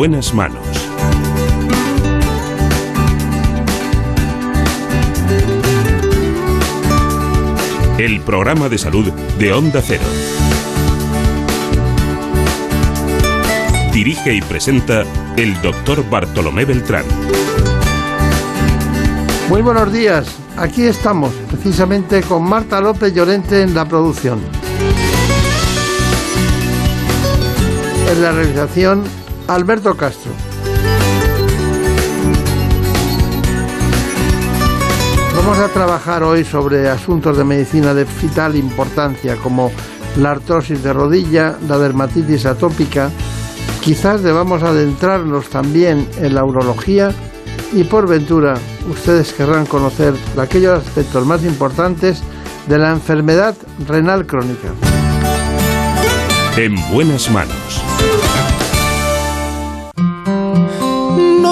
En buenas manos. El programa de salud de Onda Cero. Dirige y presenta el doctor Bartolomé Beltrán. Muy buenos días, aquí estamos, precisamente con Marta López Llorente en la producción. En la realización, Alberto Castro. Vamos a trabajar hoy sobre asuntos de medicina de vital importancia como la artrosis de rodilla, la dermatitis atópica. Quizás debamos adentrarnos también en la urología y por ventura ustedes querrán conocer aquellos aspectos más importantes de la enfermedad renal crónica. En buenas manos.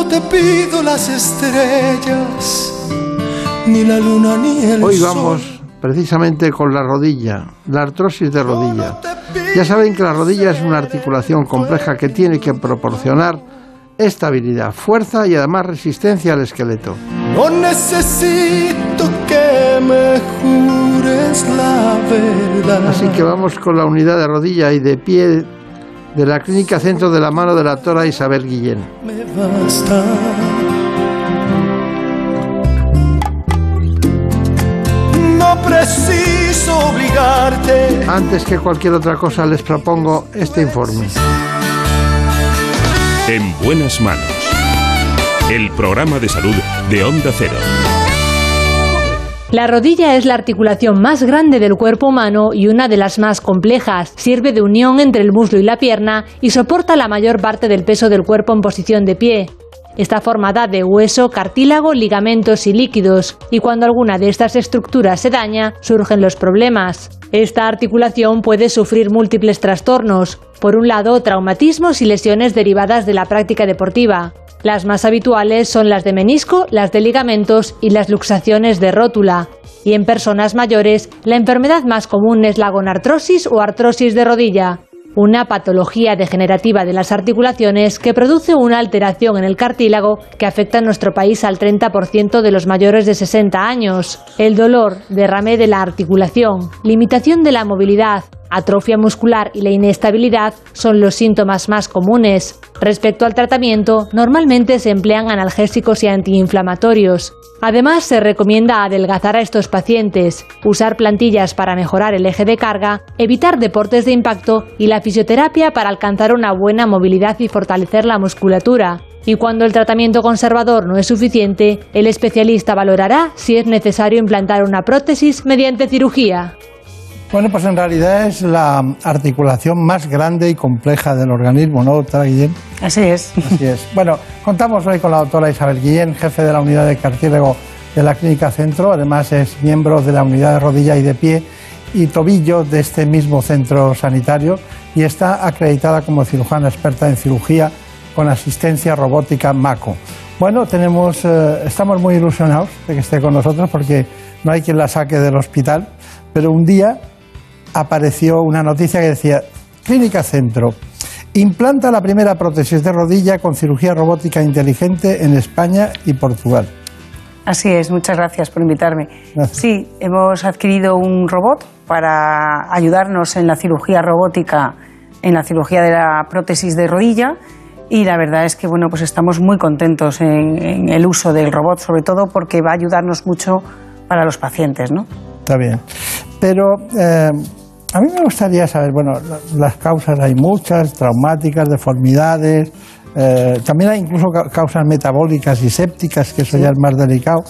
Te pido las estrellas, ni la luna ni el Hoy vamos precisamente con la rodilla, la artrosis de rodilla. Ya saben que la rodilla es una articulación compleja que tiene que proporcionar estabilidad, fuerza y además resistencia al esqueleto. No necesito que me jures la verdad. Así que vamos con la unidad de rodilla y de pie de la Clínica Centro de la Mano de la Tora Isabel Guillén. me basta. No preciso obligarte. Antes que cualquier otra cosa les propongo este informe. En buenas manos. El programa de salud de Onda Cero. La rodilla es la articulación más grande del cuerpo humano y una de las más complejas. Sirve de unión entre el muslo y la pierna y soporta la mayor parte del peso del cuerpo en posición de pie. Está formada de hueso, cartílago, ligamentos y líquidos, y cuando alguna de estas estructuras se daña, surgen los problemas. Esta articulación puede sufrir múltiples trastornos. Por un lado, traumatismos y lesiones derivadas de la práctica deportiva. Las más habituales son las de menisco, las de ligamentos y las luxaciones de rótula. Y en personas mayores, la enfermedad más común es la gonartrosis o artrosis de rodilla, una patología degenerativa de las articulaciones que produce una alteración en el cartílago que afecta en nuestro país al 30% de los mayores de 60 años. El dolor, derrame de la articulación, limitación de la movilidad, atrofia muscular y la inestabilidad son los síntomas más comunes. Respecto al tratamiento, normalmente se emplean analgésicos y antiinflamatorios. Además, se recomienda adelgazar a estos pacientes, usar plantillas para mejorar el eje de carga, evitar deportes de impacto y la fisioterapia para alcanzar una buena movilidad y fortalecer la musculatura. Y cuando el tratamiento conservador no es suficiente, el especialista valorará si es necesario implantar una prótesis mediante cirugía. Bueno, pues en realidad es la articulación más grande y compleja del organismo, ¿no, doctora Guillén? Así es. Así es. Bueno, contamos hoy con la doctora Isabel Guillén, jefe de la unidad de cartílago de la Clínica Centro. Además es miembro de la unidad de rodilla y de pie y tobillo de este mismo centro sanitario y está acreditada como cirujana experta en cirugía con asistencia robótica MACO. Bueno, tenemos, eh, estamos muy ilusionados de que esté con nosotros porque no hay quien la saque del hospital, pero un día apareció una noticia que decía, Clínica Centro, implanta la primera prótesis de rodilla con cirugía robótica inteligente en España y Portugal. Así es, muchas gracias por invitarme. Gracias. Sí, hemos adquirido un robot para ayudarnos en la cirugía robótica, en la cirugía de la prótesis de rodilla. Y la verdad es que bueno, pues estamos muy contentos en, en el uso del robot, sobre todo porque va a ayudarnos mucho para los pacientes, ¿no? Está bien. Pero eh, a mí me gustaría saber, bueno, la- las causas hay muchas, traumáticas, deformidades, eh, también hay incluso ca- causas metabólicas y sépticas, que eso ya es más delicado.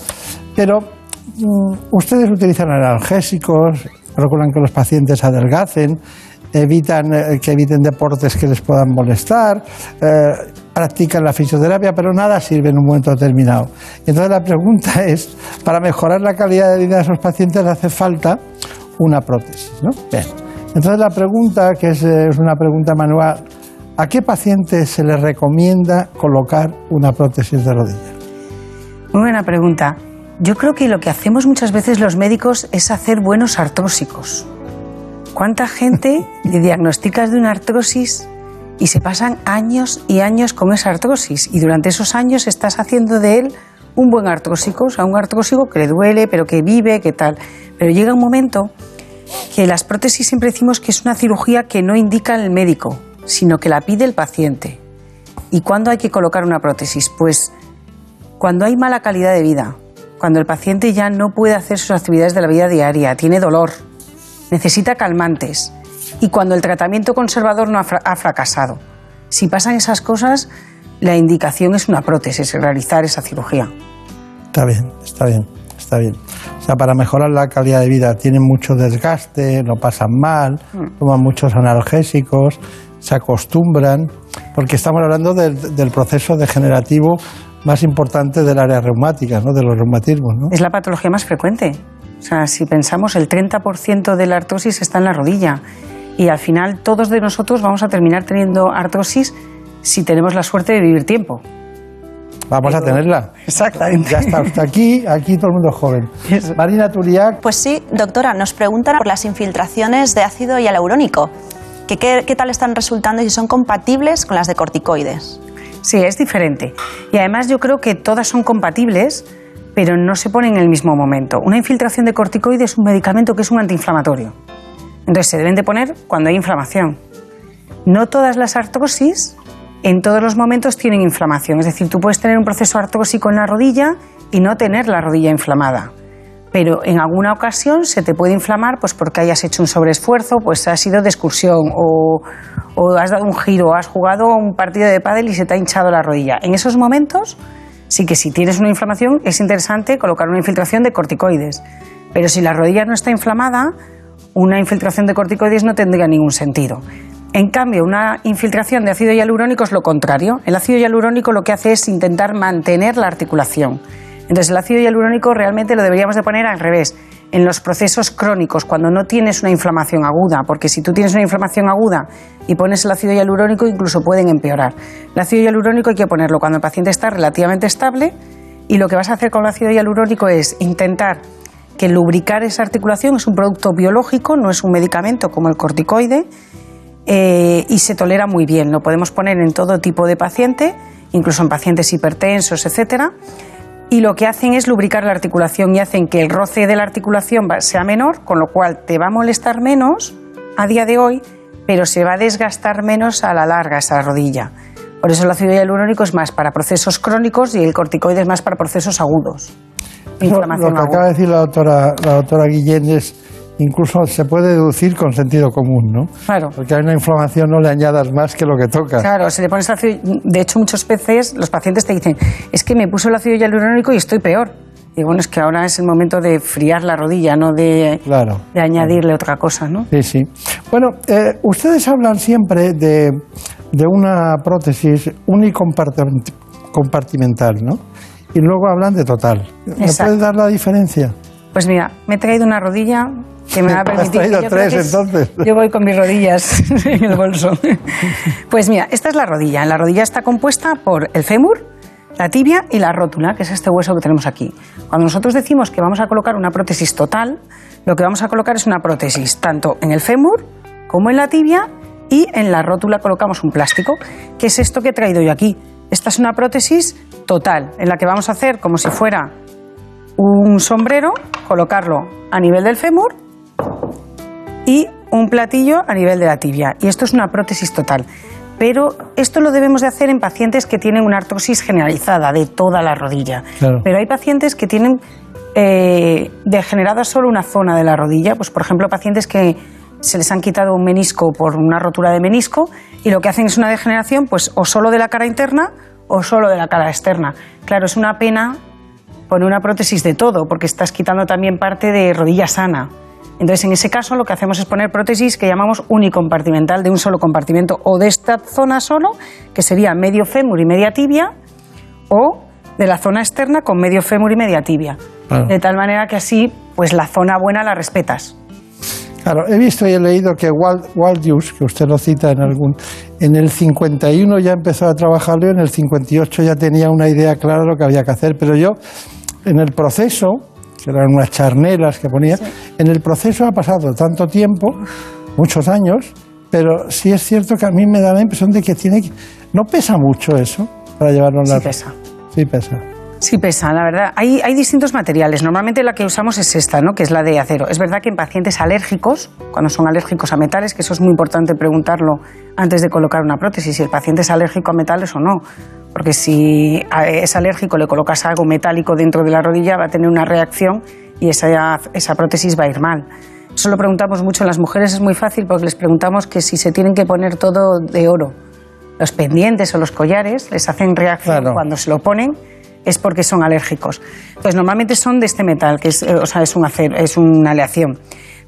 Pero mm, ustedes utilizan analgésicos, procuran que los pacientes adelgacen, evitan eh, que eviten deportes que les puedan molestar, eh, practican la fisioterapia, pero nada sirve en un momento determinado. Entonces la pregunta es, para mejorar la calidad de vida de esos pacientes hace falta una prótesis, ¿no? Bien. Entonces la pregunta, que es, eh, es una pregunta manual, ¿a qué paciente se le recomienda colocar una prótesis de rodilla? Muy buena pregunta. Yo creo que lo que hacemos muchas veces los médicos es hacer buenos artrósicos. ¿Cuánta gente le diagnosticas de una artrosis y se pasan años y años con esa artrosis y durante esos años estás haciendo de él un buen artrósico, o sea, un artrósico que le duele, pero que vive, que tal. Pero llega un momento que las prótesis siempre decimos que es una cirugía que no indica el médico, sino que la pide el paciente. ¿Y cuándo hay que colocar una prótesis? Pues cuando hay mala calidad de vida, cuando el paciente ya no puede hacer sus actividades de la vida diaria, tiene dolor, necesita calmantes y cuando el tratamiento conservador no ha, fra- ha fracasado. Si pasan esas cosas, la indicación es una prótesis, realizar esa cirugía. Está bien, está bien, está bien. O sea, para mejorar la calidad de vida tienen mucho desgaste, lo pasan mal, toman muchos analgésicos, se acostumbran, porque estamos hablando del, del proceso degenerativo más importante del área reumática, ¿no? de los reumatismos. ¿no? Es la patología más frecuente. O sea, si pensamos, el 30% de la artrosis está en la rodilla. Y al final todos de nosotros vamos a terminar teniendo artrosis si tenemos la suerte de vivir tiempo. Vamos a tenerla. Exactamente. Ya está usted aquí, aquí todo el mundo es joven. Marina Turiac, Pues sí, doctora, nos preguntan por las infiltraciones de ácido hialurónico. Que qué, ¿Qué tal están resultando y si son compatibles con las de corticoides? Sí, es diferente. Y además yo creo que todas son compatibles, pero no se ponen en el mismo momento. Una infiltración de corticoides es un medicamento que es un antiinflamatorio. Entonces se deben de poner cuando hay inflamación. No todas las artrosis en todos los momentos tienen inflamación. Es decir, tú puedes tener un proceso artrósico en la rodilla y no tener la rodilla inflamada. Pero en alguna ocasión se te puede inflamar pues porque hayas hecho un sobreesfuerzo, pues has ido de excursión o, o has dado un giro, has jugado un partido de pádel y se te ha hinchado la rodilla. En esos momentos sí que si tienes una inflamación es interesante colocar una infiltración de corticoides. Pero si la rodilla no está inflamada, una infiltración de corticoides no tendría ningún sentido. En cambio, una infiltración de ácido hialurónico es lo contrario. El ácido hialurónico lo que hace es intentar mantener la articulación. Entonces, el ácido hialurónico realmente lo deberíamos de poner al revés, en los procesos crónicos, cuando no tienes una inflamación aguda, porque si tú tienes una inflamación aguda y pones el ácido hialurónico, incluso pueden empeorar. El ácido hialurónico hay que ponerlo cuando el paciente está relativamente estable y lo que vas a hacer con el ácido hialurónico es intentar que lubricar esa articulación es un producto biológico, no es un medicamento como el corticoide, eh, y se tolera muy bien. Lo podemos poner en todo tipo de paciente, incluso en pacientes hipertensos, etcétera. Y lo que hacen es lubricar la articulación y hacen que el roce de la articulación sea menor, con lo cual te va a molestar menos a día de hoy, pero se va a desgastar menos a la larga esa rodilla. Por eso el ácido hialurónico es más para procesos crónicos y el corticoide es más para procesos agudos. lo, lo que aguda. acaba de decir la doctora, la doctora Guillén es, incluso se puede deducir con sentido común, ¿no? Claro. Porque a una inflamación no le añadas más que lo que toca. Claro, si le pones ácido, de hecho muchas veces los pacientes te dicen, es que me puso el ácido hialurónico y estoy peor. Y bueno, es que ahora es el momento de friar la rodilla, no de, Claro. de añadirle otra cosa, ¿no? Sí, sí. Bueno, eh, ustedes hablan siempre de, de una prótesis unicompartimental, ¿no? Y luego hablan de total. ¿Me Exacto. puedes dar la diferencia? Pues mira, me he traído una rodilla que me va a Has permitir... traído yo tres, entonces. Yo voy con mis rodillas en el bolso. Pues mira, esta es la rodilla. La rodilla está compuesta por el fémur, la tibia y la rótula, que es este hueso que tenemos aquí. Cuando nosotros decimos que vamos a colocar una prótesis total, lo que vamos a colocar es una prótesis tanto en el fémur como en la tibia y en la rótula colocamos un plástico, que es esto que he traído yo aquí. Esta es una prótesis total, en la que vamos a hacer como si fuera un sombrero, colocarlo a nivel del fémur y un platillo a nivel de la tibia. Y esto es una prótesis total. Pero esto lo debemos de hacer en pacientes que tienen una artrosis generalizada de toda la rodilla. Claro. Pero hay pacientes que tienen eh, degenerada solo una zona de la rodilla. Pues, por ejemplo, pacientes que se les han quitado un menisco por una rotura de menisco y lo que hacen es una degeneración, pues o solo de la cara interna o solo de la cara externa. Claro, es una pena poner una prótesis de todo, porque estás quitando también parte de rodilla sana. Entonces, en ese caso, lo que hacemos es poner prótesis que llamamos unicompartimental, de un solo compartimento, o de esta zona solo, que sería medio fémur y media tibia, o de la zona externa con medio fémur y media tibia. Claro. De tal manera que así, pues la zona buena la respetas. Claro, he visto y he leído que Waldius, que usted lo cita en algún, en el 51 ya empezó a trabajarlo en el 58 ya tenía una idea clara de lo que había que hacer, pero yo en el proceso, que eran unas charnelas que ponía, en el proceso ha pasado tanto tiempo, muchos años, pero sí es cierto que a mí me da la impresión de que tiene que... No pesa mucho eso para llevarlo a la... Sí pesa. Sí pesa. Sí pesa, la verdad. Hay, hay distintos materiales. Normalmente la que usamos es esta, ¿no? que es la de acero. Es verdad que en pacientes alérgicos, cuando son alérgicos a metales, que eso es muy importante preguntarlo antes de colocar una prótesis, si el paciente es alérgico a metales o no. Porque si es alérgico, le colocas algo metálico dentro de la rodilla, va a tener una reacción y esa, esa prótesis va a ir mal. Eso lo preguntamos mucho en las mujeres, es muy fácil porque les preguntamos que si se tienen que poner todo de oro. Los pendientes o los collares les hacen reacción Claro. cuando se lo ponen es porque son alérgicos. Entonces, normalmente son de este metal, que es, eh, o sea, es, un acero, es una aleación.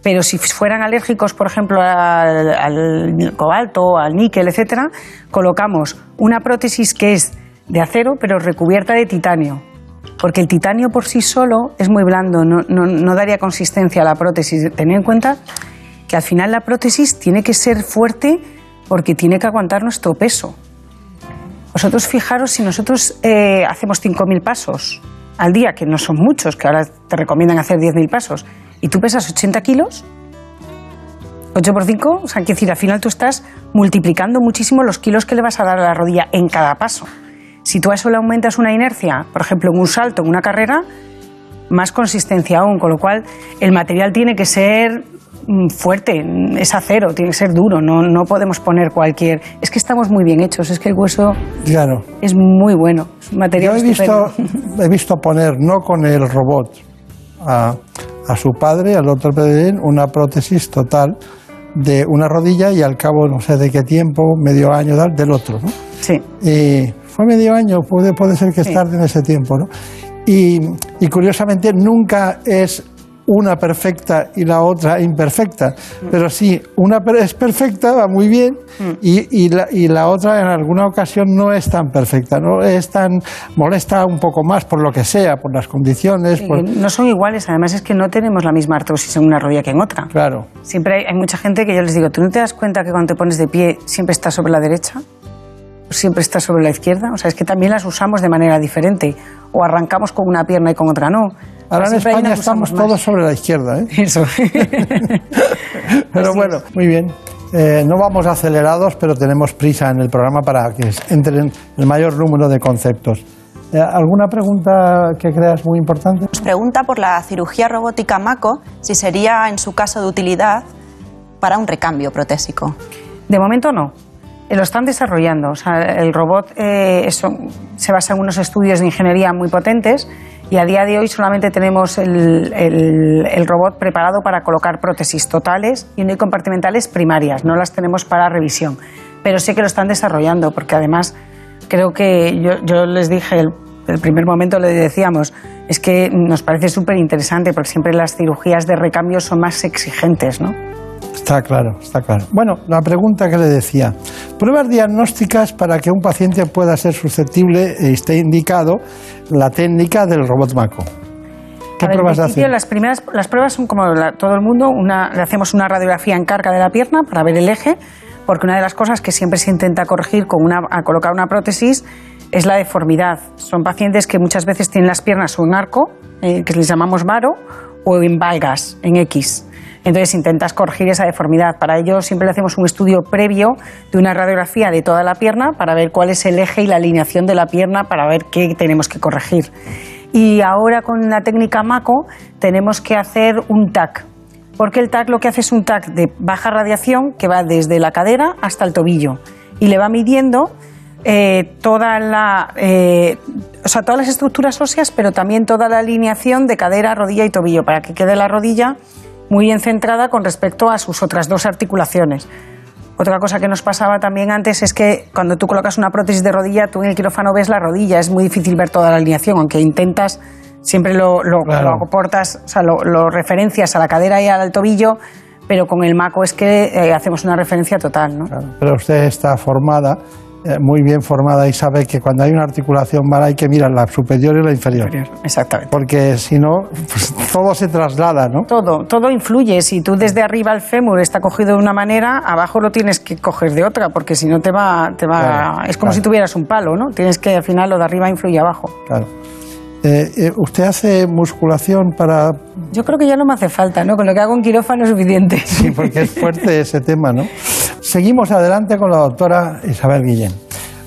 Pero si fueran alérgicos, por ejemplo, al, al cobalto, al níquel, etcétera, colocamos una prótesis que es de acero, pero recubierta de titanio. Porque el titanio por sí solo es muy blando, no, no- daría consistencia a la prótesis. Tened en cuenta que al final la prótesis tiene que ser fuerte porque tiene que aguantar nuestro peso. Vosotros fijaros si nosotros eh, hacemos 5.000 pasos al día, que no son muchos, que ahora te recomiendan hacer 10.000 pasos, y tú pesas 80 kilos, 8 por 5, o sea, quiero decir, al final tú estás multiplicando muchísimo los kilos que le vas a dar a la rodilla en cada paso. Si tú a eso le aumentas una inercia, por ejemplo, en un salto, en una carrera, más consistencia aún, con lo cual el material tiene que ser mm, fuerte, es acero, tiene que ser duro, no, no podemos poner cualquier... Es que estamos muy bien hechos, es que el hueso Claro. es muy bueno, es un Yo material he visto, he visto poner, no con el robot, a, a su padre, al doctor Pedellín, una prótesis total de una rodilla y al cabo no sé de qué tiempo, medio año tal, del otro. ¿no? Sí, Y fue medio año, puede, puede ser que Sí. tarde en ese tiempo. ¿no? Y, y curiosamente nunca es una perfecta y la otra imperfecta, pero sí, una es perfecta, va muy bien, y, y la, y la otra en alguna ocasión no es tan perfecta, no es tan molesta un poco más por lo que sea, por las condiciones, por- no son iguales, además es que no tenemos la misma artrosis en una rodilla que en otra. claro. Siempre hay, hay mucha gente que yo les digo, ¿tú no te das cuenta que cuando te pones de pie siempre estás sobre la derecha? ¿O siempre estás sobre la izquierda? O sea, es que también las usamos de manera diferente. O arrancamos con una pierna y con otra no. Ahora en España estamos usamos más. todos sobre la izquierda, ¿eh? Eso. Pero bueno, muy bien. Eh, no vamos acelerados, pero tenemos prisa en el programa para que entren el mayor número de conceptos. Eh, ¿Alguna pregunta que creas muy importante? Nos pregunta por la cirugía robótica MACO si sería en su caso de utilidad para un recambio protésico. De momento no. Eh, Lo están desarrollando. O sea, el robot eh, eso, se basa en unos estudios de ingeniería muy potentes y a día de hoy solamente tenemos el, el- el robot preparado para colocar prótesis totales y compartimentales primarias. No las tenemos para revisión. Pero sé que lo están desarrollando porque además creo que yo, yo les dije el, el primer momento le decíamos es que nos parece súper interesante porque siempre las cirugías de recambio son más exigentes, ¿no? Está claro, está claro. Bueno, la pregunta que le decía. Pruebas diagnósticas para que un paciente pueda ser susceptible esté indicado la técnica del robot Maco. ¿Qué ver, pruebas hacen? las primeras las pruebas son como la- todo el mundo, una, le hacemos una radiografía en carga de la pierna para ver el eje, porque una de las cosas que siempre se intenta corregir con una, a colocar una prótesis es la deformidad. Son pacientes que muchas veces tienen las piernas o en arco, eh, que les llamamos varo, o en valgas, en X. Entonces intentas corregir esa deformidad. Para ello siempre le hacemos un estudio previo de una radiografía de toda la pierna para ver cuál es el eje y la alineación de la pierna para ver qué tenemos que corregir. Y ahora con la técnica MACO tenemos que hacer un TAC, porque el TAC lo que hace es un TAC de baja radiación que va desde la cadera hasta el tobillo y le va midiendo eh, toda la, eh, o sea, todas las estructuras óseas, pero también toda la alineación de cadera, rodilla y tobillo, para que quede la rodilla muy bien centrada con respecto a sus otras dos articulaciones. Otra cosa que nos pasaba también antes es que cuando tú colocas una prótesis de rodilla, tú en el quirófano ves la rodilla, es muy difícil ver toda la alineación, aunque intentas, siempre lo, lo, Claro. lo aportas, o sea, lo, lo referencias a la cadera y al tobillo, pero con el maco es que eh, hacemos una referencia total, ¿no? Claro, Pero usted está formada, muy bien formada y sabe que cuando hay una articulación mala hay que mirar la superior y la inferior. Exactamente. Porque si no, pues, todo se traslada, ¿no? Todo, todo influye. Si tú desde arriba el fémur está cogido de una manera, abajo lo tienes que coger de otra, porque si no te va, te va. Claro, es como claro. si tuvieras un palo, ¿no? Tienes que al final lo de arriba influye abajo. Claro. Eh, eh, ¿Usted hace musculación para...? Yo creo que ya no me hace falta, ¿no? Con lo que hago en quirófano es suficiente. Sí, porque es fuerte ese tema, ¿no? seguimos adelante con la doctora Isabel Guillén.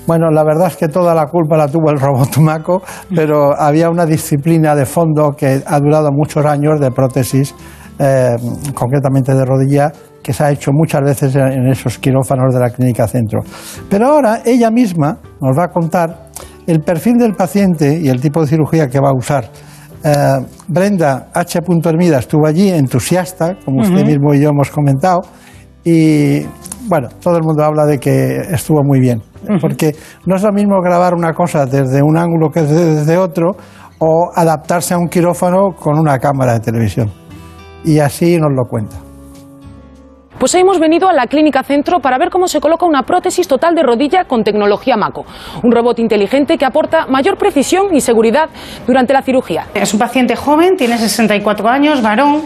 Bueno, la verdad es que toda la culpa la tuvo el robot Maco, pero había una disciplina de fondo que ha durado muchos años de prótesis, eh, concretamente de rodilla, que se ha hecho muchas veces en esos quirófanos de la clínica centro. Pero ahora ella misma nos va a contar el perfil del paciente y el tipo de cirugía que va a usar. Eh, Brenda H. Hermida estuvo allí, entusiasta, como usted mismo y yo hemos comentado, y bueno, todo el mundo habla de que estuvo muy bien, porque no es lo mismo grabar una cosa desde un ángulo que desde otro o adaptarse a un quirófano con una cámara de televisión. Y así nos lo cuenta. Pues hemos venido a la Clínica Centro para ver cómo se coloca una prótesis total de rodilla con tecnología MACO, un robot inteligente que aporta mayor precisión y seguridad durante la cirugía. Es un paciente joven, tiene 64 años, varón.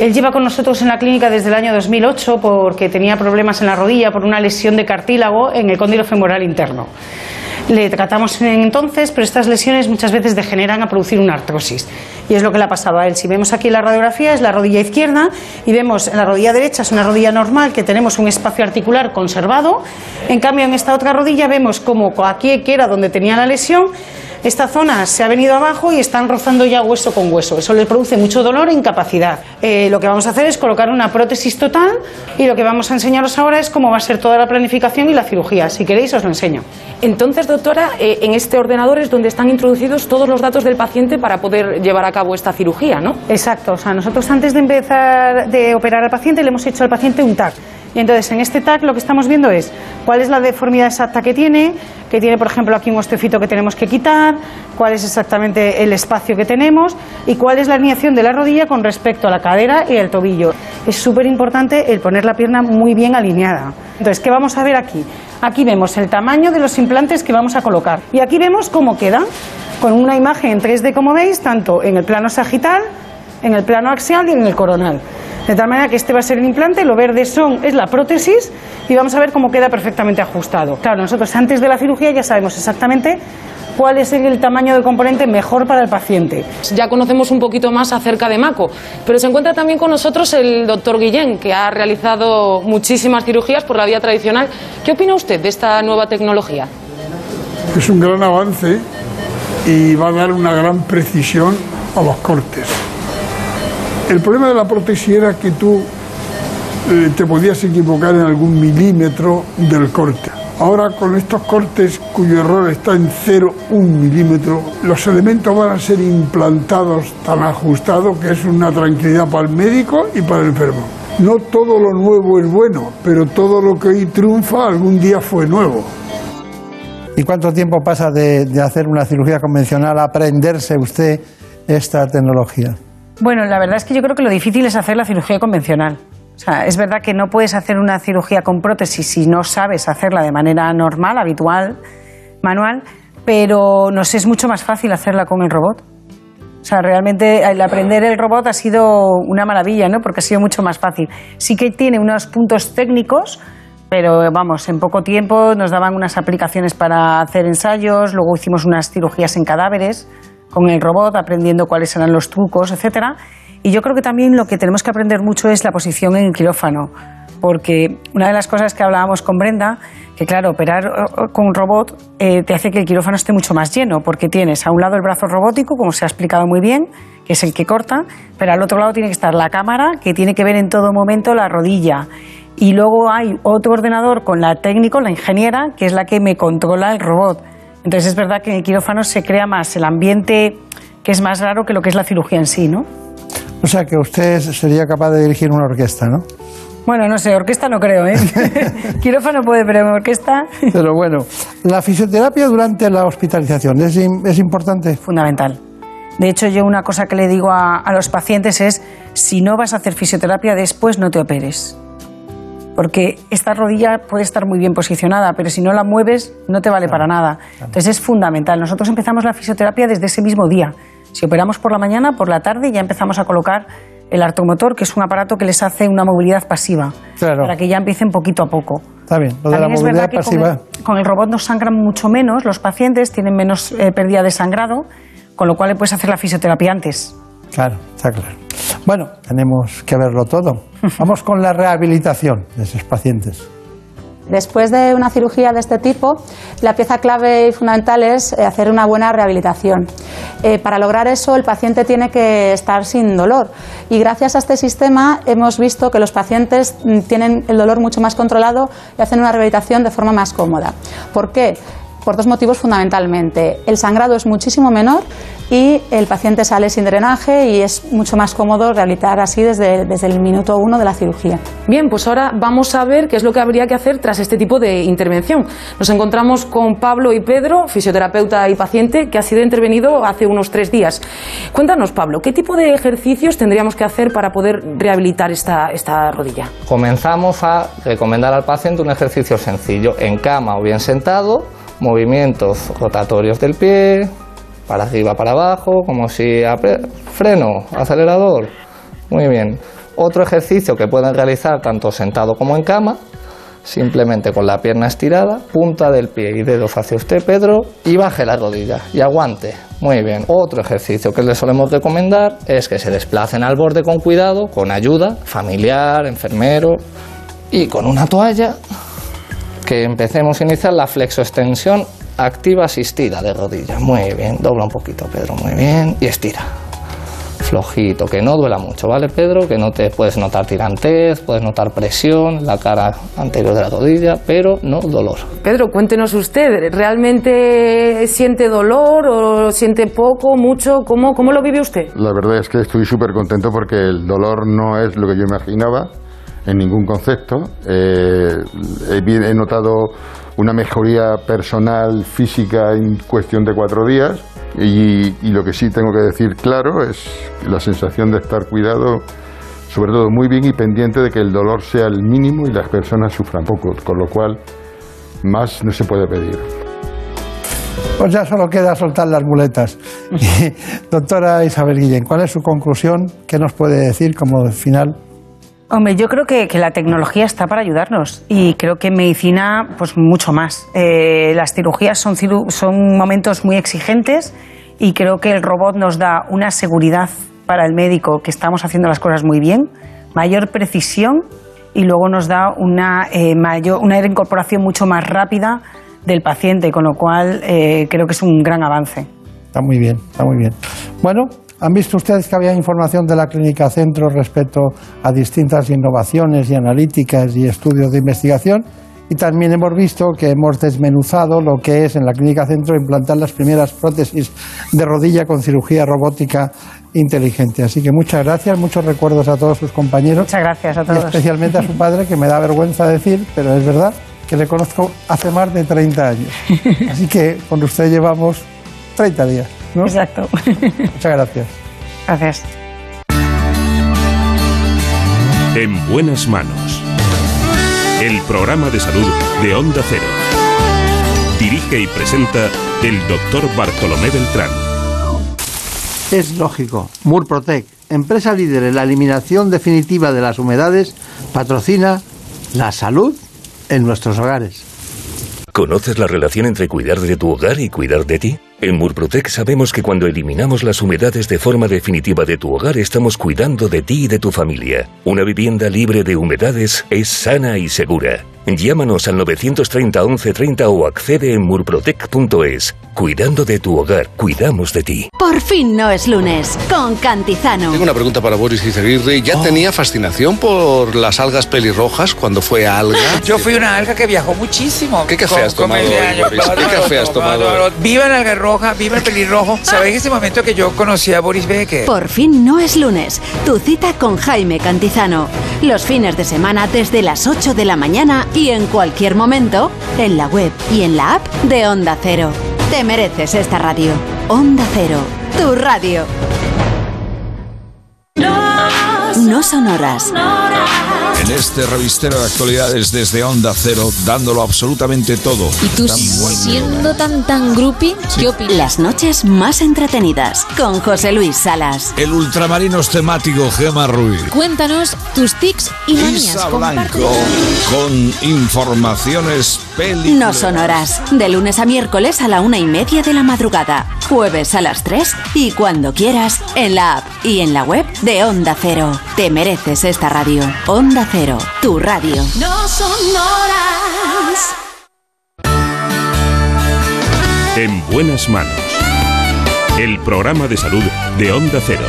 Él lleva con nosotros en la clínica desde el año 2008 porque tenía problemas en la rodilla por una lesión de cartílago en el cóndilo femoral interno. Le tratamos entonces, pero estas lesiones muchas veces degeneran a producir una artrosis. Y es lo que le ha pasado a él. Si vemos aquí la radiografía, es la rodilla izquierda y vemos la rodilla derecha es una rodilla normal que tenemos un espacio articular conservado. En cambio, en esta otra rodilla vemos como aquí, que era donde tenía la lesión, esta zona se ha venido abajo y están rozando ya hueso con hueso. Eso le produce mucho dolor e incapacidad. Eh, lo que vamos a hacer es colocar una prótesis total y lo que vamos a enseñaros ahora es cómo va a ser toda la planificación y la cirugía. Si queréis, os lo enseño. Entonces, doctora, eh, en este ordenador es donde están introducidos todos los datos del paciente para poder llevar a cabo esta cirugía, ¿no? Exacto. O sea, nosotros antes de empezar de operar al paciente le hemos hecho al paciente un TAC. Entonces en este TAC lo que estamos viendo es cuál es la deformidad exacta que tiene, que tiene por ejemplo aquí un osteofito que tenemos que quitar, cuál es exactamente el espacio que tenemos y cuál es la alineación de la rodilla con respecto a la cadera y el tobillo. Es súper importante el poner la pierna muy bien alineada. Entonces, ¿qué vamos a ver aquí? Aquí vemos el tamaño de los implantes que vamos a colocar y aquí vemos cómo queda con una imagen en 3D como veis, tanto en el plano sagital, en el plano axial y en el coronal. De tal manera que este va a ser el implante, lo verde son, es la prótesis y vamos a ver cómo queda perfectamente ajustado. Claro, nosotros antes de la cirugía ya sabemos exactamente cuál es el tamaño del componente mejor para el paciente. Ya conocemos un poquito más acerca de MACO, pero se encuentra también con nosotros el doctor Guillén, que ha realizado muchísimas cirugías por la vía tradicional. ¿Qué opina usted de esta nueva tecnología? Es un gran avance y va a dar una gran precisión a los cortes. El problema de la prótesis era que tú eh, te podías equivocar en algún milímetro del corte. Ahora con estos cortes cuyo error está en 0,1 milímetro, los elementos van a ser implantados tan ajustados que es una tranquilidad para el médico y para el enfermo. No todo lo nuevo es bueno, pero todo lo que hoy triunfa algún día fue nuevo. ¿Y cuánto tiempo pasa de, de hacer una cirugía convencional a aprenderse usted esta tecnología? Bueno, la verdad es que yo creo que lo difícil es hacer la cirugía convencional. O sea, es verdad que no puedes hacer una cirugía con prótesis si no sabes hacerla de manera normal, habitual, manual, pero nos es mucho más fácil hacerla con el robot. O sea, realmente el aprender el robot ha sido una maravilla, ¿no? Porque ha sido mucho más fácil. Sí que tiene unos puntos técnicos, pero vamos, en poco tiempo nos daban unas aplicaciones para hacer ensayos, luego hicimos unas cirugías en cadáveres con el robot, aprendiendo cuáles eran los trucos, etcétera. Y yo creo que también lo que tenemos que aprender mucho es la posición en el quirófano, porque una de las cosas que hablábamos con Brenda, que claro, operar eh, con un robot eh, te hace que el quirófano esté mucho más lleno, porque tienes a un lado el brazo robótico, como se ha explicado muy bien, que es el que corta, pero al otro lado tiene que estar la cámara, que tiene que ver en todo momento la rodilla. Y luego hay otro ordenador con la técnico, la ingeniera, que es la que me controla el robot. Entonces es verdad que en el quirófano se crea más el ambiente que es más raro que lo que es la cirugía en sí, ¿no? O sea que usted sería capaz de dirigir una orquesta, ¿no? Bueno, no sé, orquesta no creo, ¿eh? quirófano puede, pero orquesta... Pero bueno, la fisioterapia durante la hospitalización es, es importante. Fundamental. De hecho, yo una cosa que le digo a, a los pacientes es, si no vas a hacer fisioterapia después, no te operes porque esta rodilla puede estar muy bien posicionada, pero si no la mueves no te vale para nada. Entonces es fundamental. Nosotros empezamos la fisioterapia desde ese mismo día. Si operamos por la mañana, por la tarde ya empezamos a colocar el artomotor, que es un aparato que les hace una movilidad pasiva, para que ya empiecen poquito a poco. Está bien, lo de la movilidad pasiva. Con el, robot nos sangran mucho menos, los pacientes tienen menos eh, pérdida de sangrado, con lo cual le puedes hacer la fisioterapia antes. Claro, está claro. Bueno, tenemos que verlo todo. Vamos con la rehabilitación de esos pacientes. Después de una cirugía de este tipo, la pieza clave y fundamental es eh, hacer una buena rehabilitación. Eh, para lograr eso, el paciente tiene que estar sin dolor. Y gracias a este sistema hemos visto que los pacientes mm, tienen el dolor mucho más controlado y hacen una rehabilitación de forma más cómoda. ¿Por qué? Por dos motivos fundamentalmente. El sangrado es muchísimo menor y el paciente sale sin drenaje y es mucho más cómodo rehabilitar así desde, desde el minuto uno de la cirugía. Bien, pues ahora vamos a ver qué es lo que habría que hacer tras este tipo de intervención. Nos encontramos con Pablo y Pedro, fisioterapeuta y paciente, que ha sido intervenido hace unos tres días. Cuéntanos, Pablo, ¿qué tipo de ejercicios tendríamos que hacer para poder rehabilitar esta, esta rodilla? Comenzamos a recomendar al paciente un ejercicio sencillo, en cama o bien sentado, movimientos rotatorios del pie, para arriba, para abajo, como si freno, acelerador. Muy bien. Otro ejercicio que pueden realizar tanto sentado como en cama, simplemente con la pierna estirada, punta del pie y dedos hacia usted, Pedro, y baje la rodilla y aguante. Muy bien. Otro ejercicio que les solemos recomendar es que se desplacen al borde con cuidado, con ayuda familiar, enfermero y con una toalla que empecemos a iniciar la flexoextensión activa asistida de rodilla. Muy bien, dobla un poquito, Pedro, muy bien, y estira. Flojito, que no duela mucho, ¿vale, Pedro? Que no te puedes notar tirantez, puedes notar presión en la cara anterior de la rodilla, pero no dolor. Pedro, cuéntenos usted, ¿realmente siente dolor o siente poco, mucho? ¿Cómo, cómo lo vive usted? La verdad es que estoy súper contento porque el dolor no es lo que yo imaginaba en ningún concepto. Eh, he, notado una mejoría personal, física en cuestión de cuatro días y, lo que sí tengo que decir claro es la sensación de estar cuidado, sobre todo muy bien y pendiente de que el dolor sea el mínimo y las personas sufran poco, con lo cual más no se puede pedir. Pues ya solo queda soltar las muletas. Doctora Isabel Guillén, ¿cuál es su conclusión? ¿Qué nos puede decir como final? Hombre, yo creo que, la tecnología está para ayudarnos y creo que en medicina, pues mucho más. Eh, las cirugías son, son momentos muy exigentes y creo que el robot nos da una seguridad para el médico que estamos haciendo las cosas muy bien, mayor precisión y luego nos da una, eh, mayor, una incorporación mucho más rápida del paciente, con lo cual eh, creo que es un gran avance. Está muy bien, está muy bien. Bueno, ¿Han visto ustedes que había información de la Clínica Centro respecto a distintas innovaciones y analíticas y estudios de investigación? Y también hemos visto que hemos desmenuzado lo que es en la Clínica Centro implantar las primeras prótesis de rodilla con cirugía robótica inteligente. Así que muchas gracias, muchos recuerdos a todos sus compañeros. Muchas gracias a todos. Y especialmente a su padre, que me da vergüenza decir, pero es verdad, que le conozco hace más de 30 años. Así que con usted llevamos 30 días. Exacto. Muchas gracias. Gracias. En buenas manos. El programa de salud de Onda Cero. Dirige y presenta el doctor Bartolomé Beltrán. Es lógico. Murprotec, empresa líder en la eliminación definitiva de las humedades, patrocina la salud en nuestros hogares. ¿Conoces la relación entre cuidar de tu hogar y cuidar de ti? En Murprotec sabemos que cuando eliminamos las humedades de forma definitiva de tu hogar estamos cuidando de ti y de tu familia. Una vivienda libre de humedades es sana y segura. Llámanos al 930 1130 o accede en murprotec.es. Cuidando de tu hogar, cuidamos de ti. Por fin no es lunes, con Cantizano. Tengo una pregunta para Boris Izaguirre. ¿Ya oh. tenía fascinación por las algas pelirrojas cuando fue alga? Yo fui una alga que viajó muchísimo. ¿Qué café has tomado ¿Qué café has tomado Viva la alga roja, viva el pelirrojo. ¿Sabéis ese momento que yo conocí a Boris Becker? Por fin no es lunes. Tu cita con Jaime Cantizano. Los fines de semana desde las 8 de la mañana y en cualquier momento en la web y en la app de Onda Cero. Te mereces esta radio. Onda Cero, tu radio. No sonoras. En este revistero de actualidades desde Onda Cero, dándolo absolutamente todo. ¿Y tú siendo tan tan groupie, qué opinas? Las noches más entretenidas con José Luis Salas. El ultramarinos temático Gema Ruiz. Cuéntanos tus tics y manías. Isa Blanco con informaciones No sonoras. De lunes a miércoles a la una y media de la madrugada. jueves a las 3 y cuando quieras en la app y en la web de Onda Cero. Te mereces esta radio. Onda Cero, tu radio. No son horas. En buenas manos. El programa de salud de Onda Cero.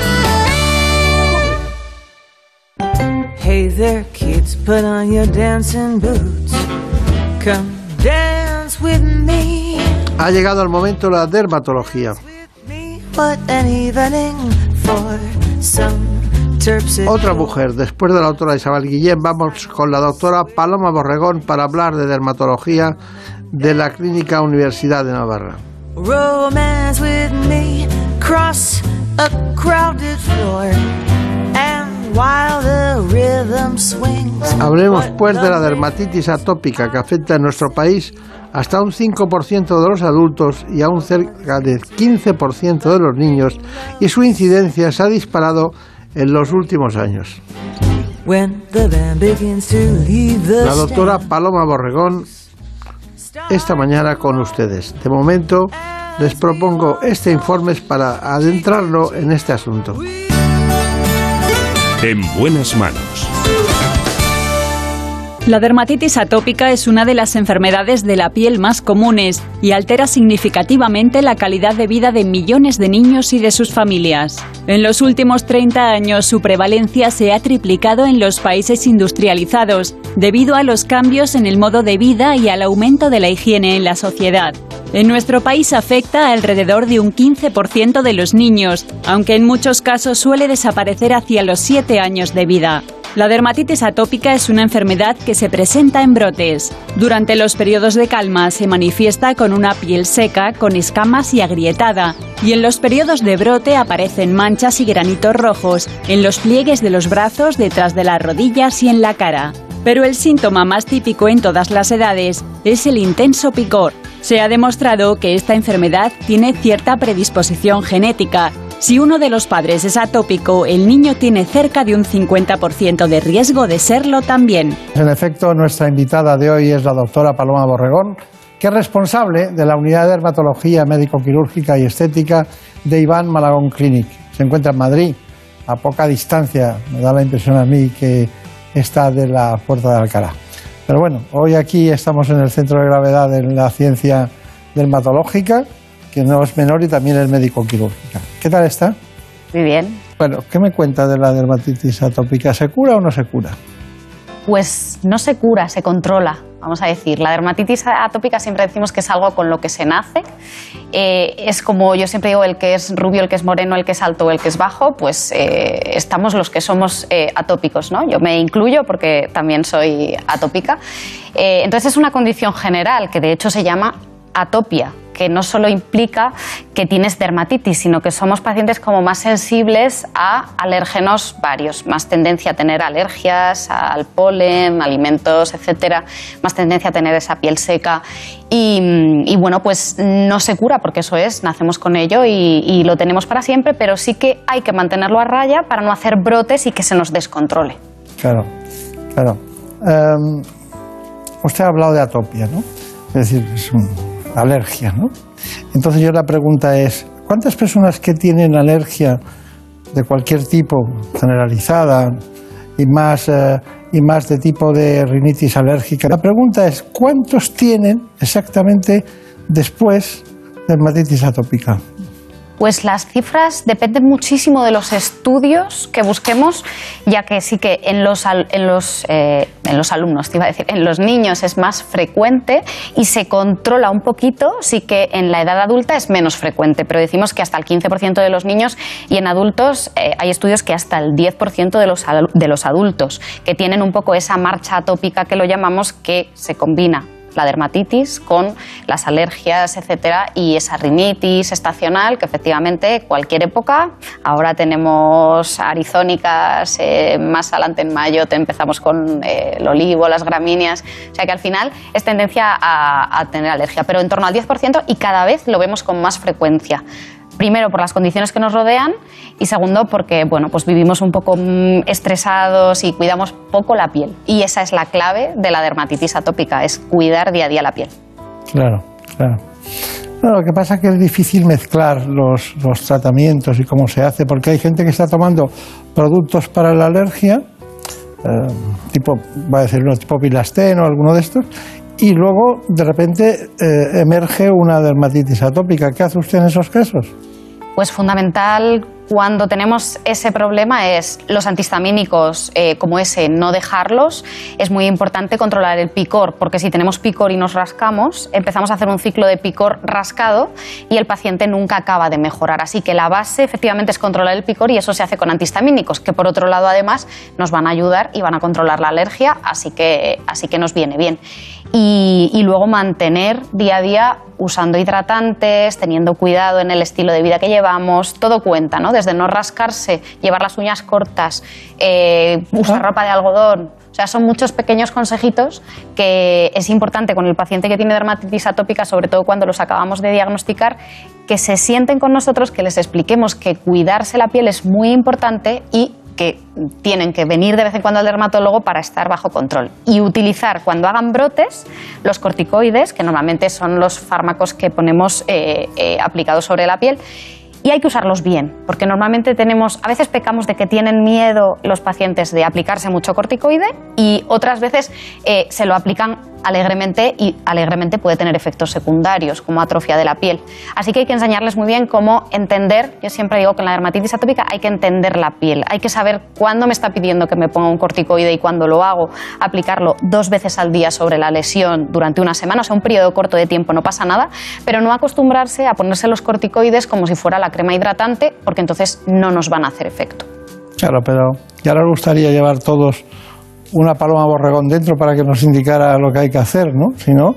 Hey there, kids, put on your dancing boots. Come. Ha llegado el momento de la dermatología. Otra mujer, después de la doctora Isabel Guillén, vamos con la doctora Paloma Borregón para hablar de dermatología de la Clínica Universidad de Navarra. Romance with me. Cross a crowded floor. Hablemos pues de la dermatitis atópica que afecta en nuestro país hasta un 5% de los adultos y a un cerca del 15% de los niños y su incidencia se ha disparado en los últimos años. La doctora Paloma Borregón esta mañana con ustedes. De momento les propongo este informe para adentrarlo en este asunto. En buenas manos. La dermatitis atópica es una de las enfermedades de la piel más comunes y altera significativamente la calidad de vida de millones de niños y de sus familias. En los últimos 30 años su prevalencia se ha triplicado en los países industrializados debido a los cambios en el modo de vida y al aumento de la higiene en la sociedad. En nuestro país afecta alrededor de un 15% de los niños, aunque en muchos casos suele desaparecer hacia los 7 años de vida. La dermatitis atópica es una enfermedad que se presenta en brotes. Durante los periodos de calma se manifiesta con una piel seca, con escamas y agrietada, y en los periodos de brote aparecen manchas y granitos rojos en los pliegues de los brazos, detrás de las rodillas y en la cara. Pero el síntoma más típico en todas las edades es el intenso picor. Se ha demostrado que esta enfermedad tiene cierta predisposición genética. Si uno de los padres es atópico, el niño tiene cerca de un 50% de riesgo de serlo también. En efecto, nuestra invitada de hoy es la doctora Paloma Borregón, que es responsable de la unidad de dermatología médico-quirúrgica y estética de Iván Malagón Clinic. Se encuentra en Madrid, a poca distancia, me da la impresión a mí que está de la puerta de Alcalá. Pero bueno, hoy aquí estamos en el centro de gravedad de la ciencia dermatológica, que no es menor y también es médico-quirúrgica. ¿Qué tal está? Muy bien. Bueno, ¿qué me cuenta de la dermatitis atópica? ¿Se cura o no se cura? Pues no se cura, se controla, vamos a decir. La dermatitis atópica siempre decimos que es algo con lo que se nace. Eh, es como yo siempre digo, el que es rubio, el que es moreno, el que es alto, el que es bajo, pues eh, estamos los que somos eh, atópicos, ¿no? Yo me incluyo porque también soy atópica. Entonces es una condición general que de hecho se llama atopia que no solo implica que tienes dermatitis, sino que somos pacientes como más sensibles a alérgenos varios, más tendencia a tener alergias al polen, alimentos, etcétera, más tendencia a tener esa piel seca y, bueno, pues no se cura porque eso es, nacemos con ello y, lo tenemos para siempre, pero sí que hay que mantenerlo a raya para no hacer brotes y que se nos descontrole. Claro, claro. Em, usted ha hablado de atopia, ¿no? Es decir, es una alergia, ¿no? Entonces yo la pregunta es, ¿cuántas personas que tienen alergia de cualquier tipo, generalizada, y más, eh, y más de tipo de rinitis alérgica? La pregunta es, ¿cuántos tienen exactamente después de dermatitis atópica? Pues las cifras dependen muchísimo de los estudios que busquemos, ya que sí que en los, en los, eh, en los alumnos, te iba a decir, en los niños es más frecuente y se controla un poquito, sí que en la edad adulta es menos frecuente, pero decimos que hasta el 15% de los niños y en adultos eh, hay estudios que hasta el 10% de los, de los adultos, que tienen un poco esa marcha atópica que lo llamamos, que se combina la dermatitis con las alergias, etcétera, y esa rinitis estacional que efectivamente cualquier época. Ahora tenemos arizónicas, eh, más adelante en mayo te empezamos con eh, el olivo, las gramíneas, o sea que al final es tendencia a, tener alergia, pero en torno al 10% y cada vez lo vemos con más frecuencia. Primero por las condiciones que nos rodean y segundo porque bueno, pues vivimos un poco mm, estresados y cuidamos poco la piel. Y esa es la clave de la dermatitis atópica, es cuidar día a día la piel. Claro, claro. No, lo que pasa es que es difícil mezclar los, los tratamientos y cómo se hace, porque hay gente que está tomando productos para la alergia, eh, tipo, va a decir uno tipo pilasteno alguno de estos, y luego de repente eh, emerge una dermatitis atópica. ¿Qué hace usted en esos casos? Pues fundamental cuando tenemos ese problema es los antihistamínicos eh, como ese, no dejarlos. Es muy importante controlar el picor, porque si tenemos picor y nos rascamos, empezamos a hacer un ciclo de picor rascado y el paciente nunca acaba de mejorar. Así que la base efectivamente es controlar el picor y eso se hace con antihistamínicos, que por otro lado además nos van a ayudar y van a controlar la alergia, así que, así que nos viene bien. Y, y luego mantener día a día usando hidratantes, teniendo cuidado en el estilo de vida que llevamos, todo cuenta, ¿no? Desde no rascarse, llevar las uñas cortas, eh, usar ropa de algodón. O sea, son muchos pequeños consejitos que es importante con el paciente que tiene dermatitis atópica, sobre todo cuando los acabamos de diagnosticar, que se sienten con nosotros, que les expliquemos que cuidarse la piel es muy importante y que tienen que venir de vez en cuando al dermatólogo para estar bajo control. Y utilizar cuando hagan brotes los corticoides, que normalmente son los fármacos que ponemos eh, eh, aplicados sobre la piel. Y hay que usarlos bien, porque normalmente tenemos, a veces pecamos de que tienen miedo los pacientes de aplicarse mucho corticoide y otras veces eh, se lo aplican alegremente y alegremente puede tener efectos secundarios como atrofia de la piel. Así que hay que enseñarles muy bien cómo entender, yo siempre digo que en la dermatitis atópica hay que entender la piel, hay que saber cuándo me está pidiendo que me ponga un corticoide y cuándo lo hago, aplicarlo dos veces al día sobre la lesión durante una semana, o sea, un periodo corto de tiempo no pasa nada, pero no acostumbrarse a ponerse los corticoides como si fuera la crema hidratante porque entonces no nos van a hacer efecto. Claro, pero ya nos gustaría llevar todos una paloma borregón dentro para que nos indicara lo que hay que hacer, ¿no? Si no,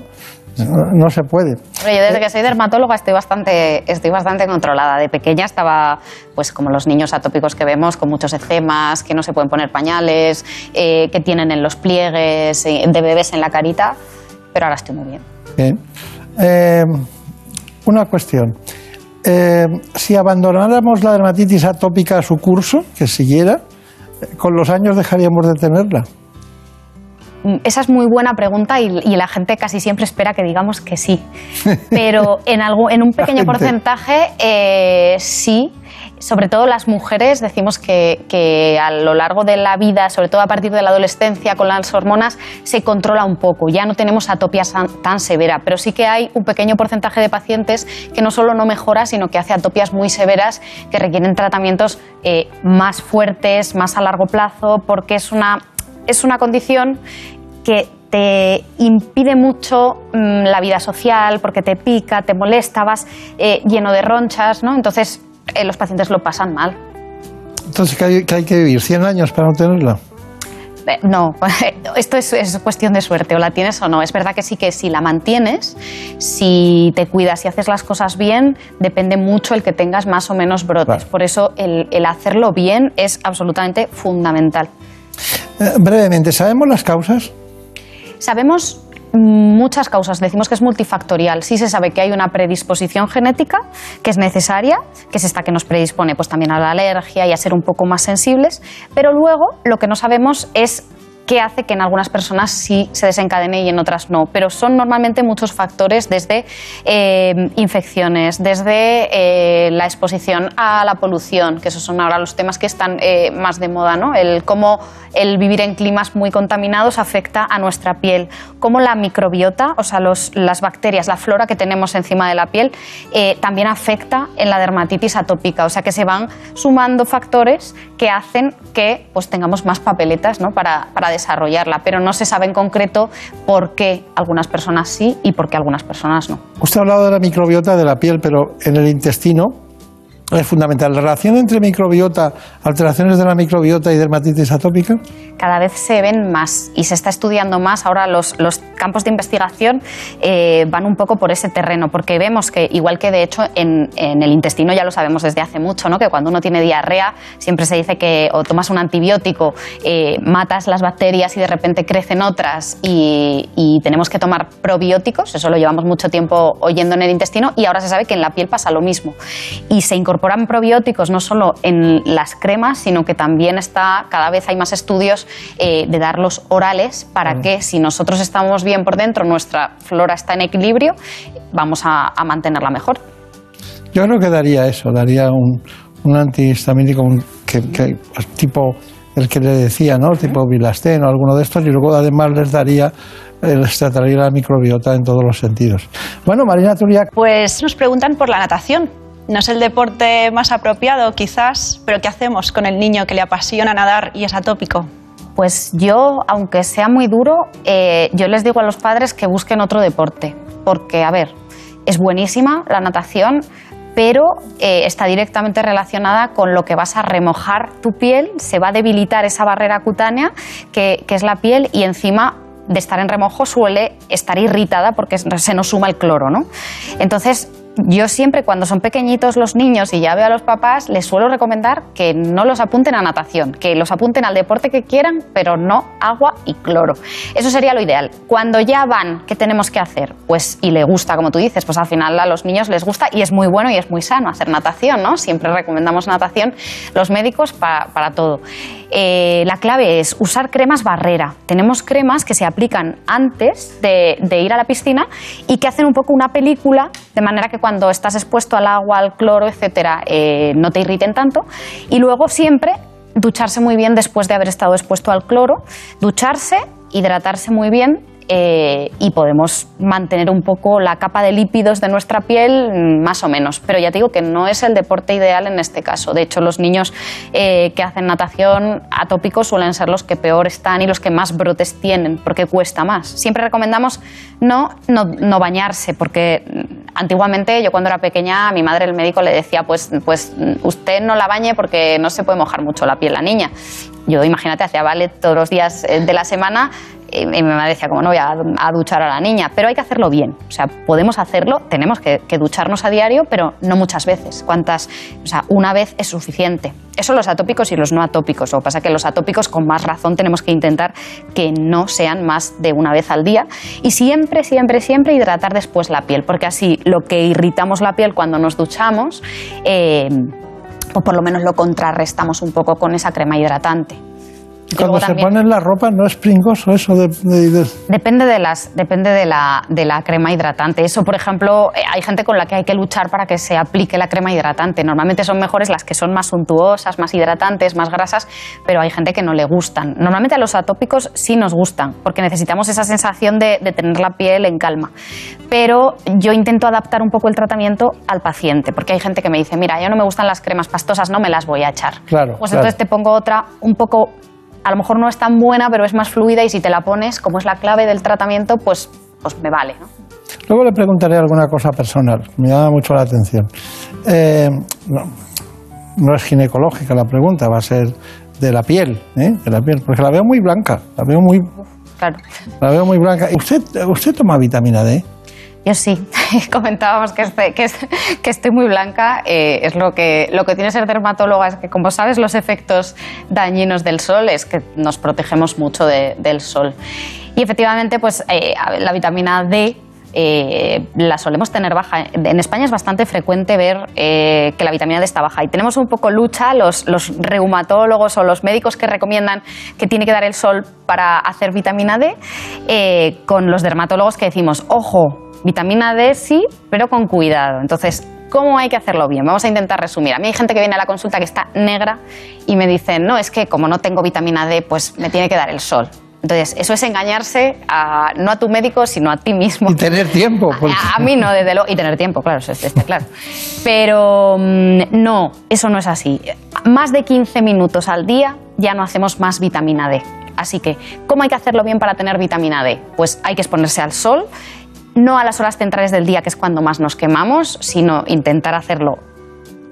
no, no se puede. Pero yo desde que soy dermatóloga estoy bastante, estoy bastante controlada. De pequeña estaba, pues como los niños atópicos que vemos, con muchos eczemas, que no se pueden poner pañales, eh, que tienen en los pliegues, eh, de bebés en la carita, pero ahora estoy muy bien. Bien. Eh, una cuestión. Si abandonáramos la dermatitis atópica a su curso, que siguiera, ¿con los años dejaríamos de tenerla? Mm, Esa es muy buena pregunta y, y la gente casi siempre espera que digamos que sí. Pero en, algo, en un pequeño porcentaje eh, sí. Sobre todo las mujeres decimos que, que a lo largo de la vida, sobre todo a partir de la adolescencia con las hormonas, se controla un poco. Ya no tenemos atopia tan severa, pero sí que hay un pequeño porcentaje de pacientes que no solo no mejora, sino que hace atopias muy severas que requieren tratamientos eh, más fuertes, más a largo plazo, porque es una, es una condición que te impide mucho mm, la vida social porque te pica, te molesta, vas eh, lleno de ronchas, ¿no? Entonces eh, los pacientes lo pasan mal. Entonces, ¿qué hay, qué hay que vivir? ¿100 años para no tenerla? Eh, no, esto es, es cuestión de suerte, o la tienes o no. Es verdad que sí que si la mantienes, si te cuidas y haces las cosas bien, depende mucho el que tengas más o menos brotes. Por eso el, el hacerlo bien es absolutamente fundamental. Eh, brevemente, ¿sabemos las causas? Sabemos muchas causas, decimos que es multifactorial. Sí se sabe que hay una predisposición genética que es necesaria, que es esta que nos predispone pues, también a la alergia y a ser un poco más sensibles, pero luego lo que no sabemos es qué hace que en algunas personas sí se desencadene y en otras no. Pero son normalmente muchos factores, desde eh, infecciones, desde eh, la exposición a la polución, que esos son ahora los temas que están eh, más de moda, ¿no? El cómo el vivir en climas muy contaminados afecta a nuestra piel, cómo la microbiota, o sea, los- las bacterias, la flora que tenemos encima de la piel, también afecta en la dermatitis atópica. O sea, que se van sumando factores que hacen que pues, tengamos más papeletas ¿no? para, para desarrollarla, pero no se sabe en concreto por qué algunas personas sí y por qué algunas personas no. Usted ha hablado de la microbiota de la piel, pero en el intestino es fundamental. ¿La relación entre microbiota, alteraciones de la microbiota y dermatitis atópica? cada vez se ven más y se está estudiando más. Ahora los, los campos de investigación eh, van un poco por ese terreno, porque vemos que, igual que de hecho en, en el intestino ya lo sabemos desde hace mucho, ¿no? que cuando uno tiene diarrea siempre se dice que o tomas un antibiótico, eh, matas las bacterias y de repente crecen otras y, y tenemos que tomar probióticos, eso lo llevamos mucho tiempo oyendo en el intestino y ahora se sabe que en la piel pasa lo mismo y se incorpora incorporan probióticos no solo en las cremas, sino que también está, cada vez hay más estudios eh, de darlos orales para que si nosotros estamos bien por dentro, nuestra flora está en equilibrio, vamos a, a mantenerla mejor. Yo creo que daría eso, daría un, un antihistamínico que, que- pues, tipo el que le decía, ¿no? Tipo bilastén o alguno de estos, y luego además les daría, les trataría la microbiota en todos los sentidos. Bueno, Marina Turiac, Pues nos preguntan por la natación. No es el deporte más apropiado, quizás, pero ¿qué hacemos con el niño que le apasiona nadar y es atópico? Pues yo, aunque sea muy duro, eh, yo les digo a los padres que busquen otro deporte, porque, a ver, es buenísima la natación, pero eh, está directamente relacionada con lo que vas a remojar tu piel, se va a debilitar esa barrera cutánea que, que es la piel y encima de estar en remojo suele estar irritada porque se nos suma el cloro, ¿no? Entonces, yo siempre cuando son pequeñitos los niños y ya veo a los papás, les suelo recomendar que no los apunten a natación, que los apunten al deporte que quieran, pero no agua y cloro. Eso sería lo ideal. Cuando ya van, ¿qué tenemos que hacer? Pues, y le gusta, como tú dices, pues al final a los niños les gusta y es muy bueno y es muy sano hacer natación, ¿no? Siempre recomendamos natación los médicos pa- para todo. Eh, la clave es usar cremas barrera. Tenemos cremas que se aplican antes de, de ir a la piscina y que hacen un poco una película, de manera que cuando estás expuesto al agua, al cloro, etcétera, eh, no te irriten tanto. Y luego siempre ducharse muy bien después de haber estado expuesto al cloro, ducharse, hidratarse muy bien eh, y podemos mantener un poco la capa de lípidos de nuestra piel mm, más o menos. Pero ya te digo que no es el deporte ideal en este caso. De hecho, los niños eh, que hacen natación atópicos suelen ser los que peor están y los que más brotes tienen, porque cuesta más. Siempre recomendamos no, no, no bañarse, porque mm, antiguamente yo cuando era pequeña a mi madre el médico le decía, pues, pues mm, usted no la bañe porque no se puede mojar mucho la piel la niña. Yo, imagínate, hacía ballet todos los días eh, de la semana y mi madre decía, como no voy a, duchar a la niña? Pero hay que hacerlo bien. O sea, podemos hacerlo, tenemos que, que ducharnos a diario, pero no muchas veces. ¿Cuántas? O sea, una vez es suficiente. Eso los atópicos y los no atópicos. Lo que pasa es que los atópicos, con más razón, tenemos que intentar que no sean más de una vez al día. Y siempre, siempre, siempre hidratar después la piel, porque así lo que irritamos la piel cuando nos duchamos, eh, o por lo menos lo contrarrestamos un poco con esa crema hidratante. Cuando se también- ponen la ropa no es pringoso eso de... de- de- Depende de las, depende de la, de la crema hidratante. Eso, por ejemplo, eh, hay gente con la que hay que luchar para que se aplique la crema hidratante. Normalmente son mejores las que son más suntuosas, más hidratantes, más grasas, pero hay gente que no le gustan. Normalmente a los atópicos sí nos gustan, porque necesitamos esa sensación de, de tener la piel en calma. Pero yo intento adaptar un poco el tratamiento al paciente, porque hay gente que me dice, mira, yo no me gustan las cremas pastosas, no me las voy a echar. Claro, Pues claro. entonces te pongo otra un poco, a lo mejor no es tan buena, pero es más fluida y si te la pones, como es la clave del tratamiento, pues, pues me vale. ¿no? Luego le preguntaré alguna cosa personal, me llama mucho la atención. Eh, no, no es ginecológica la pregunta, va a ser de la piel, ¿eh? de la piel, porque la veo muy blanca, la veo muy, Claro. la veo muy blanca. ¿Usted, usted toma vitamina D? Yo sí, comentábamos que, este- que, es- que estoy muy blanca. eh, es lo que, lo que tiene ser dermatóloga, es que como sabes los efectos dañinos del sol es que nos protegemos mucho de- del sol. Y efectivamente, pues eh, la vitamina D eh, la solemos tener baja. En España es bastante frecuente ver que la vitamina D está baja y tenemos un poco lucha los, los reumatólogos o los médicos que recomiendan que tiene que dar el sol para hacer vitamina D con los dermatólogos que decimos, ojo, vitamina D sí, pero con cuidado. Entonces, ¿Cómo hay que hacerlo bien? Vamos a intentar resumir. A mí hay gente que viene a la consulta que está negra y me dicen, no, es que como no tengo vitamina D, pues me tiene que dar el sol. Entonces, eso es engañarse a- no a tu médico, sino a ti mismo. Y tener tiempo. porque- A, a mí no, desde luego. Y tener tiempo, claro, eso está claro. Pero mm, no, eso no es así. Más de 15 minutos al día ya no hacemos más vitamina D. Así que, ¿cómo hay que hacerlo bien para tener vitamina D? Pues hay que exponerse al sol, no a las horas centrales del día, que es cuando más nos quemamos, sino intentar hacerlo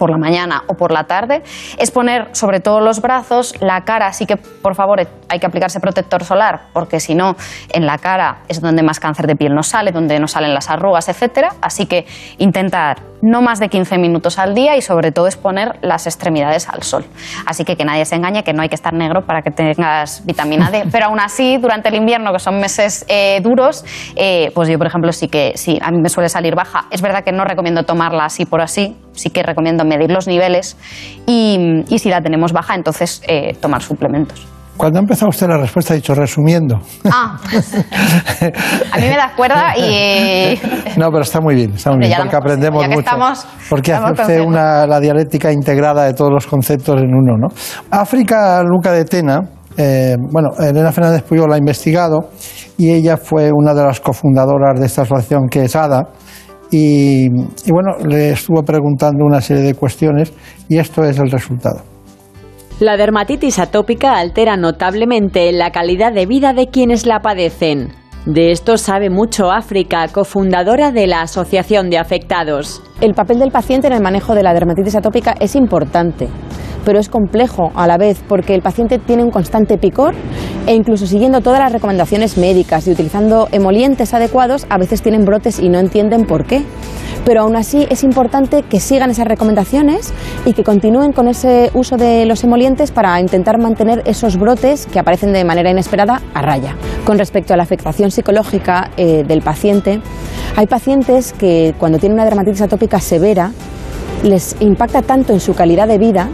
por la mañana o por la tarde, es poner sobre todo los brazos, la cara, así que por favor hay que aplicarse protector solar, porque si no, en la cara es donde más cáncer de piel nos sale, donde nos salen las arrugas, etcétera. Así que intentar no más de 15 minutos al día y sobre todo exponer las extremidades al sol. Así que que nadie se engañe, que no hay que estar negro para que tengas vitamina D. Pero aún así, durante el invierno, que son meses eh, duros, eh, pues yo, por ejemplo, sí que sí, a mí me suele salir baja. Es verdad que no recomiendo tomarla así por así, sí que recomiendo medir los niveles y, y si la tenemos baja, entonces eh, tomar suplementos. Cuando ha empezado usted la respuesta ha dicho resumiendo. Ah, a mí me das cuerda y... No, pero está muy bien, está muy bien, porque aprendemos mucho. estamos- porque estamos hace usted una, la dialéctica integrada de todos los conceptos en uno, ¿no? África Luca de Tena, eh, bueno, Elena Fernández Puyol la ha investigado y ella fue una de las cofundadoras de esta asociación que es ADA. Y, y bueno, le estuvo preguntando una serie de cuestiones y esto es el resultado. La dermatitis atópica altera notablemente la calidad de vida de quienes la padecen. De esto sabe mucho África, cofundadora de la Asociación de Afectados. El papel del paciente en el manejo de la dermatitis atópica es importante, pero es complejo a la vez porque el paciente tiene un constante picor e incluso siguiendo todas las recomendaciones médicas y utilizando emolientes adecuados, a veces tienen brotes y no entienden por qué. Pero aún así es importante que sigan esas recomendaciones y que continúen con ese uso de los emolientes para intentar mantener esos brotes que aparecen de manera inesperada a raya. Con respecto a la afectación psicológica eh, del paciente, hay pacientes que cuando tienen una dermatitis atópica severa les impacta tanto en su calidad de vida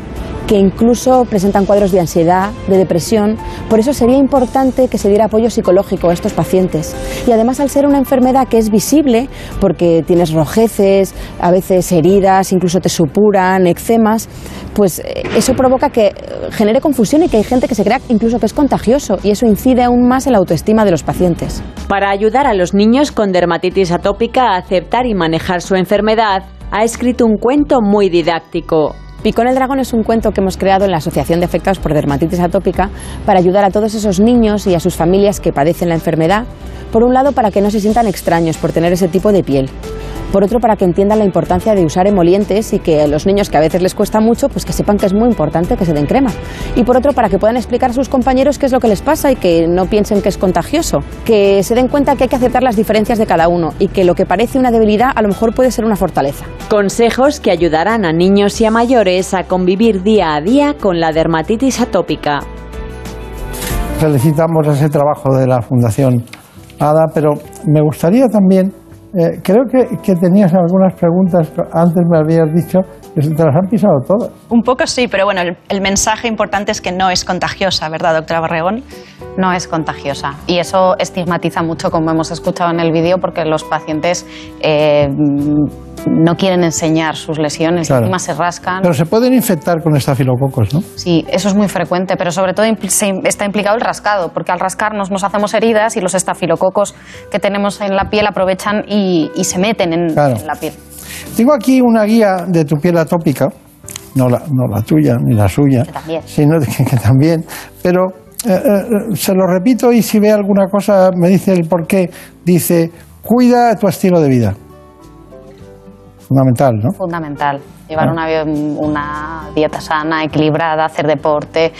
que incluso presentan cuadros de ansiedad, de depresión. Por eso sería importante que se diera apoyo psicológico a estos pacientes. Y además al ser una enfermedad que es visible, porque tienes rojeces, a veces heridas, incluso te supuran, eczemas, pues eh, eso provoca que eh, genere confusión y que hay gente que se crea incluso que es contagioso y eso incide aún más en la autoestima de los pacientes. Para ayudar a los niños con dermatitis atópica a aceptar y manejar su enfermedad, ha escrito un cuento muy didáctico. Picón el dragón es un cuento que hemos creado en la Asociación de Afectados por Dermatitis Atópica para ayudar a todos esos niños y a sus familias que padecen la enfermedad. Por un lado, para que no se sientan extraños por tener ese tipo de piel. Por otro, para que entiendan la importancia de usar emolientes y que a los niños que a veces les cuesta mucho, pues que sepan que es muy importante que se den crema. Y por otro, para que puedan explicar a sus compañeros qué es lo que les pasa y que no piensen que es contagioso. Que se den cuenta que hay que aceptar las diferencias de cada uno y que lo que parece una debilidad a lo mejor puede ser una fortaleza. Consejos que ayudarán a niños y a mayores a convivir día a día con la dermatitis atópica. Felicitamos ese trabajo de la Fundación ADA, pero me gustaría también, eh, creo que, que tenías algunas preguntas, antes me habías dicho te las han pisado todas. Un poco sí, pero bueno, el, el mensaje importante es que no es contagiosa, ¿verdad, doctora Barregón? no es contagiosa. Y eso estigmatiza mucho, como hemos escuchado en el vídeo, porque los pacientes eh, no quieren enseñar sus lesiones, Claro. encima se rascan. Pero se pueden infectar con estafilococos, ¿no? Sí, eso es muy frecuente, pero sobre todo impl- se- está implicado el rascado, porque al rascarnos nos hacemos heridas y los estafilococos que tenemos en la piel aprovechan y, y se meten en, Claro. en la piel. Tengo aquí una guía de tu piel atópica, no la, no la tuya ni la suya, también. sino que, que también, pero eh, eh, se lo repito y si ve alguna cosa me dice el por qué. Dice, cuida tu estilo de vida. Fundamental, ¿no? Fundamental. Llevar Ah. una, una dieta sana, equilibrada, hacer deporte.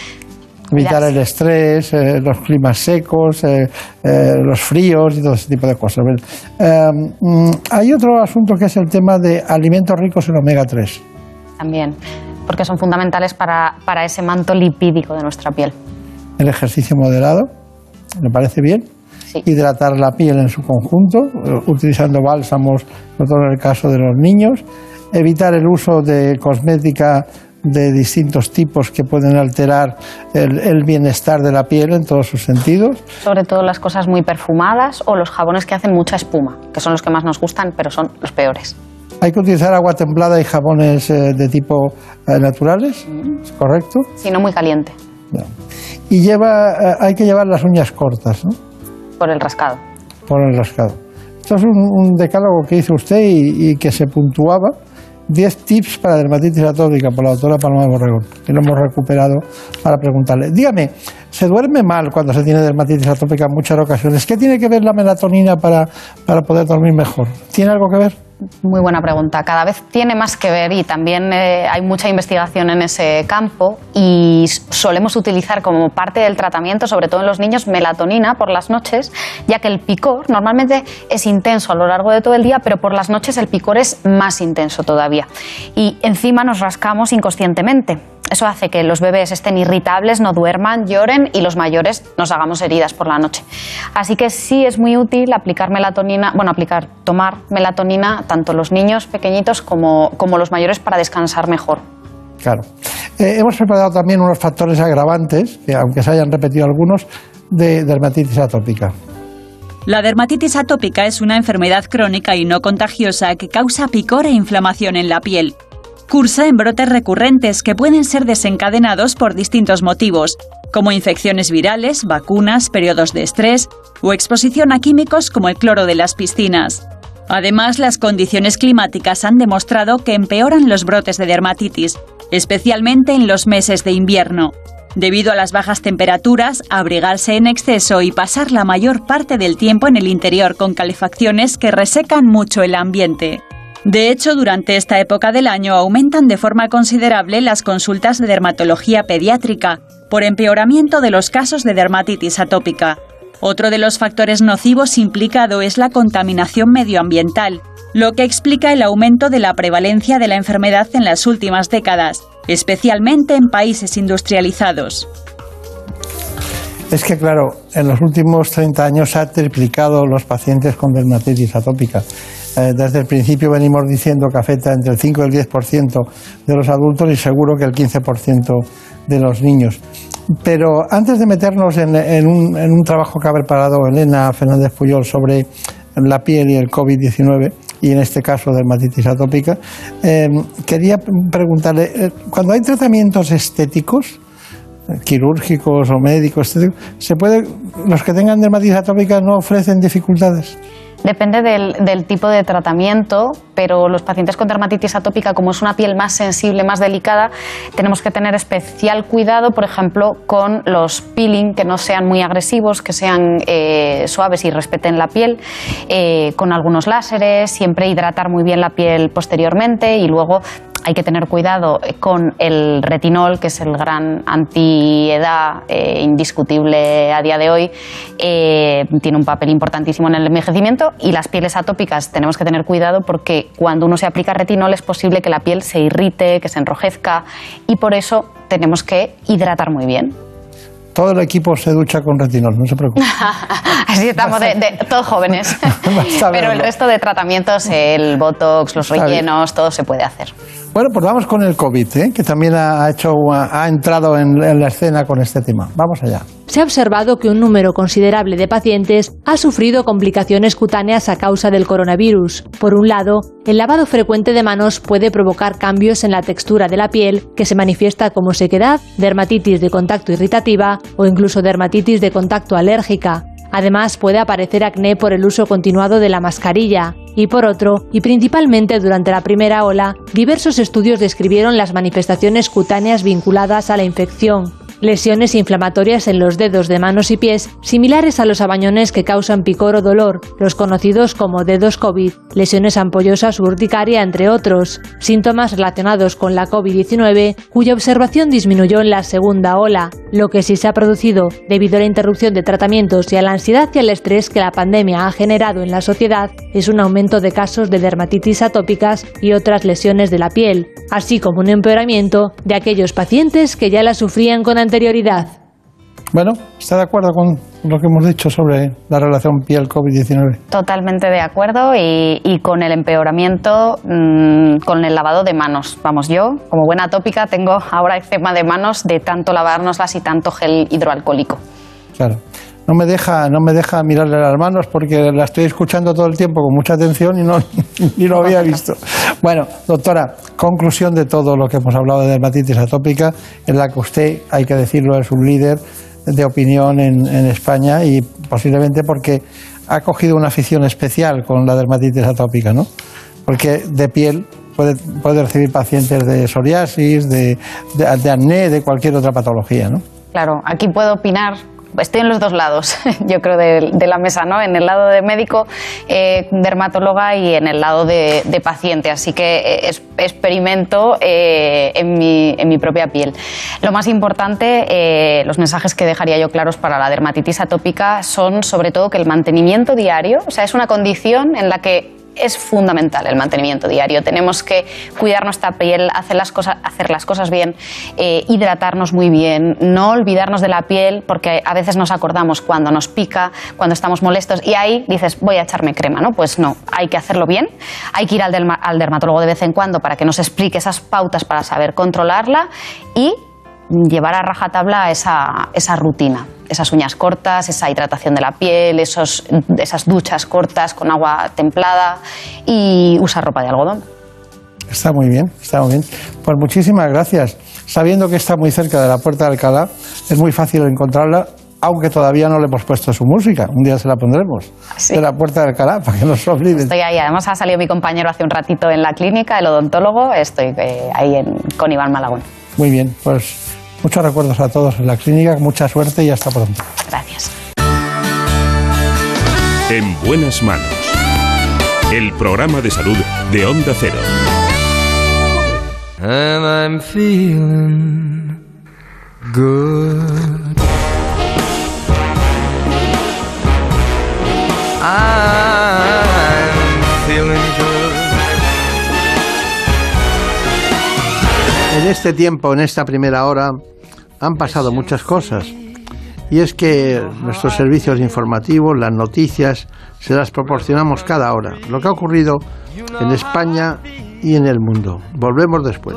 Evitar el estrés, eh, los climas secos, eh, eh, los fríos y todo ese tipo de cosas. Eh, mm, hay otro asunto que es el tema de alimentos ricos en omega 3. También, porque son fundamentales para, para ese manto lipídico de nuestra piel. El ejercicio moderado, ¿me parece bien? Hidratar la piel en su conjunto, utilizando bálsamos, sobre todo en el caso de los niños. Evitar el uso de cosmética de distintos tipos que pueden alterar el, el bienestar de la piel en todos sus sentidos. Sobre todo las cosas muy perfumadas o los jabones que hacen mucha espuma, que son los que más nos gustan, pero son los peores. Hay que utilizar agua templada y jabones eh, de tipo eh, naturales, ¿es correcto? Si no muy caliente, Y lleva, eh, hay que llevar las uñas cortas, ¿no? por el rascado. por el rascado. Esto es un, un decálogo que hizo usted y, y que se puntuaba. 10 tips para dermatitis atópica por la doctora Paloma de Borregón, que lo hemos recuperado para preguntarle. Dígame, ¿se duerme mal cuando se tiene dermatitis atópica en muchas ocasiones? ¿Qué tiene que ver la melatonina para, para poder dormir mejor? ¿Tiene algo que ver? Muy buena pregunta. Cada vez tiene más que ver y también eh, hay mucha investigación en ese campo y solemos utilizar como parte del tratamiento, sobre todo en los niños, melatonina por las noches, ya que el picor normalmente es intenso a lo largo de todo el día, pero por las noches el picor es más intenso todavía. Y encima nos rascamos inconscientemente. Eso hace que los bebés estén irritables, no duerman, lloren y los mayores nos hagamos heridas por la noche. Así que sí es muy útil aplicar melatonina, bueno, aplicar, tomar melatonina tanto los niños pequeñitos como, como los mayores para descansar mejor. Claro. Eh, hemos preparado también unos factores agravantes, que aunque se hayan repetido algunos, de dermatitis atópica. La dermatitis atópica es una enfermedad crónica y no contagiosa que causa picor e inflamación en la piel. Cursa en brotes recurrentes que pueden ser desencadenados por distintos motivos, como infecciones virales, vacunas, periodos de estrés o exposición a químicos como el cloro de las piscinas. Además, las condiciones climáticas han demostrado que empeoran los brotes de dermatitis, especialmente en los meses de invierno. Debido a las bajas temperaturas, abrigarse en exceso y pasar la mayor parte del tiempo en el interior con calefacciones que resecan mucho el ambiente. De hecho, durante esta época del año aumentan de forma considerable las consultas de dermatología pediátrica por empeoramiento de los casos de dermatitis atópica. Otro de los factores nocivos implicado es la contaminación medioambiental, lo que explica el aumento de la prevalencia de la enfermedad en las últimas décadas, especialmente en países industrializados. Es que, claro, en los últimos 30 años se ha triplicado los pacientes con dermatitis atópica. Eh, desde el principio venimos diciendo que afecta entre el 5 y el 10% de los adultos y seguro que el 15% de los niños. Pero antes de meternos en, un, trabajo que ha preparado Elena Fernández Puyol sobre la piel y el COVID-19, y en este caso dermatitis atópica, eh, quería preguntarle, eh, cuando hay tratamientos estéticos, quirúrgicos o médicos, ¿se puede, los que tengan dermatitis atópica no ofrecen dificultades? Depende del, tipo de tratamiento, pero los pacientes con dermatitis atópica, como es una piel más sensible, más delicada, tenemos que tener especial cuidado, por ejemplo, con los peeling, que no sean muy agresivos, que sean eh, suaves y respeten la piel, eh, con algunos láseres, siempre hidratar muy bien la piel posteriormente y luego hay que tener cuidado con el retinol, que es el gran antiedad eh, indiscutible a día de hoy. Eh, tiene un papel importantísimo en el envejecimiento y las pieles atópicas tenemos que tener cuidado porque cuando uno se aplica retinol es posible que la piel se irrite, que se enrojezca y por eso tenemos que hidratar muy bien todo el equipo se ducha con retinol, no se preocupe. Así estamos de, todos jóvenes. Pero el resto de tratamientos, el botox, los rellenos, todo se puede hacer. Bueno, pues vamos con el COVID, ¿eh? que también ha, hecho, ha entrado en, la escena con este tema. Vamos allá. Se ha observado que un número considerable de pacientes ha sufrido complicaciones cutáneas a causa del coronavirus. Por un lado, el lavado frecuente de manos puede provocar cambios en la textura de la piel que se manifiesta como sequedad, dermatitis de contacto irritativa o incluso dermatitis de contacto alérgica. Además, puede aparecer acné por el uso continuado de la mascarilla. Y por otro, y principalmente durante la primera ola, diversos estudios describieron las manifestaciones cutáneas vinculadas a la infección, lesiones inflamatorias en los dedos de manos y pies, similares a los abañones que causan picor o dolor, los conocidos como dedos COVID, lesiones ampollosas urticaria, entre otros, síntomas relacionados con la COVID-19, cuya observación disminuyó en la segunda ola. Lo que sí se ha producido, debido a la interrupción de tratamientos y a la ansiedad y al estrés que la pandemia ha generado en la sociedad, es un aumento de casos de dermatitis atópicas y otras lesiones de la piel, así como un empeoramiento de aquellos pacientes que ya la sufrían con anterioridad. Bueno, ¿está de acuerdo con lo que hemos dicho sobre la relación piel-COVID-19? Totalmente de acuerdo y, con el empeoramiento mm, con el lavado de manos. Vamos, yo, como buena tópica, tengo ahora eczema de manos de tanto lavárnoslas y tanto gel hidroalcohólico. Claro no me deja, no me deja mirarle las manos porque la estoy escuchando todo el tiempo con mucha atención y no ni lo había visto. Bueno, doctora, conclusión de todo lo que hemos hablado de dermatitis atópica, en la que usted, hay que decirlo, es un líder de opinión en, España y posiblemente porque ha cogido una afición especial con la dermatitis atópica, ¿no? Porque de piel puede, puede recibir pacientes de psoriasis, de, de, de acné, de cualquier otra patología, ¿no? Claro, aquí puedo opinar estoy en los dos lados, yo creo, de, la mesa, ¿no? En el lado de médico, eh, dermatóloga y en el lado de, paciente. Así que eh, experimento eh, en, mi, en, mi, propia piel. Lo más importante, los mensajes que dejaría yo claros para la dermatitis atópica son sobre todo que el mantenimiento diario, o sea, es una condición en la que es fundamental el mantenimiento diario. Tenemos que cuidar nuestra piel, hacer las cosas, hacer las cosas bien, eh, hidratarnos muy bien, no olvidarnos de la piel, porque a veces nos acordamos cuando nos pica, cuando estamos molestos, y ahí dices, voy a echarme crema, ¿no? Pues no, hay que hacerlo bien, hay que ir al, derma- al dermatólogo de vez en cuando para que nos explique esas pautas para saber controlarla y llevar a rajatabla esa, esa rutina. Esas uñas cortas, esa hidratación de la piel, esos, esas duchas cortas con agua templada y usar ropa de algodón. Está muy bien, está muy bien. Pues muchísimas gracias. Sabiendo que está muy cerca de la Puerta de Alcalá, es muy fácil encontrarla, aunque todavía no le hemos puesto su música. Un día se la pondremos. De la Puerta de Alcalá, para que no se olviden. Estoy ahí, además ha salido mi compañero hace un ratito en la clínica, el odontólogo, estoy eh, ahí en- con Iván Malagón. Muy bien, pues muchos recuerdos a todos en la clínica, mucha suerte y hasta pronto. Gracias. En buenas manos. El programa de salud de Onda Cero. And I'm feeling good. I'm En este tiempo, en esta primera hora, han pasado muchas cosas. Y es que nuestros servicios informativos, las noticias, se las proporcionamos cada hora. Lo que ha ocurrido en España y en el mundo. Volvemos después.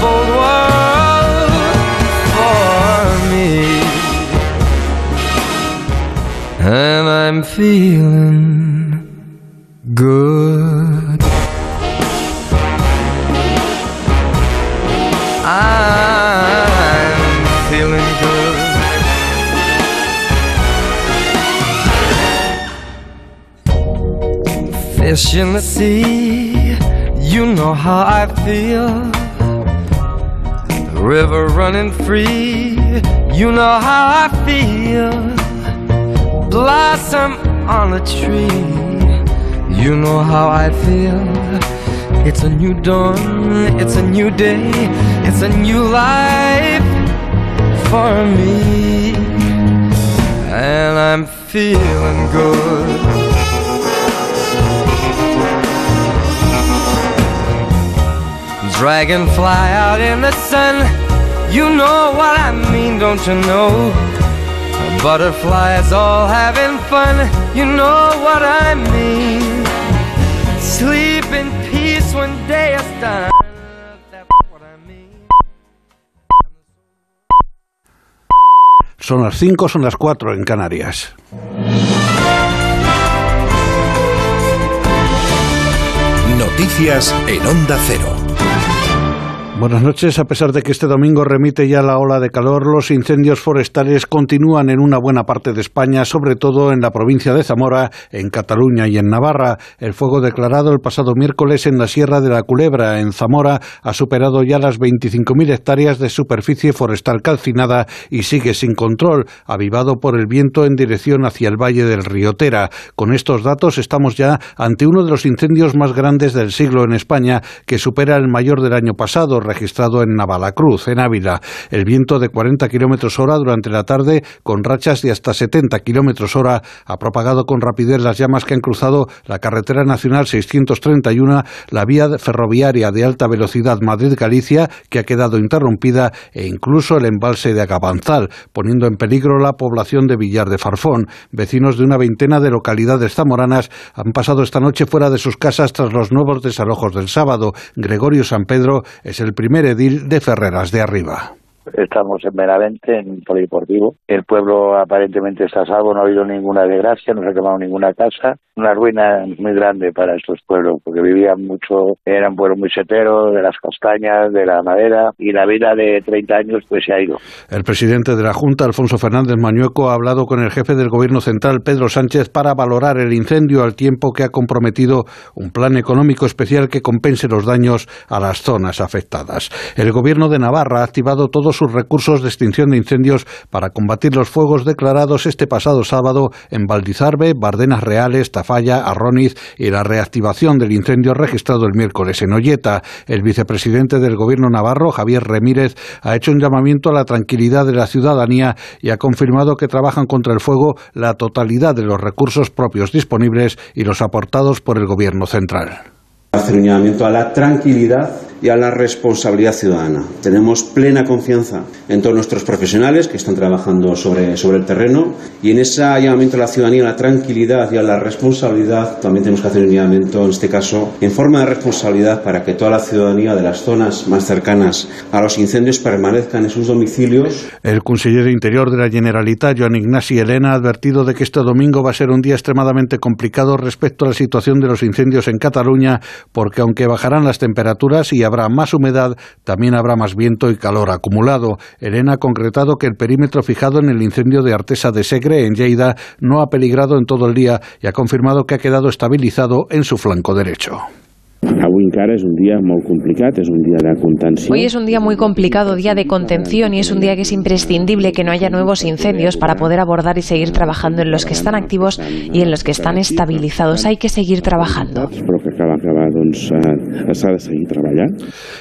bold world for me. And I'm feeling good. I'm feeling good. Fish in the sea, you know how I feel. River running free, you know how I feel. Blossom on a tree, you know how I feel. It's a new dawn, it's a new day, it's a new life for me. And I'm feeling good. Dragonfly out in the sun, you know what I mean, don't you know? Butterflies all having fun, you know what I mean. Sleep in peace when day is done. Son las 5, son las 4 en Canarias. Noticias en Onda Cero. Buenas noches. A pesar de que este domingo remite ya la ola de calor, los incendios forestales continúan en una buena parte de España, sobre todo en la provincia de Zamora, en Cataluña y en Navarra. El fuego declarado el pasado miércoles en la Sierra de la Culebra, en Zamora, ha superado ya las 25.000 hectáreas de superficie forestal calcinada y sigue sin control, avivado por el viento en dirección hacia el valle del río Tera. Con estos datos estamos ya ante uno de los incendios más grandes del siglo en España, que supera el mayor del año pasado, registrado en Navalacruz, en Ávila. El viento de 40 kilómetros hora durante la tarde, con rachas de hasta 70 kilómetros hora, ha propagado con rapidez las llamas que han cruzado la carretera nacional 631, la vía ferroviaria de alta velocidad Madrid-Galicia, que ha quedado interrumpida, e incluso el embalse de Agabanzal, poniendo en peligro la población de Villar de Farfón. Vecinos de una veintena de localidades zamoranas han pasado esta noche fuera de sus casas tras los nuevos desalojos del sábado. Gregorio San Pedro es el primer edil de Ferreras de Arriba. Estamos en Benavente, en Polideportivo. El pueblo aparentemente está a salvo, no ha habido ninguna desgracia, no se ha quemado ninguna casa. Una ruina muy grande para estos pueblos, porque vivían mucho, eran pueblos muy seteros, de las castañas, de la madera, y la vida de 30 años pues se ha ido. El presidente de la Junta, Alfonso Fernández Mañueco, ha hablado con el jefe del Gobierno Central, Pedro Sánchez, para valorar el incendio al tiempo que ha comprometido un plan económico especial que compense los daños a las zonas afectadas. El Gobierno de Navarra ha activado todos sus recursos de extinción de incendios para combatir los fuegos declarados este pasado sábado en Valdizarbe, Bardenas Reales, Tafalla, Arroniz y la reactivación del incendio registrado el miércoles en Olleta. El vicepresidente del Gobierno navarro, Javier Remírez, ha hecho un llamamiento a la tranquilidad de la ciudadanía y ha confirmado que trabajan contra el fuego la totalidad de los recursos propios disponibles y los aportados por el Gobierno central hacer un llamamiento a la tranquilidad y a la responsabilidad ciudadana. Tenemos plena confianza en todos nuestros profesionales que están trabajando sobre, sobre el terreno y en ese llamamiento a la ciudadanía, a la tranquilidad y a la responsabilidad también tenemos que hacer un llamamiento, en este caso, en forma de responsabilidad para que toda la ciudadanía de las zonas más cercanas a los incendios permanezcan en sus domicilios. El consejero Interior de la Generalitat, Joan Ignasi Elena, ha advertido de que este domingo va a ser un día extremadamente complicado respecto a la situación de los incendios en Cataluña porque aunque bajarán las temperaturas y habrá más humedad, también habrá más viento y calor acumulado. Elena ha concretado que el perímetro fijado en el incendio de Artesa de Segre, en Lleida, no ha peligrado en todo el día y ha confirmado que ha quedado estabilizado en su flanco derecho. Hoy es un día muy complicado, día de contención y es un día que es imprescindible que no haya nuevos incendios para poder abordar y seguir trabajando en los que están activos y en los que están estabilizados. Hay que seguir trabajando.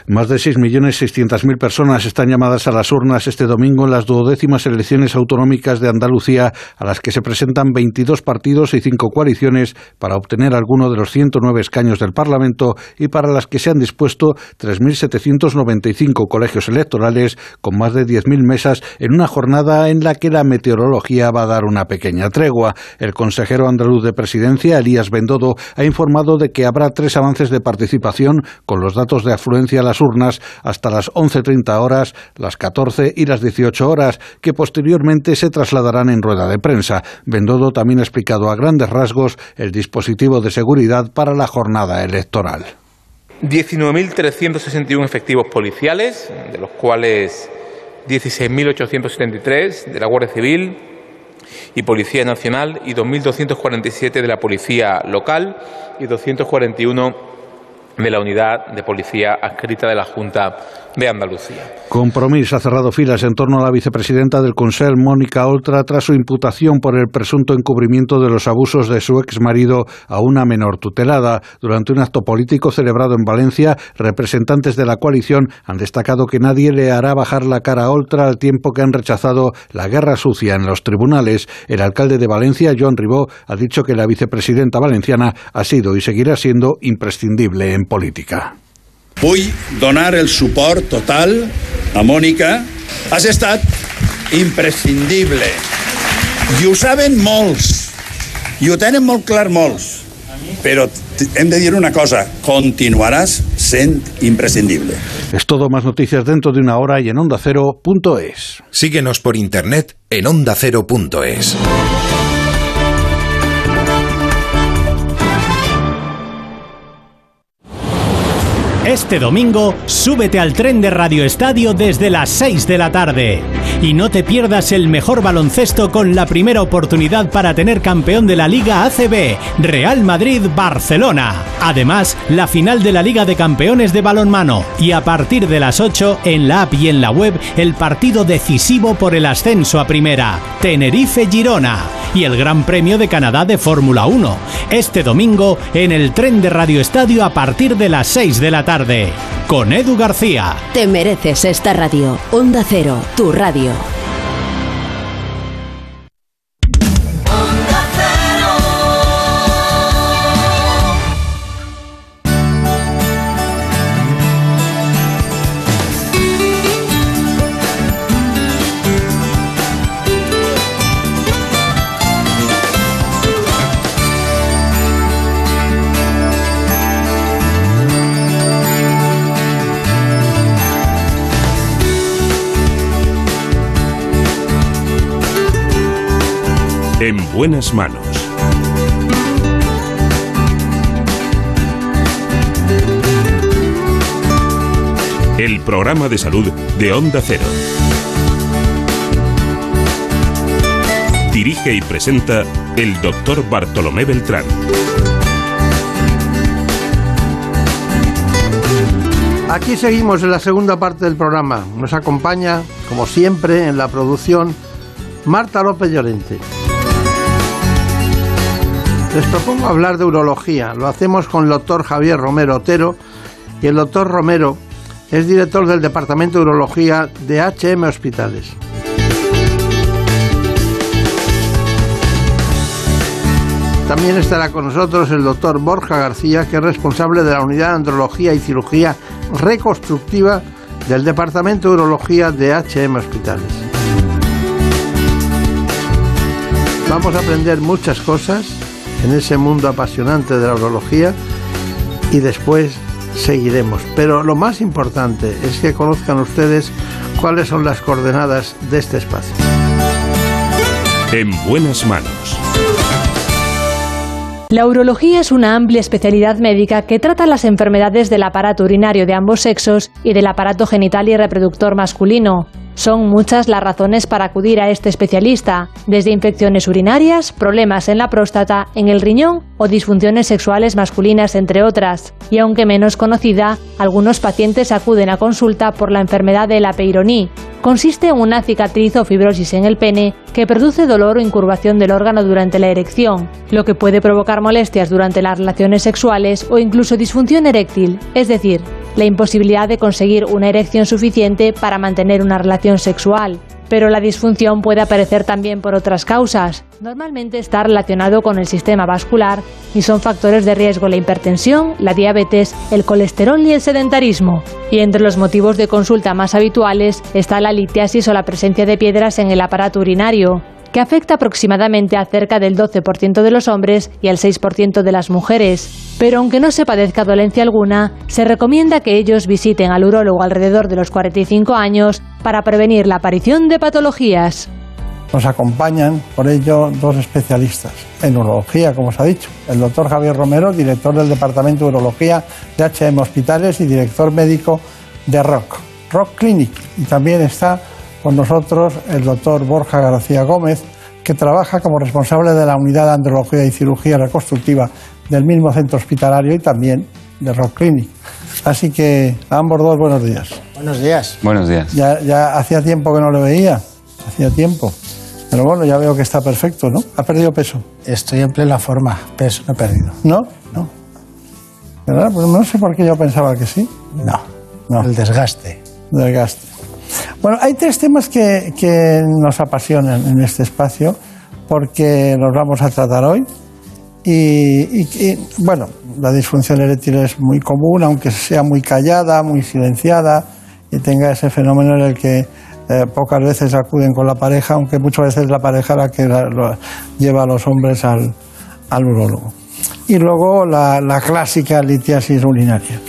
Más de 6.600.000 personas están llamadas a las urnas este domingo en las duodécimas elecciones autonómicas de Andalucía, a las que se presentan 22 partidos y 5 coaliciones para obtener alguno de los 109 escaños del Parlamento y para las que se han dispuesto 3.795 colegios electorales con más de 10.000 mesas en una jornada en la que la meteorología va a dar una pequeña tregua. El consejero andaluz de presidencia, Elías Bendodo, ha informado de que habrá tres avances de participación con los datos de afluencia a las urnas hasta las 11.30 horas, las 14 y las 18 horas, que posteriormente se trasladarán en rueda de prensa. Bendodo también ha explicado a grandes rasgos el dispositivo de seguridad para la jornada electoral. 19.361 efectivos policiales, de los cuales 16.873 de la Guardia Civil y Policía Nacional y 2.247 de la Policía Local y 241 de la unidad de policía adscrita de la Junta de Andalucía. Compromís ha cerrado filas en torno a la vicepresidenta del Consell, Mónica Oltra, tras su imputación por el presunto encubrimiento de los abusos de su exmarido a una menor tutelada. Durante un acto político celebrado en Valencia, representantes de la coalición han destacado que nadie le hará bajar la cara a Oltra al tiempo que han rechazado la guerra sucia en los tribunales. El alcalde de Valencia, Joan Ribó, ha dicho que la vicepresidenta valenciana ha sido y seguirá siendo imprescindible en política. Vull donar el suport total a Mònica. Has estat imprescindible. I ho saben molts. I ho tenen molt clar molts. Pero hem de dir una cosa, continuarás sent imprescindible. Es todo más noticias dentro de una hora y en ondacero.es. Síguenos por internet en ondacero.es. Este domingo, súbete al tren de Radio Estadio desde las 6 de la tarde. Y no te pierdas el mejor baloncesto con la primera oportunidad para tener campeón de la Liga ACB, Real Madrid-Barcelona. Además, la final de la Liga de Campeones de Balonmano. Y a partir de las 8, en la app y en la web, el partido decisivo por el ascenso a primera, Tenerife-Girona. Y el Gran Premio de Canadá de Fórmula 1. Este domingo, en el tren de Radio Estadio a partir de las 6 de la tarde con Edu García. Te mereces esta radio. Onda Cero, tu radio. Buenas manos. El programa de salud de Onda Cero. Dirige y presenta el doctor Bartolomé Beltrán. Aquí seguimos en la segunda parte del programa. Nos acompaña, como siempre, en la producción Marta López Llorente. Les propongo hablar de urología. Lo hacemos con el doctor Javier Romero Otero y el doctor Romero es director del Departamento de Urología de HM Hospitales. También estará con nosotros el doctor Borja García, que es responsable de la Unidad de Andrología y Cirugía Reconstructiva del Departamento de Urología de HM Hospitales. Vamos a aprender muchas cosas en ese mundo apasionante de la urología y después seguiremos. Pero lo más importante es que conozcan ustedes cuáles son las coordenadas de este espacio. En buenas manos. La urología es una amplia especialidad médica que trata las enfermedades del aparato urinario de ambos sexos y del aparato genital y reproductor masculino. Son muchas las razones para acudir a este especialista, desde infecciones urinarias, problemas en la próstata, en el riñón o disfunciones sexuales masculinas, entre otras. Y aunque menos conocida, algunos pacientes acuden a consulta por la enfermedad de la peironí. Consiste en una cicatriz o fibrosis en el pene que produce dolor o incurvación del órgano durante la erección, lo que puede provocar molestias durante las relaciones sexuales o incluso disfunción eréctil, es decir, la imposibilidad de conseguir una erección suficiente para mantener una relación sexual. Pero la disfunción puede aparecer también por otras causas. Normalmente está relacionado con el sistema vascular y son factores de riesgo la hipertensión, la diabetes, el colesterol y el sedentarismo. Y entre los motivos de consulta más habituales está la litiasis o la presencia de piedras en el aparato urinario que afecta aproximadamente a cerca del 12% de los hombres y al 6% de las mujeres. Pero aunque no se padezca dolencia alguna, se recomienda que ellos visiten al urólogo alrededor de los 45 años para prevenir la aparición de patologías. Nos acompañan, por ello, dos especialistas en urología, como os ha dicho. El doctor Javier Romero, director del Departamento de Urología de HM Hospitales y director médico de ROC, ROC Clinic. Y también está con nosotros el doctor Borja García Gómez, que trabaja como responsable de la unidad de andrología y cirugía reconstructiva del mismo centro hospitalario y también de Rock Clinic. Así que a ambos dos buenos días. Buenos días. Buenos días. Ya, ya hacía tiempo que no le veía, hacía tiempo. Pero bueno, ya veo que está perfecto, ¿no? ¿Ha perdido peso? Estoy en plena forma, peso no he perdido. ¿No? No. ¿Verdad? Pues no sé por qué yo pensaba que sí. No, no. el desgaste. Desgaste. Bueno, hay tres temas que, nos apasionan en este espacio porque los vamos a tratar hoy. Y, bueno, la disfunción eréctil es muy común, aunque sea muy callada, muy silenciada y tenga ese fenómeno en el que eh, pocas veces acuden con la pareja, aunque muchas veces la pareja la que lleva a los hombres al, al urólogo. Y luego la clásica litiasis urinaria.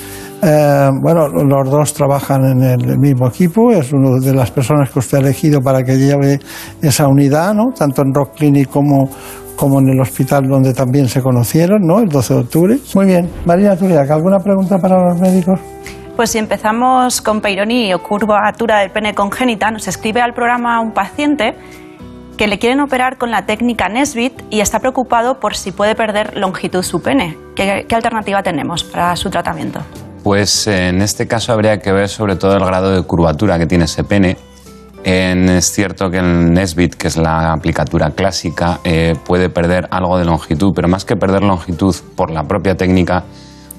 Eh, bueno, los dos trabajan en el mismo equipo, es una de las personas que usted ha elegido para que lleve esa unidad, ¿no? tanto en Rock Clinic como, como en el hospital donde también se conocieron, ¿no? el 12 de octubre. Muy bien, María Turiac, ¿alguna pregunta para los médicos? Pues si empezamos con peironía o curvatura del pene congénita, nos escribe al programa un paciente que le quieren operar con la técnica Nesbit y está preocupado por si puede perder longitud su pene. qué alternativa tenemos para su tratamiento? Pues en este caso habría que ver sobre todo el grado de curvatura que tiene ese pene. es cierto que el Nesbit, que es la aplicatura clásica, eh, puede perder algo de longitud, pero más que perder longitud por la propia técnica,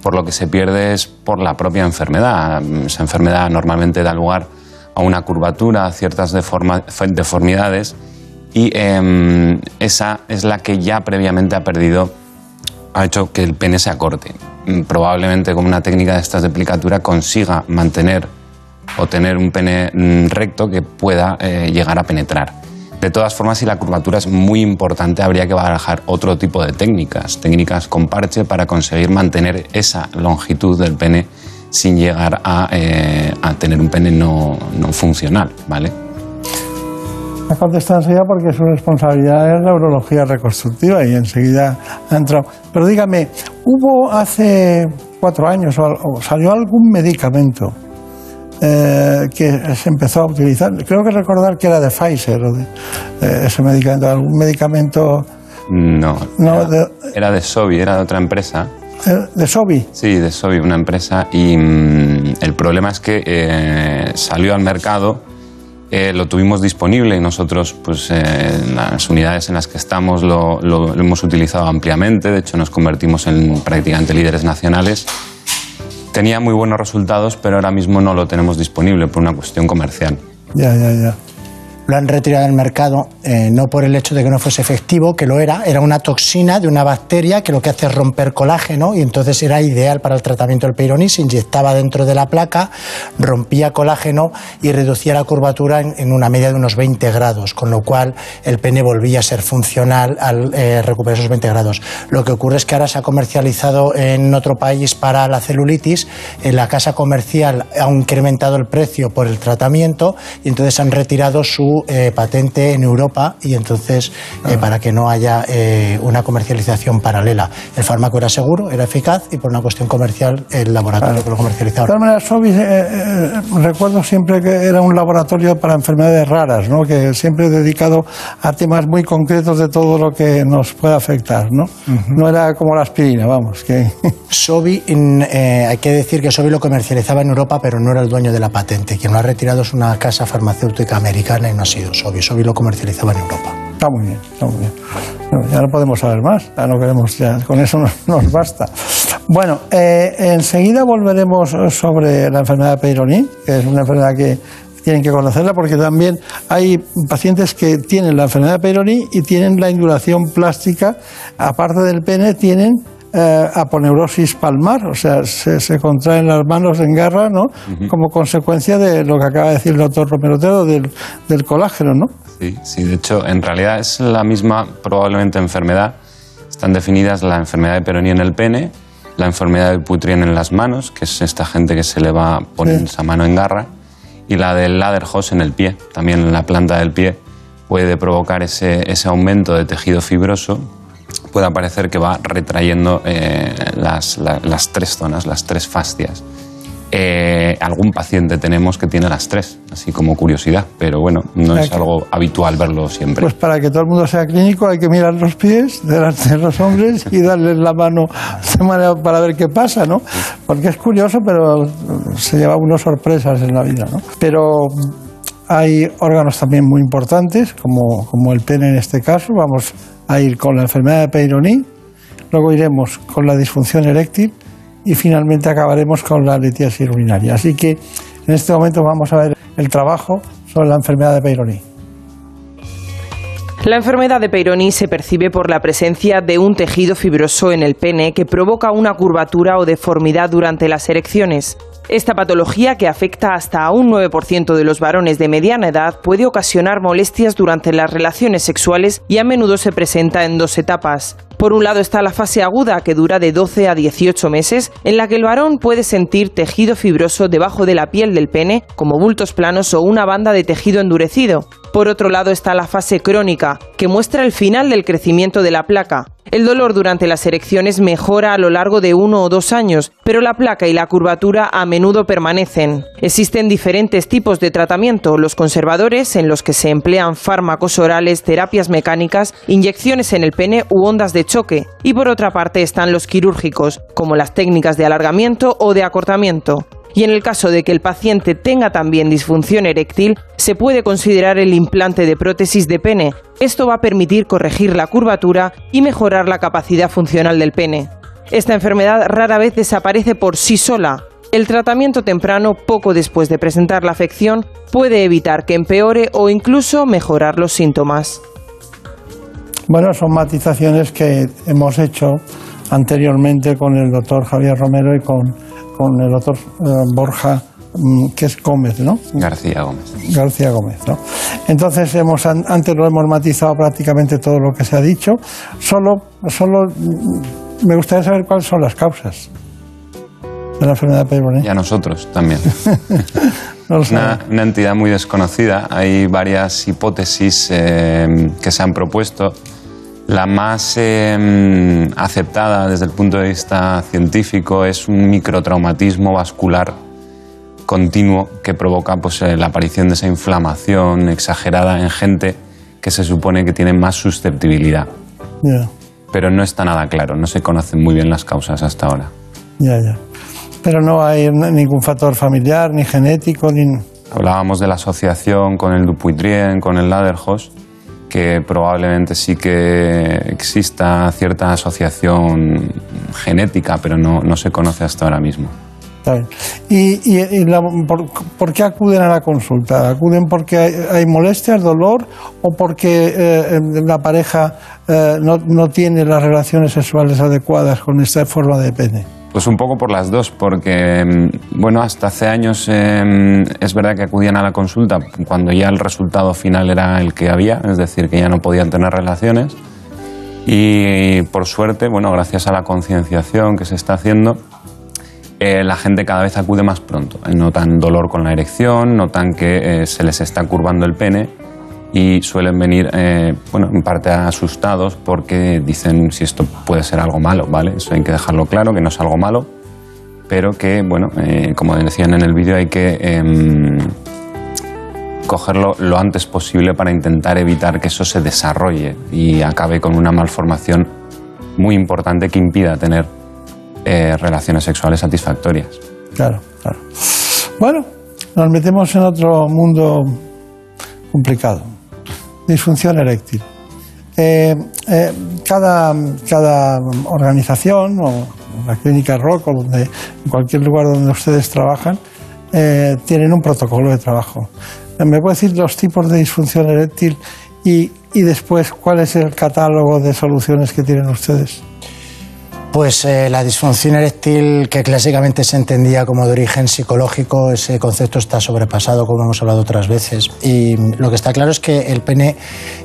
por lo que se pierde es por la propia enfermedad. Esa enfermedad normalmente da lugar a una curvatura, a ciertas deformidades, y em, esa es la que ya previamente ha perdido, ha hecho que el pene se acorte. Mm, probablemente con una técnica de estas de aplicatura consiga mantener o tener un pene mm, recto que pueda eh, llegar a penetrar. De todas formas, si la curvatura es muy importante, habría que barajar otro tipo de técnicas, técnicas con parche para conseguir mantener esa longitud del pene sin llegar a, eh, tener un pene no, no funcional, ¿vale? Ha contestado enseguida porque su responsabilidad es la urología reconstructiva y enseguida ha entrado. Pero dígame, ¿hubo hace cuatro años o, salió algún medicamento eh, que se empezó a utilizar? Creo que recordar que era de Pfizer o de, eh, ese medicamento, algún medicamento. No, era, de, Sobi, era de otra empresa. Eh, ¿De Sobi? Sí, de Sobi, una empresa. Y mm, el problema es que salió al mercado eh, lo tuvimos disponible y nosotros, pues, en eh, las unidades en las que estamos lo, hemos utilizado ampliamente. De hecho, nos convertimos en prácticamente líderes nacionales. Tenía muy buenos resultados, pero ahora mismo no lo tenemos disponible por una cuestión comercial. Ya, ya, ya lo han retirado del mercado eh, no por el hecho de que no fuese efectivo, que lo era, era una toxina de una bacteria que lo que hace es romper colágeno y entonces era ideal para el tratamiento del Peyronie, se inyectaba dentro de la placa, rompía colágeno y reducía la curvatura en, una media de unos 20 grados, con lo cual el pene volvía a ser funcional al eh, recuperar esos 20 grados. Lo que ocurre es que ahora se ha comercializado en otro país para la celulitis, en la casa comercial ha incrementado el precio por el tratamiento y entonces han retirado su eh, patente en Europa y entonces eh, ah. para que no haya eh, una comercialización paralela. El fármaco era seguro, era eficaz y por una cuestión comercial el laboratorio que lo comercializaba. De todas maneras, Sobi, recuerdo siempre que era un laboratorio para enfermedades raras, ¿no? que siempre dedicado a temas muy concretos de todo lo que nos puede afectar. No, no era como la aspirina, vamos. Que... Sobi, hay que decir que Sobi lo comercializaba en Europa, pero no era el dueño de la patente. Quien lo ha retirado es una casa farmacéutica americana y no ha sido Sobi. Sobi lo comercializaba en Europa. Está muy bien, está muy bien. ya no podemos saber más, ya no queremos, ya con eso nos, basta. Bueno, eh, enseguida volveremos sobre la enfermedad de Peyronie, que es una enfermedad que tienen que conocerla porque también hay pacientes que tienen la enfermedad de Peyronie y tienen la induración plástica, aparte del pene, tienen eh, aponeurosis palmar, o sea, se, contraen las manos en garra, ¿no? Como consecuencia de lo que acaba de decir el doctor Romero Otero del, del colágeno, ¿no? Sí, sí, de hecho, en realidad es la misma probablemente enfermedad. Están definidas la enfermedad de Peyronie en el pene, la enfermedad de Putrien en las manos, que es esta gente que se le va a poner esa mano en garra, y la del Laderhoss en el pie, también en la planta del pie puede provocar ese, ese aumento de tejido fibroso puede parecer que va retrayendo eh, las, tres zonas, las tres fascias. Eh, algún paciente tenemos que tiene las tres, así como curiosidad, pero bueno, no es algo habitual verlo siempre. Pues para que todo el mundo sea clínico hay que mirar los pies delante de los hombres y darles la mano para ver qué pasa, ¿no? Porque es curioso, pero se lleva unas sorpresas en la vida, ¿no? Pero hay órganos también muy importantes, como, como el pene en este caso, vamos a ir con la enfermedad de Peyronie, luego iremos con la disfunción eréctil y finalmente acabaremos con la litiasis urinaria. Así que en este momento vamos a ver el trabajo sobre la enfermedad de Peyronie. La enfermedad de Peyronie se percibe por la presencia de un tejido fibroso en el pene que provoca una curvatura o deformidad durante las erecciones. Esta patología, que afecta hasta a un 9% de los varones de mediana edad, puede ocasionar molestias durante las relaciones sexuales y a menudo se presenta en dos etapas. Por un lado está la fase aguda, que dura de 12 a 18 meses, en la que el varón puede sentir tejido fibroso debajo de la piel del pene, como bultos planos o una banda de tejido endurecido. Por otro lado está la fase crónica, que muestra el final del crecimiento de la placa. El dolor durante las erecciones mejora a lo largo de uno o dos años, pero la placa y la curvatura a menudo permanecen. Existen diferentes tipos de tratamiento, los conservadores, en los que se emplean fármacos orales, terapias mecánicas, inyecciones en el pene u ondas de choque, y por otra parte están los quirúrgicos, como las técnicas de alargamiento o de acortamiento y en el caso de que el paciente tenga también disfunción eréctil, se puede considerar el implante de prótesis de pene. Esto va a permitir corregir la curvatura y mejorar la capacidad funcional del pene. Esta enfermedad rara vez desaparece por sí sola. El tratamiento temprano, poco después de presentar la afección, puede evitar que empeore o incluso mejorar los síntomas. Bueno, son matizaciones que hemos hecho anteriormente con el doctor Javier Romero y con con el doctor eh, Borja, mm, que es Gómez, ¿no? García Gómez. García Gómez, ¿no? Entonces, hemos, antes lo hemos matizado prácticamente todo lo que se ha dicho. Solo, solo mm, me gustaría saber cuáles son las causas de la enfermedad de Y a nosotros también. No una entidad muy desconocida. Hay varias hipótesis eh, que se han propuesto. La más eh, aceptada desde el punto de vista científico es un microtraumatismo vascular continuo que provoca pues, eh, la aparición de esa inflamación exagerada en gente que se supone que tiene más susceptibilidad. Pero no está nada claro, no se conocen muy bien las causas hasta ahora. ya, ya. Pero no hay ningún factor familiar, ni genético, ni... Hablábamos de la asociación con el Dupuytren, con el Ladderhost, que probablemente sí que exista cierta asociación genética, pero no, no se conoce hasta ahora mismo. ¿Y, la- por, por qué acuden a la consulta? ¿Acuden porque hay, hay molestias, dolor o porque eh, la pareja eh, no, no tiene las relaciones sexuales adecuadas con esta forma de pene? Pues un poco por las dos, porque, mm, bueno, hasta hace años eh, es verdad que acudían a la consulta cuando ya el resultado final era el que había, es decir, que ya no podían tener relaciones. Y por suerte, bueno, gracias a la concienciación que se está haciendo, eh, la gente cada vez acude más pronto. Eh, Notan dolor con la erección, notan que eh, se les está curvando el pene y suelen venir, eh, bueno, en parte asustados porque dicen si esto puede ser algo malo, ¿vale? Eso hay que dejarlo claro, que no es algo malo, pero que, bueno, eh, como decían en el vídeo, hay que em, cogerlo lo antes posible para intentar evitar que eso se desarrolle y acabe con una malformación muy importante que impida tener eh, relaciones sexuales satisfactorias. Claro, claro. Bueno, nos metemos en otro mundo complicado. Disfunción eréctil. Eh, eh, cada, cada organización o la clínica Rock o en cualquier lugar donde ustedes trabajan eh, tienen un protocolo de trabajo. ¿Me puede decir los tipos de disfunción eréctil y, y después cuál es el catálogo de soluciones que tienen ustedes? Pues eh, la disfunción eréctil, que clásicamente se entendía como de origen psicológico, ese concepto está sobrepasado, como hemos hablado otras veces. Y lo que está claro es que el pene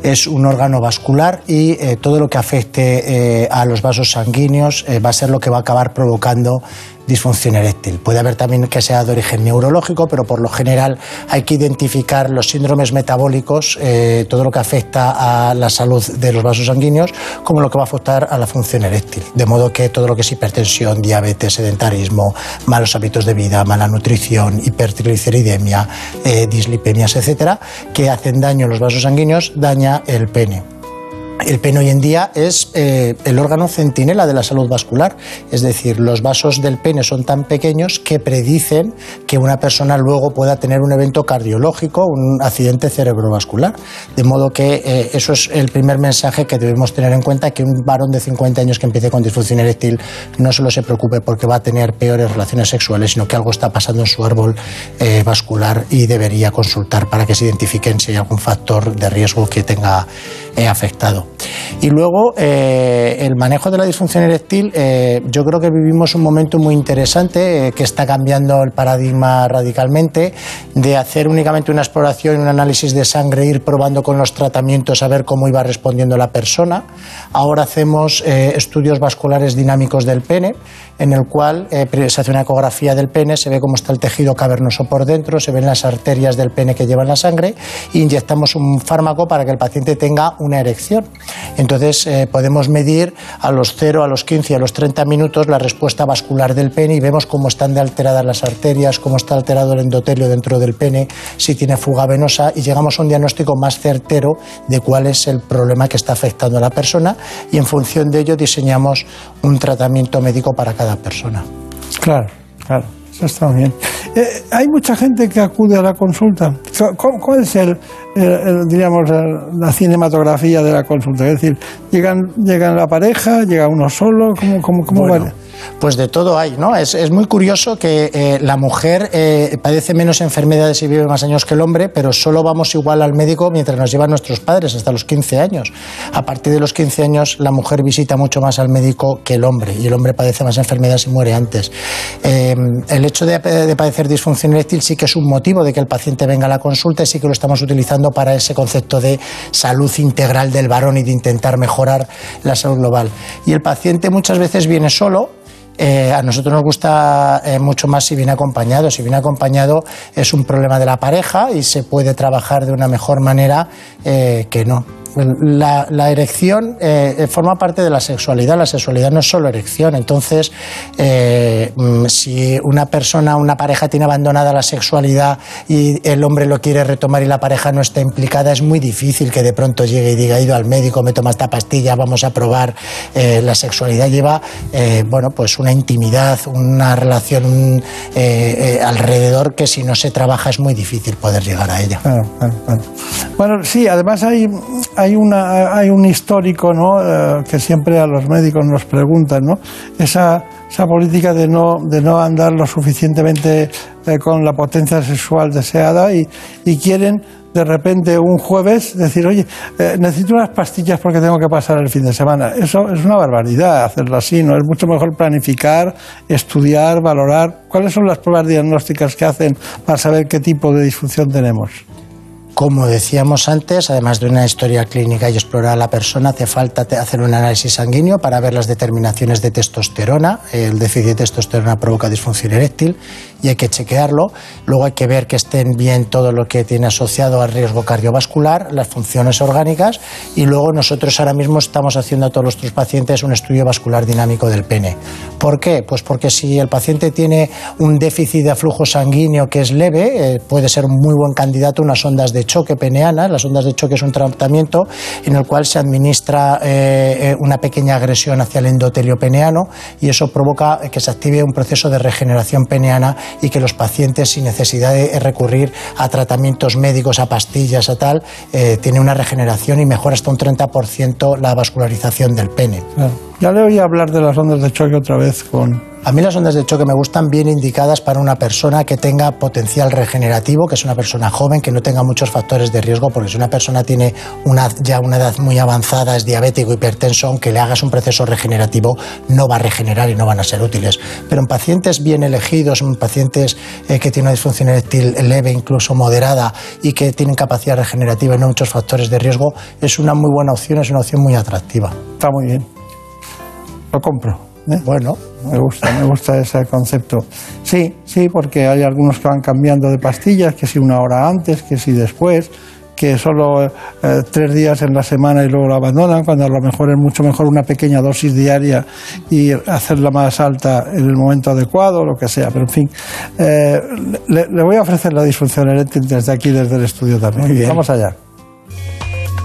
es un órgano vascular y eh, todo lo que afecte eh, a los vasos sanguíneos va a ser lo que va a acabar provocando disfunción eréctil. Puede haber también que sea de origen neurológico, pero por lo general hay que identificar los síndromes metabólicos, eh, todo lo que afecta a la salud de los vasos sanguíneos, como lo que va a afectar a la función eréctil. De modo que todo lo que es hipertensión, diabetes, sedentarismo, malos hábitos de vida, mala nutrición, hipertrigliceridemia, eh, dislipemias, etcétera, que hacen daño a los vasos sanguíneos, daña el pene. El pene hoy en día es eh, el órgano centinela de la salud vascular, es decir, los vasos del pene son tan pequeños que predicen que una persona luego pueda tener un evento cardiológico, un accidente cerebrovascular. De modo que eh, eso es el primer mensaje que debemos tener en cuenta, que un varón de 50 años que empiece con disfunción eréctil no solo se preocupe porque va a tener peores relaciones sexuales, sino que algo está pasando en su árbol eh, vascular y debería consultar para que se identifiquen si hay algún factor de riesgo que tenga eh, afectado. Y luego, eh, el manejo de la disfunción eréctil, eh, yo creo que vivimos un momento muy interesante eh, que está cambiando el paradigma radicalmente de hacer únicamente una exploración, un análisis de sangre, ir probando con los tratamientos a ver cómo iba respondiendo la persona. Ahora hacemos eh, estudios vasculares dinámicos del pene, en el cual se hace una ecografía del pene, se ve cómo está el tejido cavernoso por dentro, se ven las arterias del pene que llevan la sangre e inyectamos un fármaco para que el paciente tenga una erección. Entonces eh, podemos medir a los 0, a los 15, a los 30 minutos la respuesta vascular del pene y vemos cómo están de alteradas las arterias, cómo está alterado el endotelio dentro del pene, si tiene fuga venosa y llegamos a un diagnóstico más certero de cuál es el problema que está afectando a la persona y en función de ello diseñamos un tratamiento médico para cada persona. Claro, claro, eso está bien. Eh, hay mucha gente que acude a la consulta. ¿Cuál, es el, el- el, digamos, el- la cinematografía de la consulta? Es decir, llegan, llegan la pareja, llega uno solo, ¿cómo, cómo, cómo Bueno, va? Pues de todo hay, ¿no? Es, es muy curioso que eh, la mujer eh, padece menos enfermedades y vive más años que el hombre, pero solo vamos igual al médico mientras nos llevan nuestros padres, hasta los 15 años. A partir de los 15 años, la mujer visita mucho más al médico que el hombre, y el hombre padece más enfermedades y muere antes. Eh, el hecho de, de padecer disfunción eréctil sí que es un motivo de que el paciente venga a la consulta y sí que lo estamos utilizando para ese concepto de salud integral del varón y de intentar mejorar la salud global. Y el paciente muchas veces viene solo Eh, a nosotros nos gusta eh, mucho más si viene acompañado. Si viene acompañado es un problema de la pareja y se puede trabajar de una mejor manera eh, que no. La, erección eh, forma parte de la sexualidad. La sexualidad no es solo erección. Entonces, eh, mm, si una persona, una pareja tiene abandonada la sexualidad y el hombre lo quiere retomar y la pareja no está implicada, es muy difícil que de pronto llegue y diga, he ido al médico, me toma esta pastilla, vamos a probar. Eh, la sexualidad lleva, bueno, pues una intimidad, una relación alrededor que si no se trabaja es muy difícil poder llegar a ella. Bueno, sí, además hay hay, una, hay un histórico ¿no? Eh, que siempre a los médicos nos preguntan, ¿no? esa, esa política de no, de no andar lo suficientemente eh, con la potencia sexual deseada y, y, quieren de repente un jueves decir, oye, eh, necesito unas pastillas porque tengo que pasar el fin de semana. Eso es una barbaridad hacerlo así, ¿no? Es mucho mejor planificar, estudiar, valorar. ¿Cuáles son las pruebas diagnósticas que hacen para saber qué tipo de disfunción tenemos? Como decíamos antes, además de una historia clínica y explorar a la persona, hace falta hacer un análisis sanguíneo para ver las determinaciones de testosterona. El déficit de testosterona provoca disfunción eréctil y hay que chequearlo. Luego hay que ver que estén bien todo lo que tiene asociado al riesgo cardiovascular, las funciones orgánicas y luego nosotros ahora mismo estamos haciendo a todos nuestros pacientes un estudio vascular dinámico del pene. ¿Por qué? Pues porque si el paciente tiene un déficit de flujo sanguíneo que es leve, eh, puede ser un muy buen candidato unas ondas de choque peneana. Las ondas de choque es un tratamiento en el cual se administra eh, eh, una pequeña agresión hacia el endotelio peneano y eso provoca que se active un proceso de regeneración peneana y que los pacientes, sin necesidad de recurrir a tratamientos médicos, a pastillas, a tal, eh, tienen una regeneración y mejora hasta un 30% la vascularización del pene. Ya le oí hablar de las ondas de choque otra vez con, a mí las ondas de choque me gustan bien indicadas para una persona que tenga potencial regenerativo, que es una persona joven, que no tenga muchos factores de riesgo, porque si una persona tiene ya una edad muy avanzada, es diabético, hipertenso, aunque le hagas un proceso regenerativo, no va a regenerar y no van a ser útiles. Pero en pacientes bien elegidos, en pacientes eh, que tienen una disfunción eréctil leve, incluso moderada, y que tienen capacidad regenerativa y no muchos factores de riesgo, es una muy buena opción, es una opción muy atractiva. Está muy bien. Lo compro. ¿Eh? Bueno, me gusta, me gusta ese concepto. Sí, sí, porque hay algunos que van cambiando de pastillas, que si una hora antes, que si después, que solo eh, tres días en la semana y luego lo abandonan, cuando a lo mejor es mucho mejor una pequeña dosis diaria y hacerla más alta en el momento adecuado, lo que sea. Pero en fin, eh, le, le, voy a ofrecer la disfunción eréctil desde aquí, desde el estudio también. Vamos allá.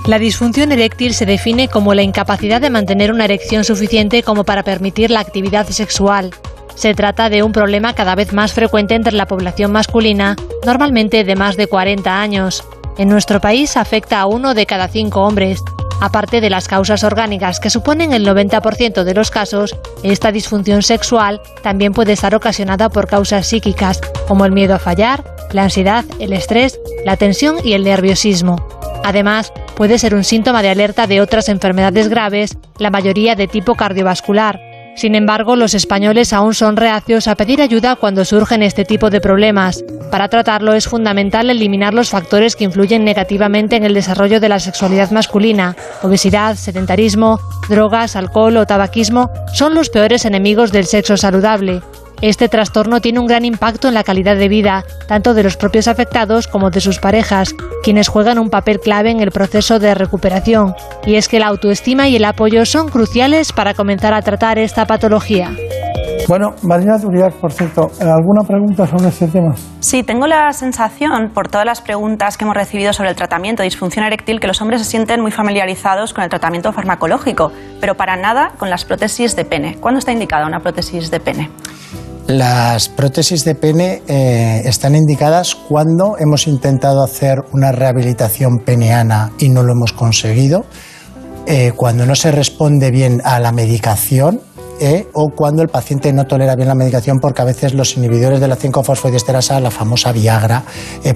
La disfunción eréctil se define como la incapacidad de mantener una erección suficiente como para permitir la actividad sexual. Se trata de un problema cada vez más frecuente entre la población masculina, normalmente de más de 40 años. En nuestro país afecta a uno de cada cinco hombres. Aparte de las causas orgánicas que suponen el 90% de los casos, esta disfunción sexual también puede estar ocasionada por causas psíquicas, como el miedo a fallar, la ansiedad, el estrés, la tensión y el nerviosismo. Además, puede ser un síntoma de alerta de otras enfermedades graves, la mayoría de tipo cardiovascular. Sin embargo, los españoles aún son reacios a pedir ayuda cuando surgen este tipo de problemas. Para tratarlo es fundamental eliminar los factores que influyen negativamente en el desarrollo de la sexualidad masculina. Obesidad, sedentarismo, drogas, alcohol o tabaquismo son los peores enemigos del sexo saludable. Este trastorno tiene un gran impacto en la calidad de vida, tanto de los propios afectados como de sus parejas, quienes juegan un papel clave en el proceso de recuperación. Y es que la autoestima y el apoyo son cruciales para comenzar a tratar esta patología. Bueno, Marina Turiac, por cierto, ¿alguna pregunta sobre este tema? Sí, tengo la sensación, por todas las preguntas que hemos recibido sobre el tratamiento de disfunción eréctil, que los hombres se sienten muy familiarizados con el tratamiento farmacológico, pero para nada con las prótesis de pene. ¿Cuándo está indicada una prótesis de pene? Las prótesis de pene eh, están indicadas cuando hemos intentado hacer una rehabilitación peneana y no lo hemos conseguido, eh, cuando no se responde bien a la medicación eh, o cuando el paciente no tolera bien la medicación porque a veces los inhibidores de la 5-fosfodiesterasa, la famosa Viagra,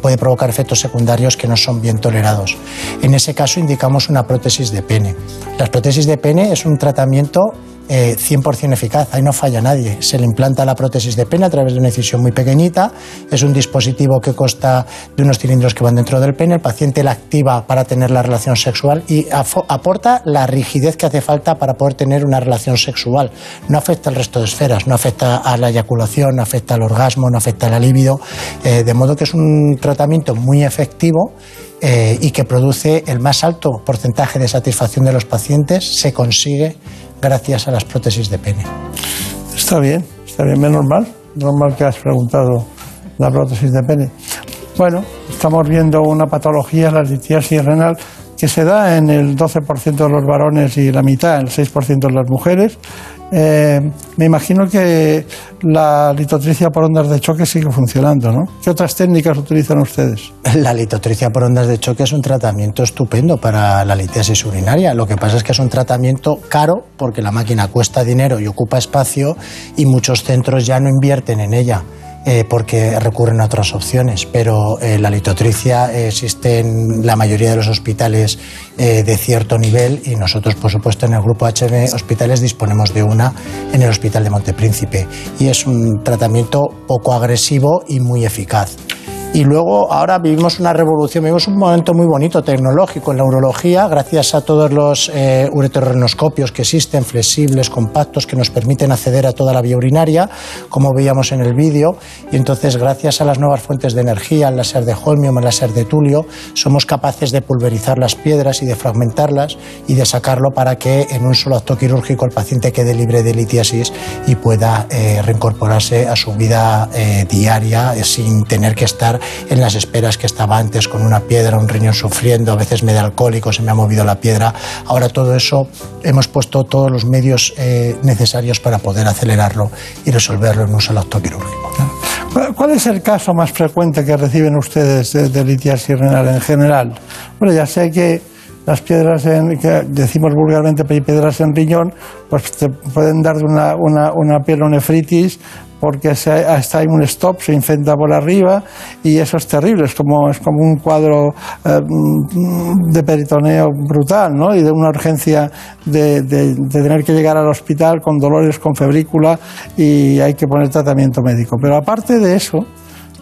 puede provocar efectos secundarios que no son bien tolerados. En ese caso indicamos una prótesis de pene. Las prótesis de pene es un tratamiento 100% eh, eficaz, ahí no falla nadie. Se le implanta la prótesis de pene a través de una incisión muy pequeñita, es un dispositivo que consta de unos cilindros que van dentro del pene, el paciente la activa para tener la relación sexual y aporta la rigidez que hace falta para poder tener una relación sexual, no afecta al resto de esferas, no afecta a la eyaculación, no afecta al orgasmo, no afecta a la libido, eh, de modo que es un tratamiento muy efectivo eh, y que produce el más alto porcentaje de satisfacción de los pacientes, se consigue gracias a las prótesis de pene. Está bien, está bien, menos mal, normal que has preguntado la prótesis de pene. Bueno, estamos viendo una patología, la litiasis renal, que se da en el 12% de los varones y la mitad, el 6% de las mujeres. Eh, me imagino que la litotricia por ondas de choque sigue funcionando, ¿no? ¿Qué otras técnicas utilizan ustedes? La litotricia por ondas de choque es un tratamiento estupendo para la litiasis urinaria. Lo que pasa es que es un tratamiento caro porque la máquina cuesta dinero y ocupa espacio y muchos centros ya no invierten en ella. Eh, porque recurren a otras opciones, pero eh, la litotricia existe en la mayoría de los hospitales eh, de cierto nivel y nosotros, por supuesto, en el grupo HM Hospitales disponemos de una en el Hospital de Montepríncipe y es un tratamiento poco agresivo y muy eficaz. Y luego ahora vivimos una revolución, vivimos un momento muy bonito tecnológico en la urología, gracias a todos los eh, ureterorenoscopios que existen, flexibles, compactos, que nos permiten acceder a toda la vía urinaria, como veíamos en el vídeo. Y entonces, gracias a las nuevas fuentes de energía, el láser de holmium, el láser de tulio, somos capaces de pulverizar las piedras y de fragmentarlas y de sacarlo para que en un solo acto quirúrgico el paciente quede libre de litiasis y pueda eh, reincorporarse a su vida eh, diaria eh, sin tener que estar en las esperas que estaba antes con una piedra, un riñón sufriendo, a veces medio alcohólico, se me ha movido la piedra. Ahora todo eso hemos puesto todos los medios eh, necesarios para poder acelerarlo y resolverlo en un solo acto quirúrgico. ¿Cuál es el caso más frecuente que reciben ustedes de, de litiasis renal en general? Bueno, ya sé que las piedras, en, que decimos vulgarmente piedras en riñón, pues te pueden dar una, una, una pielonefritis porque se, hasta hay un stop, se infecta por arriba y eso es terrible, es como, es como un cuadro eh, de peritoneo brutal, ¿no? Y de una urgencia de, de, de, tener que llegar al hospital con dolores, con febrícula y hay que poner tratamiento médico. Pero aparte de eso,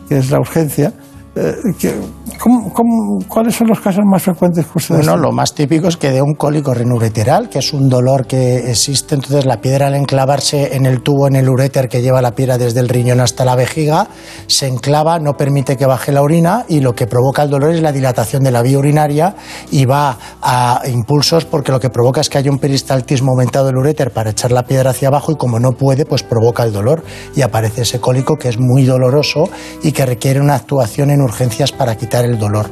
que es la urgencia, eh, ¿cómo, cómo, cuáles son los casos más frecuentes que ustedes Bueno, lo más típico es que de un cólico renureteral, que es un dolor que existe, entonces la piedra al enclavarse en el tubo, en el uréter que lleva la piedra desde el riñón hasta la vejiga, se enclava, no permite que baje la orina y lo que provoca el dolor es la dilatación de la vía urinaria y va a impulsos porque lo que provoca es que haya un peristaltismo aumentado del uréter para echar la piedra hacia abajo y como no puede, pues provoca el dolor y aparece ese cólico que es muy doloroso y que requiere una actuación en urgencias para quitar el dolor.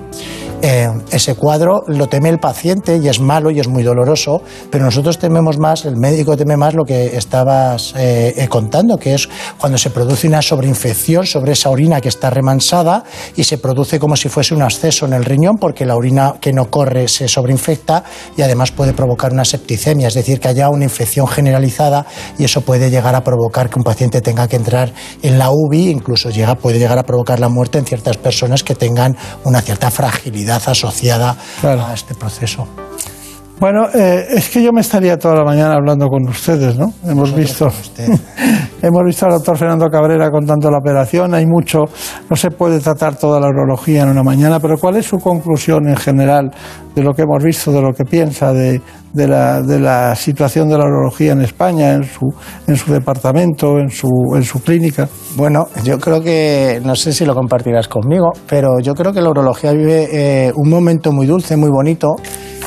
Eh, ese cuadro lo teme el paciente y es malo y es muy doloroso, pero nosotros tememos más, el médico teme más lo que estabas eh, eh, contando, que es cuando se produce una sobreinfección sobre esa orina que está remansada y se produce como si fuese un absceso en el riñón porque la orina que no corre se sobreinfecta y además puede provocar una septicemia, es decir, que haya una infección generalizada y eso puede llegar a provocar que un paciente tenga que entrar en la UBI, incluso puede llegar a provocar la muerte en ciertas personas que tengan una cierta fragilidad asociada claro. a este proceso. Bueno, eh, es que yo me estaría toda la mañana hablando con ustedes, ¿no? Hemos visto, hemos visto al doctor Fernando Cabrera contando la operación. Hay mucho, no se puede tratar toda la urología en una mañana, pero ¿cuál es su conclusión en general de lo que hemos visto, de lo que piensa de, de, la, de la situación de la urología en España, en su, en su departamento, en su, en su clínica? Bueno, yo creo que, no sé si lo compartirás conmigo, pero yo creo que la urología vive eh, un momento muy dulce, muy bonito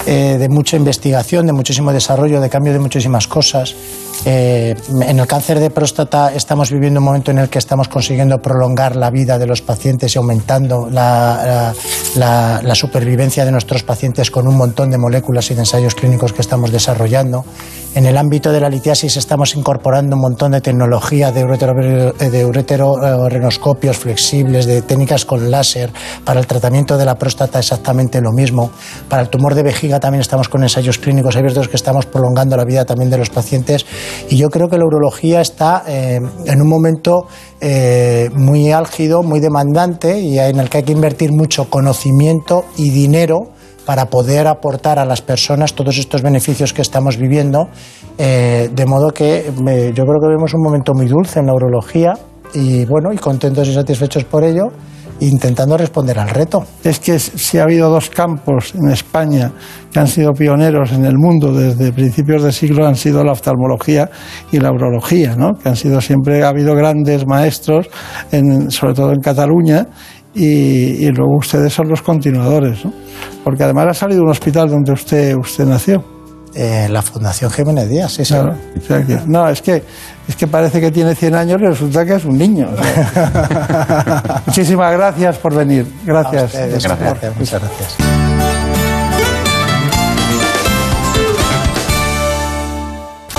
eh, de mucha investigación, de muchísimo desarrollo, de cambio de muchísimas cosas. Eh, en el cáncer de próstata estamos viviendo un momento en el que estamos consiguiendo prolongar la vida de los pacientes y aumentando la, la, la, supervivencia de nuestros pacientes con un montón de moléculas y de ensayos clínicos que estamos desarrollando. En el ámbito de la litiasis estamos incorporando un montón de tecnología de, uretero, de ureterorenoscopios flexibles, de técnicas con láser. Para el tratamiento de la próstata exactamente lo mismo. Para el tumor de vejiga también estamos con ensayos clínicos abiertos que estamos prolongando la vida también de los pacientes. Y yo creo que la urología está eh, en un momento eh, muy álgido, muy demandante y en el que hay que invertir mucho conocimiento y dinero para poder aportar a las personas todos estos beneficios que estamos viviendo, eh, de modo que yo creo que vemos un momento muy dulce en la urología y bueno, y contentos y satisfechos por ello intentando responder al reto. Es que si ha habido dos campos en España que han sido pioneros en el mundo desde principios del siglo, han sido la oftalmología y la urología, ¿no? que han sido siempre, ha habido grandes maestros, en, sobre todo en Cataluña, y, y, luego ustedes son los continuadores, ¿no? porque además ha salido un hospital donde usted, usted nació. Eh, la Fundación Jiménez Díaz, sí, claro. O sea que, no, es que, es que parece que tiene 100 años y resulta que es un niño. O sea. Muchísimas gracias por venir. Gracias. Ustedes, gracias. Muchas gracias.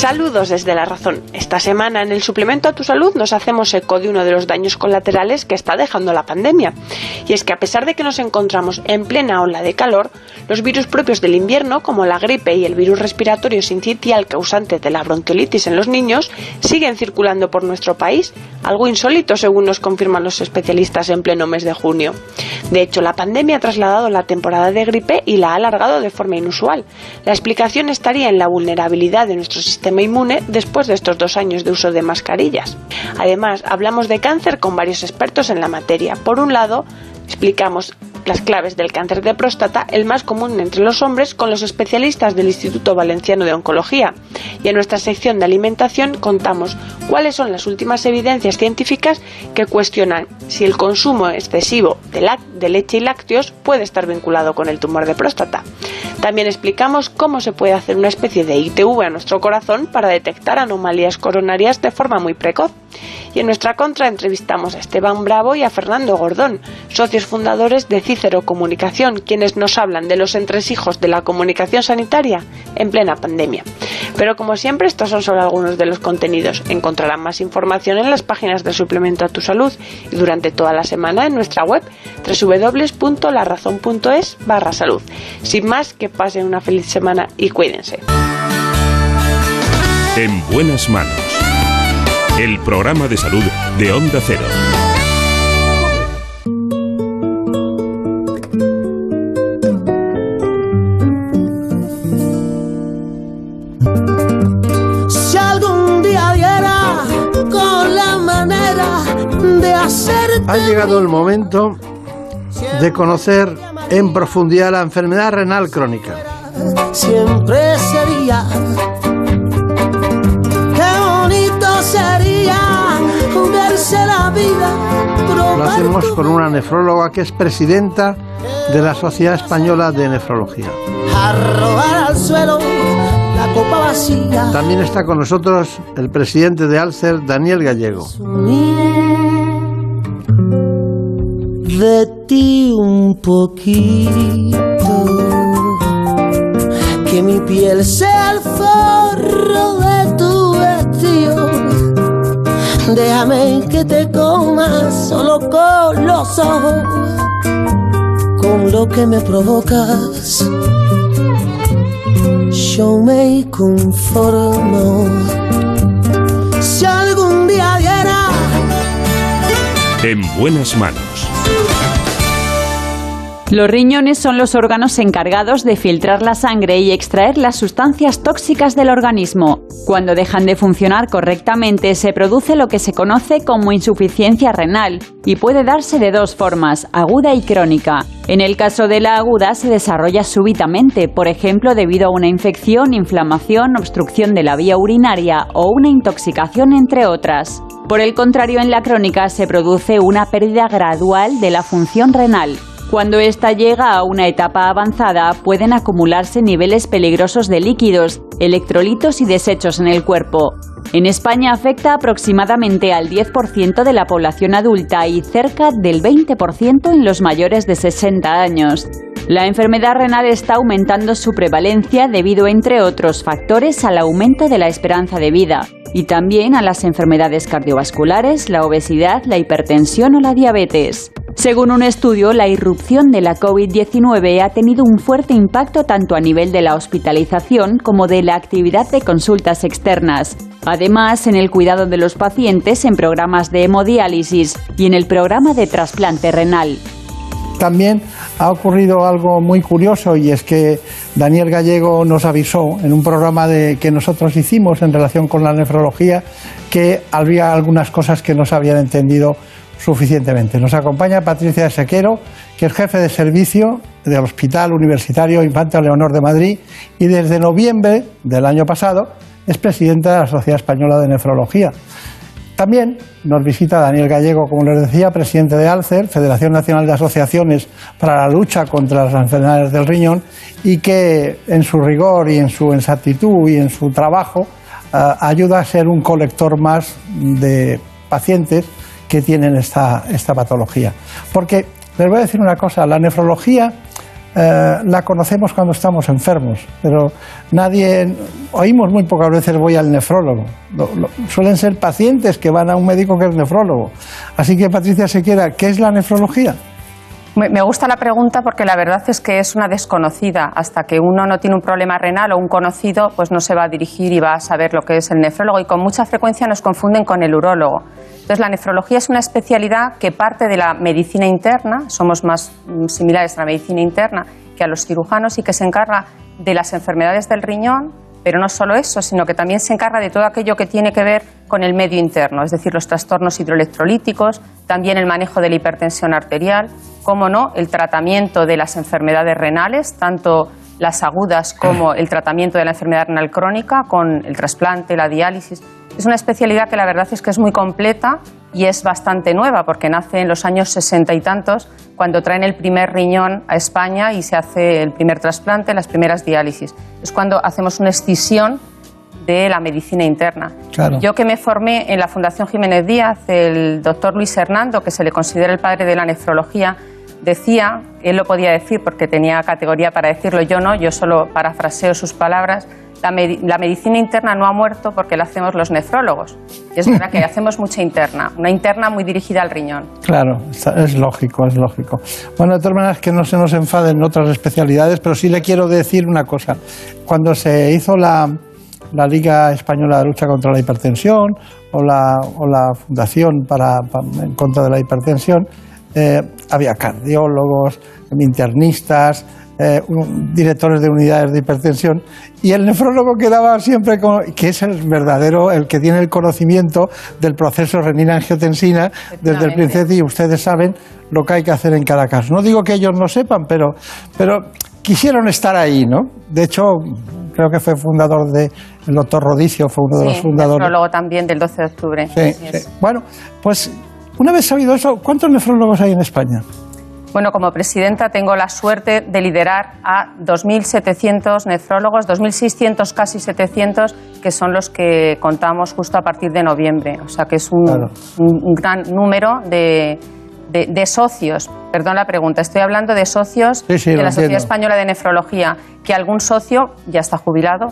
Saludos desde la razón. Esta semana en el suplemento a tu salud nos hacemos eco de uno de los daños colaterales que está dejando la pandemia. Y es que a pesar de que nos encontramos en plena ola de calor, los virus propios del invierno, como la gripe y el virus respiratorio sincitial causante de la bronquiolitis en los niños, siguen circulando por nuestro país, algo insólito según nos confirman los especialistas en pleno mes de junio. De hecho, la pandemia ha trasladado la temporada de gripe y la ha alargado de forma inusual. La explicación estaría en la vulnerabilidad de nuestro sistema inmune después de estos dos años de uso de mascarillas. Además, hablamos de cáncer con varios expertos en la materia. Por un lado, explicamos las claves del cáncer de próstata, el más común entre los hombres, con los especialistas del Instituto Valenciano de Oncología. Y en nuestra sección de alimentación contamos cuáles son las últimas evidencias científicas que cuestionan si el consumo excesivo de, de leche y lácteos puede estar vinculado con el tumor de próstata. También explicamos cómo se puede hacer una especie de ITV a nuestro corazón para detectar anomalías coronarias de forma muy precoz. Y en nuestra contra entrevistamos a Esteban Bravo y a Fernando Gordón, socios fundadores de Cícero Comunicación, quienes nos hablan de los entresijos de la comunicación sanitaria en plena pandemia. Pero como siempre, estos son solo algunos de los contenidos. Encontrarán más información en las páginas del suplemento a tu salud y durante toda la semana en nuestra web www.larazón.es barra salud. Sin más, que pasen una feliz semana y cuídense. En buenas manos. El programa de salud de Onda Cero. Si algún día viera con la manera de hacerte Ha llegado el momento de conocer en profundidad la enfermedad renal crónica. siempre sería. Qué bonito sería verse la vida. Lo hacemos con una nefróloga que es presidenta de la Sociedad Española de Nefrología. Arrojar al suelo la copa vacía. También está con nosotros el presidente de Alcer, Daniel Gallego. De ti un poquito. Que mi piel sea el forro de tu vestido. Déjame que te comas solo con los ojos. Con lo que me provocas. Yo me conformo. Si algún día viera En buenas manos. Los riñones son los órganos encargados de filtrar la sangre y extraer las sustancias tóxicas del organismo. Cuando dejan de funcionar correctamente se produce lo que se conoce como insuficiencia renal y puede darse de dos formas, aguda y crónica. En el caso de la aguda se desarrolla súbitamente, por ejemplo debido a una infección, inflamación, obstrucción de la vía urinaria o una intoxicación entre otras. Por el contrario, en la crónica se produce una pérdida gradual de la función renal. Cuando ésta llega a una etapa avanzada, pueden acumularse niveles peligrosos de líquidos, electrolitos y desechos en el cuerpo. En España afecta aproximadamente al 10% de la población adulta y cerca del 20% en los mayores de 60 años. La enfermedad renal está aumentando su prevalencia debido, entre otros factores, al aumento de la esperanza de vida y también a las enfermedades cardiovasculares, la obesidad, la hipertensión o la diabetes. Según un estudio, la irrupción de la COVID-19 ha tenido un fuerte impacto tanto a nivel de la hospitalización como de la actividad de consultas externas. Además, en el cuidado de los pacientes en programas de hemodiálisis y en el programa de trasplante renal. También ha ocurrido algo muy curioso y es que Daniel Gallego nos avisó en un programa de, que nosotros hicimos en relación con la nefrología que había algunas cosas que no se habían entendido suficientemente. Nos acompaña Patricia Sequero, que es jefe de servicio del Hospital Universitario Infanta Leonor de Madrid y desde noviembre del año pasado es presidenta de la Sociedad Española de Nefrología. También nos visita Daniel Gallego, como les decía, presidente de ALCER, Federación Nacional de Asociaciones para la Lucha contra las Enfermedades del Riñón, y que en su rigor y en su exactitud y en su trabajo eh, ayuda a ser un colector más de pacientes que tienen esta, esta patología. Porque les voy a decir una cosa, la nefrología eh, la conocemos cuando estamos enfermos, pero nadie, oímos muy pocas veces voy al nefrólogo. suelen ser pacientes que van a un médico que es nefrólogo. Así que Patricia Sequera, ¿qué es la nefrología? Me gusta la pregunta porque la verdad es que es una desconocida. Hasta que uno no tiene un problema renal o un conocido, pues no se va a dirigir y va a saber lo que es el nefrólogo. Y con mucha frecuencia nos confunden con el urólogo. Entonces, la nefrología es una especialidad que parte de la medicina interna, somos más mm, similares a la medicina interna que a los cirujanos y que se encarga de las enfermedades del riñón, pero no solo eso, sino que también se encarga de todo aquello que tiene que ver con el medio interno, es decir, los trastornos hidroelectrolíticos, también el manejo de la hipertensión arterial, como no, el tratamiento de las enfermedades renales, tanto las agudas como el tratamiento de la enfermedad renal crónica con el trasplante, la diálisis. Es una especialidad que la verdad es que es muy completa y es bastante nueva porque nace en los años sesenta y tantos cuando traen el primer riñón a España y se hace el primer trasplante, las primeras diálisis. Es cuando hacemos una escisión de la medicina interna. Yo que me formé en la Fundación Jiménez Díaz, el doctor Luis Hernando, que se le considera el padre de la nefrología, decía, él lo podía decir porque tenía categoría para decirlo, yo no, yo solo parafraseo sus palabras, la, medicina interna no ha muerto porque la hacemos los nefrólogos. Y es verdad que hacemos mucha interna, una interna muy dirigida al riñón. Claro, es lógico, es lógico. Bueno, de todas maneras que no se nos enfaden otras especialidades, pero sí le quiero decir una cosa. Cuando se hizo la, Liga Española de Lucha contra la Hipertensión o la, o la Fundación para, en contra de la Hipertensión, eh, había cardiólogos, internistas, eh, directores de unidades de hipertensión y el nefrólogo quedaba siempre con, que es el verdadero, el que tiene el conocimiento del proceso renina-angiotensina desde el principio y ustedes saben lo que hay que hacer en cada caso. No digo que ellos no sepan, pero, pero quisieron estar ahí, ¿no? De hecho, creo que fue fundador de el doctor Rodicio, fue uno de los fundadores. nefrólogo también del 12 de octubre. Sí, Bueno, pues una vez sabido eso, ¿cuántos nefrólogos hay en España? Bueno, como presidenta tengo la suerte de liderar a 2.700 nefrólogos, 2.600 casi 700, que son los que contamos justo a partir de noviembre. O sea que es un, gran número de, socios. Perdón la pregunta, estoy hablando de socios de la Sociedad Española de Nefrología, que algún socio ya está jubilado,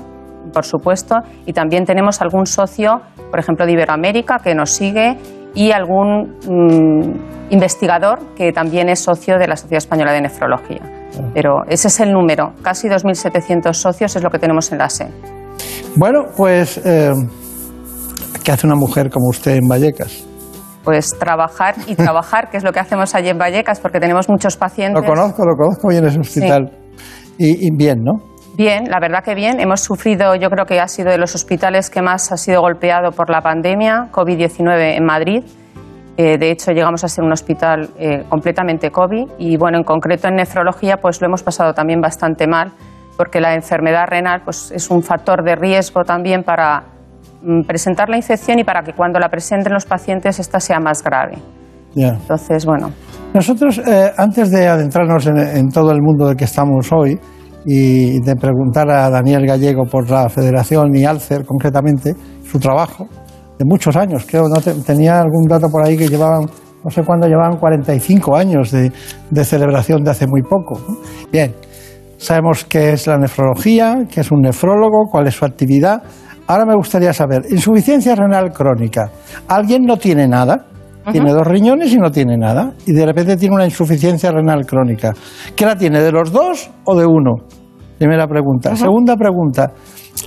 por supuesto, y también tenemos algún socio, por ejemplo, de Iberoamérica, que nos sigue y algún mm, investigador que también es socio de la Sociedad Española de Nefrología. Pero ese es el número, casi 2.700 socios es lo que tenemos en la SE. Bueno, pues, eh, ¿qué hace una mujer como usted en Vallecas? Pues trabajar y trabajar, que es lo que hacemos allí en Vallecas, porque tenemos muchos pacientes. Lo conozco, lo conozco bien ese hospital. y bien, ¿no? Bien, la verdad que bien. Hemos sufrido, yo creo que ha sido de los hospitales que más ha sido golpeado por la pandemia, COVID-19 en Madrid. Eh, de hecho, llegamos a ser un hospital eh, completamente COVID y, bueno, en concreto en nefrología, pues lo hemos pasado también bastante mal, porque la enfermedad renal pues, es un factor de riesgo también para mm, presentar la infección y para que cuando la presenten los pacientes esta sea más grave. Entonces, bueno. Nosotros, eh, antes de adentrarnos en, en todo el mundo del que estamos hoy, y de preguntar a Daniel Gallego por la Federación y Alcer concretamente su trabajo de muchos años. Creo no tenía algún dato por ahí que llevaban No sé cuándo llevaban 45 años de, de celebración de hace muy poco. Bien, sabemos qué es la nefrología, qué es un nefrólogo, cuál es su actividad. Ahora me gustaría saber, insuficiencia renal crónica. ¿Alguien no tiene nada? Tiene dos riñones y no tiene nada. Y de repente tiene una insuficiencia renal crónica. ¿Qué la tiene? ¿De los dos o de uno? Primera pregunta. Segunda pregunta.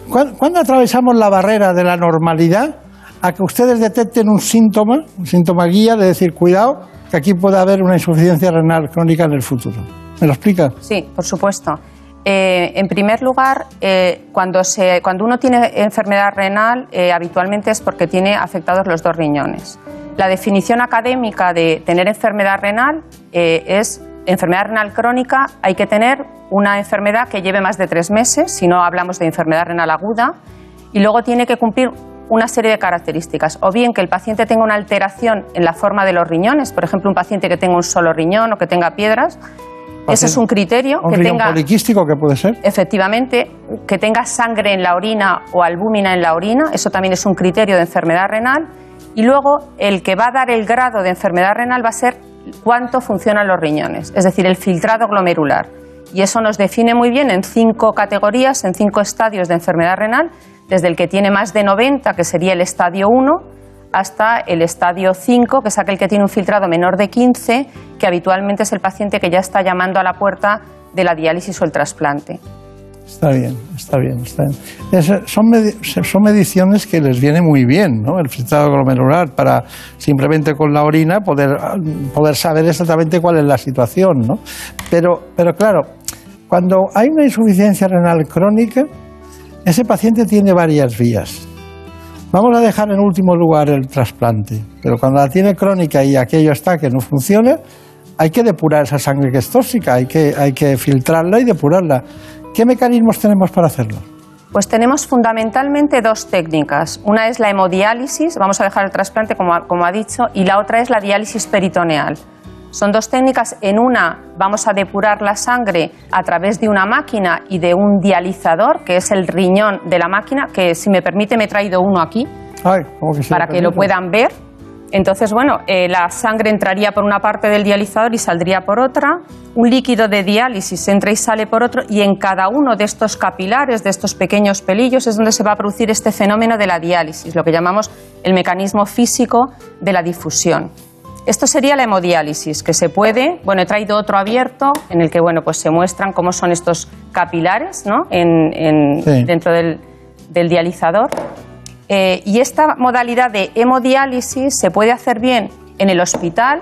¿Cuándo, atravesamos la barrera de la normalidad a que ustedes detecten un síntoma, un síntoma guía de decir, cuidado, que aquí puede haber una insuficiencia renal crónica en el futuro? ¿Me lo explica? Sí, por supuesto. Eh, en primer lugar, eh, cuando, se, cuando uno tiene enfermedad renal, eh, habitualmente es porque tiene afectados los dos riñones. La definición académica de tener enfermedad renal es enfermedad renal crónica, hay que tener una enfermedad que lleve más de tres meses, si no hablamos de enfermedad renal aguda, y luego tiene que cumplir una serie de características, o bien que el paciente tenga una alteración en la forma de los riñones, por ejemplo, un paciente que tenga un solo riñón o que tenga piedras, ese es un criterio. ¿Un que riñón tenga, poliquístico que puede ser? Efectivamente, que tenga sangre en la orina o albúmina en la orina, eso también es un criterio de enfermedad renal. Y luego, el que va a dar el grado de enfermedad renal va a ser cuánto funcionan los riñones, es decir, el filtrado glomerular. Y eso nos define muy bien en cinco categorías, en cinco estadios de enfermedad renal, desde el que tiene más de 90, que sería el estadio 1, hasta el estadio 5, que es aquel que tiene un filtrado menor de 15, que habitualmente es el paciente que ya está llamando a la puerta de la diálisis o el trasplante. Está bien, está bien, está bien. Es- son, medi- son mediciones que les viene muy bien, ¿no? El filtrado glomerular para simplemente con la orina poder, poder saber exactamente cuál es la situación, ¿no? Pero, pero claro, cuando hay una insuficiencia renal crónica, ese paciente tiene varias vías. Vamos a dejar en último lugar el trasplante, pero cuando la tiene crónica y aquello está que no funciona, hay que depurar esa sangre que es tóxica, hay que, hay que filtrarla y depurarla. ¿Qué mecanismos tenemos para hacerlo? Pues tenemos fundamentalmente dos técnicas. Una es la hemodiálisis, vamos a dejar el trasplante como ha, como ha dicho, y la otra es la diálisis peritoneal. Son dos técnicas. En una vamos a depurar la sangre a través de una máquina y de un dializador, que es el riñón de la máquina, que si me permite me he traído uno aquí Ay, ¿cómo que para que lo puedan ver. Entonces, bueno, eh, la sangre entraría por una parte del dializador y saldría por otra. Un líquido de diálisis entra y sale por otro. Y en cada uno de estos capilares, de estos pequeños pelillos, es donde se va a producir este fenómeno de la diálisis, lo que llamamos el mecanismo físico de la difusión. Esto sería la hemodiálisis, que se puede, bueno, he traído otro abierto en el que, bueno, pues se muestran cómo son estos capilares, ¿no? En- en- Sí. Dentro del, del dializador. Eh, y esta modalidad de hemodiálisis se puede hacer bien en el hospital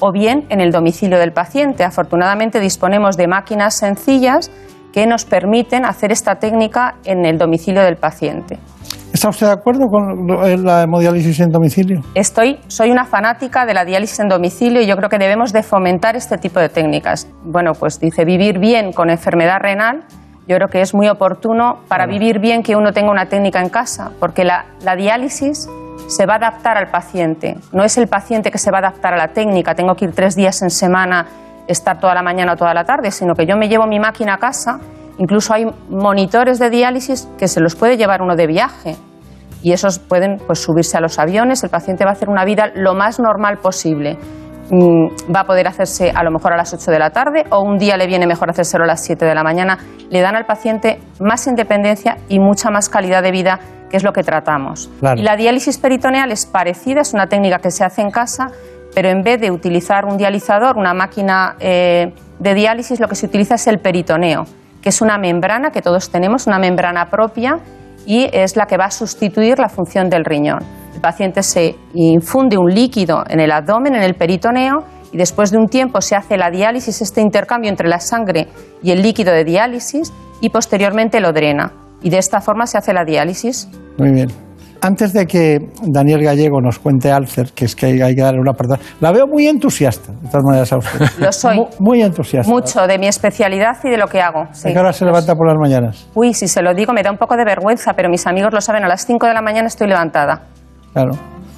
o bien en el domicilio del paciente. Afortunadamente disponemos de máquinas sencillas que nos permiten hacer esta técnica en el domicilio del paciente. ¿Está usted de acuerdo con eh, la hemodiálisis en domicilio? Estoy, soy una fanática de la diálisis en domicilio y yo creo que debemos de fomentar este tipo de técnicas. Bueno, pues dice vivir bien con enfermedad renal. Yo creo que es muy oportuno para vivir bien que uno tenga una técnica en casa, porque la, la diálisis se va a adaptar al paciente. No es el paciente que se va a adaptar a la técnica. Tengo que ir tres días en semana, estar toda la mañana o toda la tarde, sino que yo me llevo mi máquina a casa. Incluso hay monitores de diálisis que se los puede llevar uno de viaje y esos pueden pues, subirse a los aviones. El paciente va a hacer una vida lo más normal posible. Mm, va a poder hacerse a lo mejor a las 8 de la tarde o un día le viene mejor hacérselo a las 7 de la mañana. Le dan al paciente más independencia y mucha más calidad de vida, que es lo que tratamos. Claro. Y la diálisis peritoneal es parecida, es una técnica que se hace en casa, pero en vez de utilizar un dializador, una máquina eh, de diálisis, lo que se utiliza es el peritoneo, que es una membrana que todos tenemos, una membrana propia y es la que va a sustituir la función del riñón. El paciente se infunde un líquido en el abdomen, en el peritoneo, y después de un tiempo se hace la diálisis, este intercambio entre la sangre y el líquido de diálisis, y posteriormente lo drena. Y de esta forma se hace la diálisis. Muy bien. Antes de que Daniel Gallego nos cuente Alcer, que es que hay, hay que darle una apartado, la veo muy entusiasta, de todas maneras, a usted. Lo soy. Mu- Muy, entusiasta. Mucho de mi especialidad y de lo que hago. sí. ¿A qué hora se levanta por las mañanas? Uy, si se lo digo me da un poco de vergüenza, pero mis amigos lo saben, a las 5 de la mañana estoy levantada. Claro.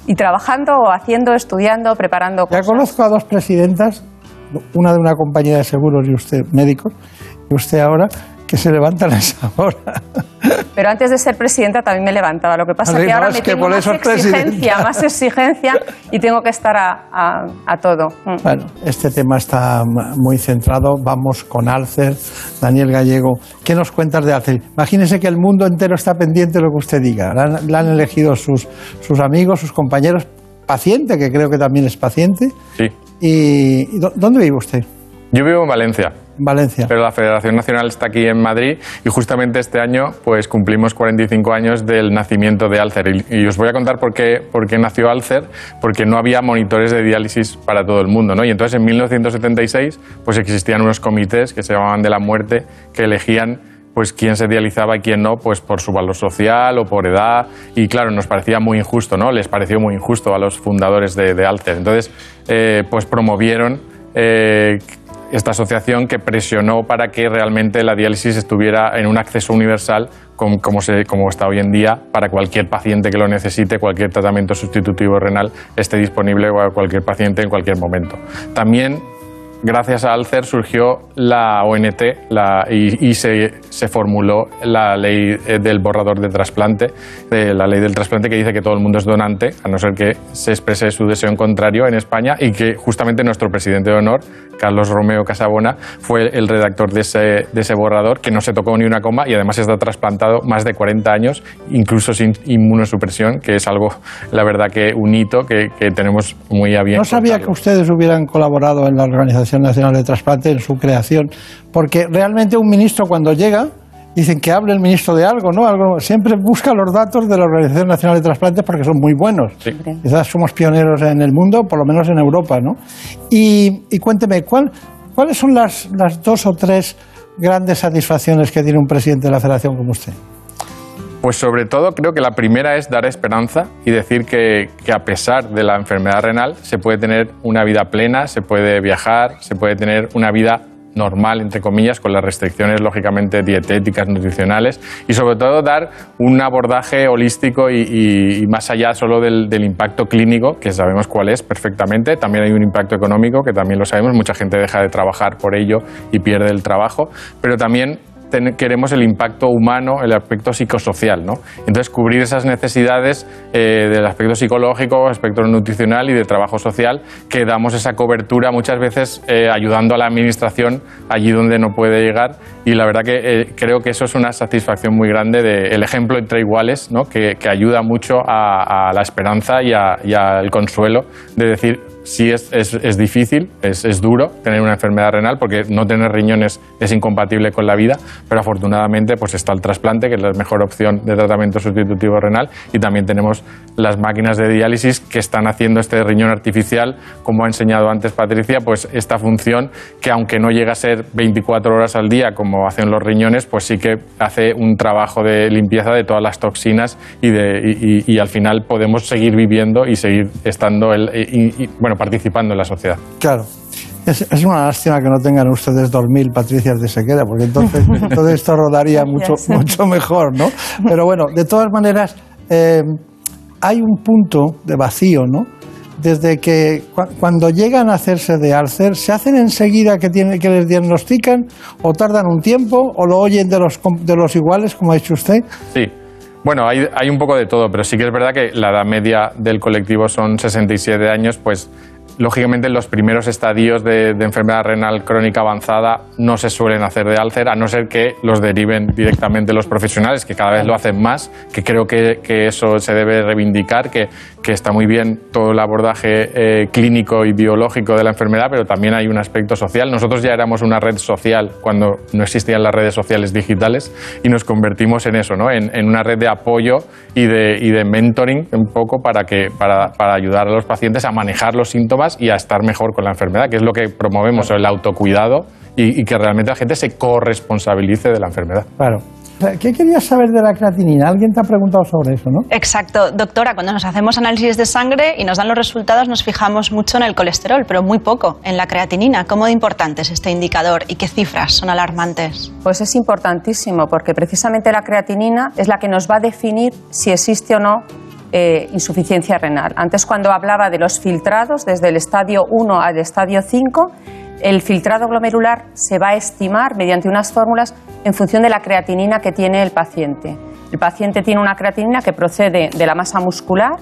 Y trabajando o haciendo, estudiando, preparando Ya conozco a dos presidentas, una de una compañía de seguros y usted médico, y usted ahora, que se levantan a esa hora. Pero antes de ser presidenta también me levantaba. Lo que pasa es que ahora me tengo más exigencia, más exigencia y tengo que estar a, a, todo. Mm. Bueno, este tema está muy centrado. Vamos con Alcer. Daniel Gallego, ¿qué nos cuentas de Alcer? Imagínese que el mundo entero está pendiente de lo que usted diga. La han, elegido sus, sus amigos, sus compañeros, paciente, que creo que también es paciente. Sí. ¿Y dónde vive usted? Yo vivo en Valencia. Valencia. Pero la Federación Nacional está aquí en Madrid y justamente este año pues cumplimos 45 años del nacimiento de Alcer. Y, os voy a contar por qué, por qué nació Alcer, porque no había monitores de diálisis para todo el mundo. ¿no? Y entonces en 1976 pues existían unos comités que se llamaban de la muerte que elegían pues quién se dializaba y quién no, pues por su valor social o por edad. Y claro, nos parecía muy injusto, ¿no? Les pareció muy injusto a los fundadores de, de Alcer. Entonces, eh, pues promovieron eh, esta asociación que presionó para que realmente la diálisis estuviera en un acceso universal como, como, como, está hoy en día para cualquier paciente que lo necesite, cualquier tratamiento sustitutivo renal esté disponible a cualquier paciente en cualquier momento. También gracias a Alcer surgió la ONT y, se, formuló la ley eh, del borrador de trasplante, la ley del trasplante que dice que todo el mundo es donante, a no ser que se exprese su deseo en contrario en España y que justamente nuestro presidente de honor, Carlos Romeo Casabona, fue el redactor de ese, borrador, que no se tocó ni una coma y además está trasplantado más de 40 años, incluso sin inmunosupresión, que es algo, la verdad, que un hito que, tenemos muy a bien. No sabía que ustedes hubieran colaborado en la organización Nacional de Trasplante en su creación, porque realmente un ministro cuando llega dicen que hable el ministro de algo, ¿no? Algo, siempre busca los datos de la Organización Nacional de Trasplantes porque son muy buenos. Quizás somos pioneros en el mundo, por lo menos en Europa, ¿no? Y, cuénteme, ¿cuál, ¿cuáles son las, las dos o tres grandes satisfacciones que tiene un presidente de la Federación como usted? Pues sobre todo creo que la primera es dar esperanza y decir que, a pesar de la enfermedad renal se puede tener una vida plena, se puede viajar, se puede tener una vida normal, entre comillas, con las restricciones lógicamente dietéticas, nutricionales y sobre todo dar un abordaje holístico y, más allá solo del, impacto clínico, que sabemos cuál es perfectamente, también hay un impacto económico, que también lo sabemos, mucha gente deja de trabajar por ello y pierde el trabajo, pero también queremos el impacto humano, el aspecto psicosocial. ¿no? Entonces, cubrir esas necesidades eh, del aspecto psicológico, aspecto nutricional y de trabajo social, que damos esa cobertura muchas veces eh, ayudando a la administración allí donde no puede llegar. Y la verdad que eh, creo que eso es una satisfacción muy grande del ejemplo entre iguales, ¿no? que, ayuda mucho a, la esperanza y al consuelo de decir sí es, es, difícil, es, es, duro tener una enfermedad renal porque no tener riñones es incompatible con la vida, pero afortunadamente pues está el trasplante, que es la mejor opción de tratamiento sustitutivo renal, y también tenemos las máquinas de diálisis que están haciendo este riñón artificial, como ha enseñado antes Patricia, pues esta función que aunque no llega a ser 24 horas al día como hacen los riñones, pues sí que hace un trabajo de limpieza de todas las toxinas y, de, y, al final podemos seguir viviendo y seguir estando, el, bueno, participando en la sociedad. Claro. Es, una lástima que no tengan ustedes 2.000 Patricias de Sequera, porque entonces todo esto rodaría mucho, mucho mejor, ¿no? Pero bueno, de todas maneras, eh, hay un punto de vacío, ¿no? Desde que cuando llegan a hacerse de Alcer, ¿se hacen enseguida que, tiene, que les diagnostican o tardan un tiempo o lo oyen de los, de los iguales, como ha dicho usted? Sí. Bueno, hay, hay, un poco de todo, pero sí que es verdad que la edad media del colectivo son 67 años, pues Lógicamente, en los primeros estadios de, enfermedad renal crónica avanzada no se suelen hacer de Alcer, a no ser que los deriven directamente los profesionales, que cada vez lo hacen más, que creo que, eso se debe reivindicar, que, está muy bien todo el abordaje eh, clínico y biológico de la enfermedad, pero también hay un aspecto social. Nosotros ya éramos una red social cuando no existían las redes sociales digitales y nos convertimos en eso, ¿no? en, una red de apoyo y de, mentoring un poco para, que, para ayudar a los pacientes a manejar los síntomas y a estar mejor con la enfermedad, que es lo que promovemos, el autocuidado y, que realmente la gente se corresponsabilice de la enfermedad. Claro. ¿Qué querías saber de la creatinina? Alguien te ha preguntado sobre eso, ¿no? Exacto. Doctora, cuando nos hacemos análisis de sangre y nos dan los resultados, nos fijamos mucho en el colesterol, pero muy poco en la creatinina. ¿Cómo de importante es este indicador y qué cifras son alarmantes? Pues es importantísimo, porque precisamente la creatinina es la que nos va a definir si existe o no eh, insuficiencia renal. Antes cuando hablaba de los filtrados, desde el estadio 1 al estadio 5, el filtrado glomerular se va a estimar mediante unas fórmulas en función de la creatinina que tiene el paciente. El paciente tiene una creatinina que procede de la masa muscular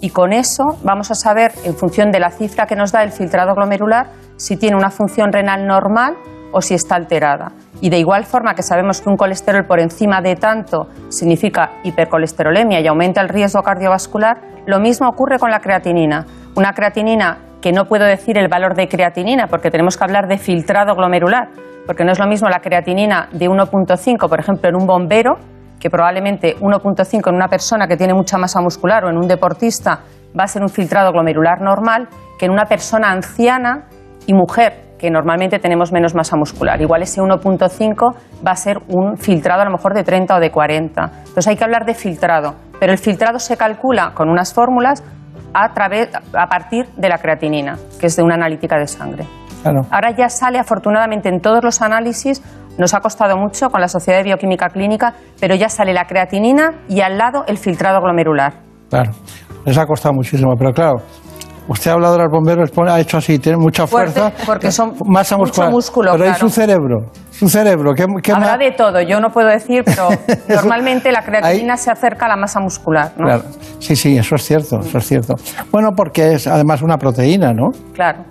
y con eso vamos a saber, en función de la cifra que nos da el filtrado glomerular, si tiene una función renal normal o si está alterada. Y de igual forma que sabemos que un colesterol por encima de tanto significa hipercolesterolemia y aumenta el riesgo cardiovascular, lo mismo ocurre con la creatinina. Una creatinina que no puedo decir el valor de creatinina porque tenemos que hablar de filtrado glomerular, porque no es lo mismo la creatinina de 1.5, por ejemplo, en un bombero, que probablemente 1.5 en una persona que tiene mucha masa muscular o en un deportista va a ser un filtrado glomerular normal, que en una persona anciana y mujer que normalmente tenemos menos masa muscular. Igual ese 1.5 va a ser un filtrado a lo mejor de 30 o de 40. Entonces hay que hablar de filtrado, pero el filtrado se calcula con unas fórmulas a, través, a partir de la creatinina, que es de una analítica de sangre. Ahora ya sale afortunadamente en todos los análisis, nos ha costado mucho con la Sociedad de Bioquímica Clínica, pero ya sale la creatinina y al lado el filtrado glomerular. Claro, les ha costado muchísimo, pero claro, Usted ha hablado de los bomberos, ha hecho así, tiene mucha fuerza. porque son masa muscular. Mucho músculo, pero claro. su cerebro. Su cerebro. ¿qué, qué Habrá de todo, yo no puedo decir, pero normalmente la creatinina se acerca a la masa muscular. ¿no? Claro. Sí, sí, eso es cierto, eso es cierto. Bueno, porque es además una proteína, ¿no? Claro.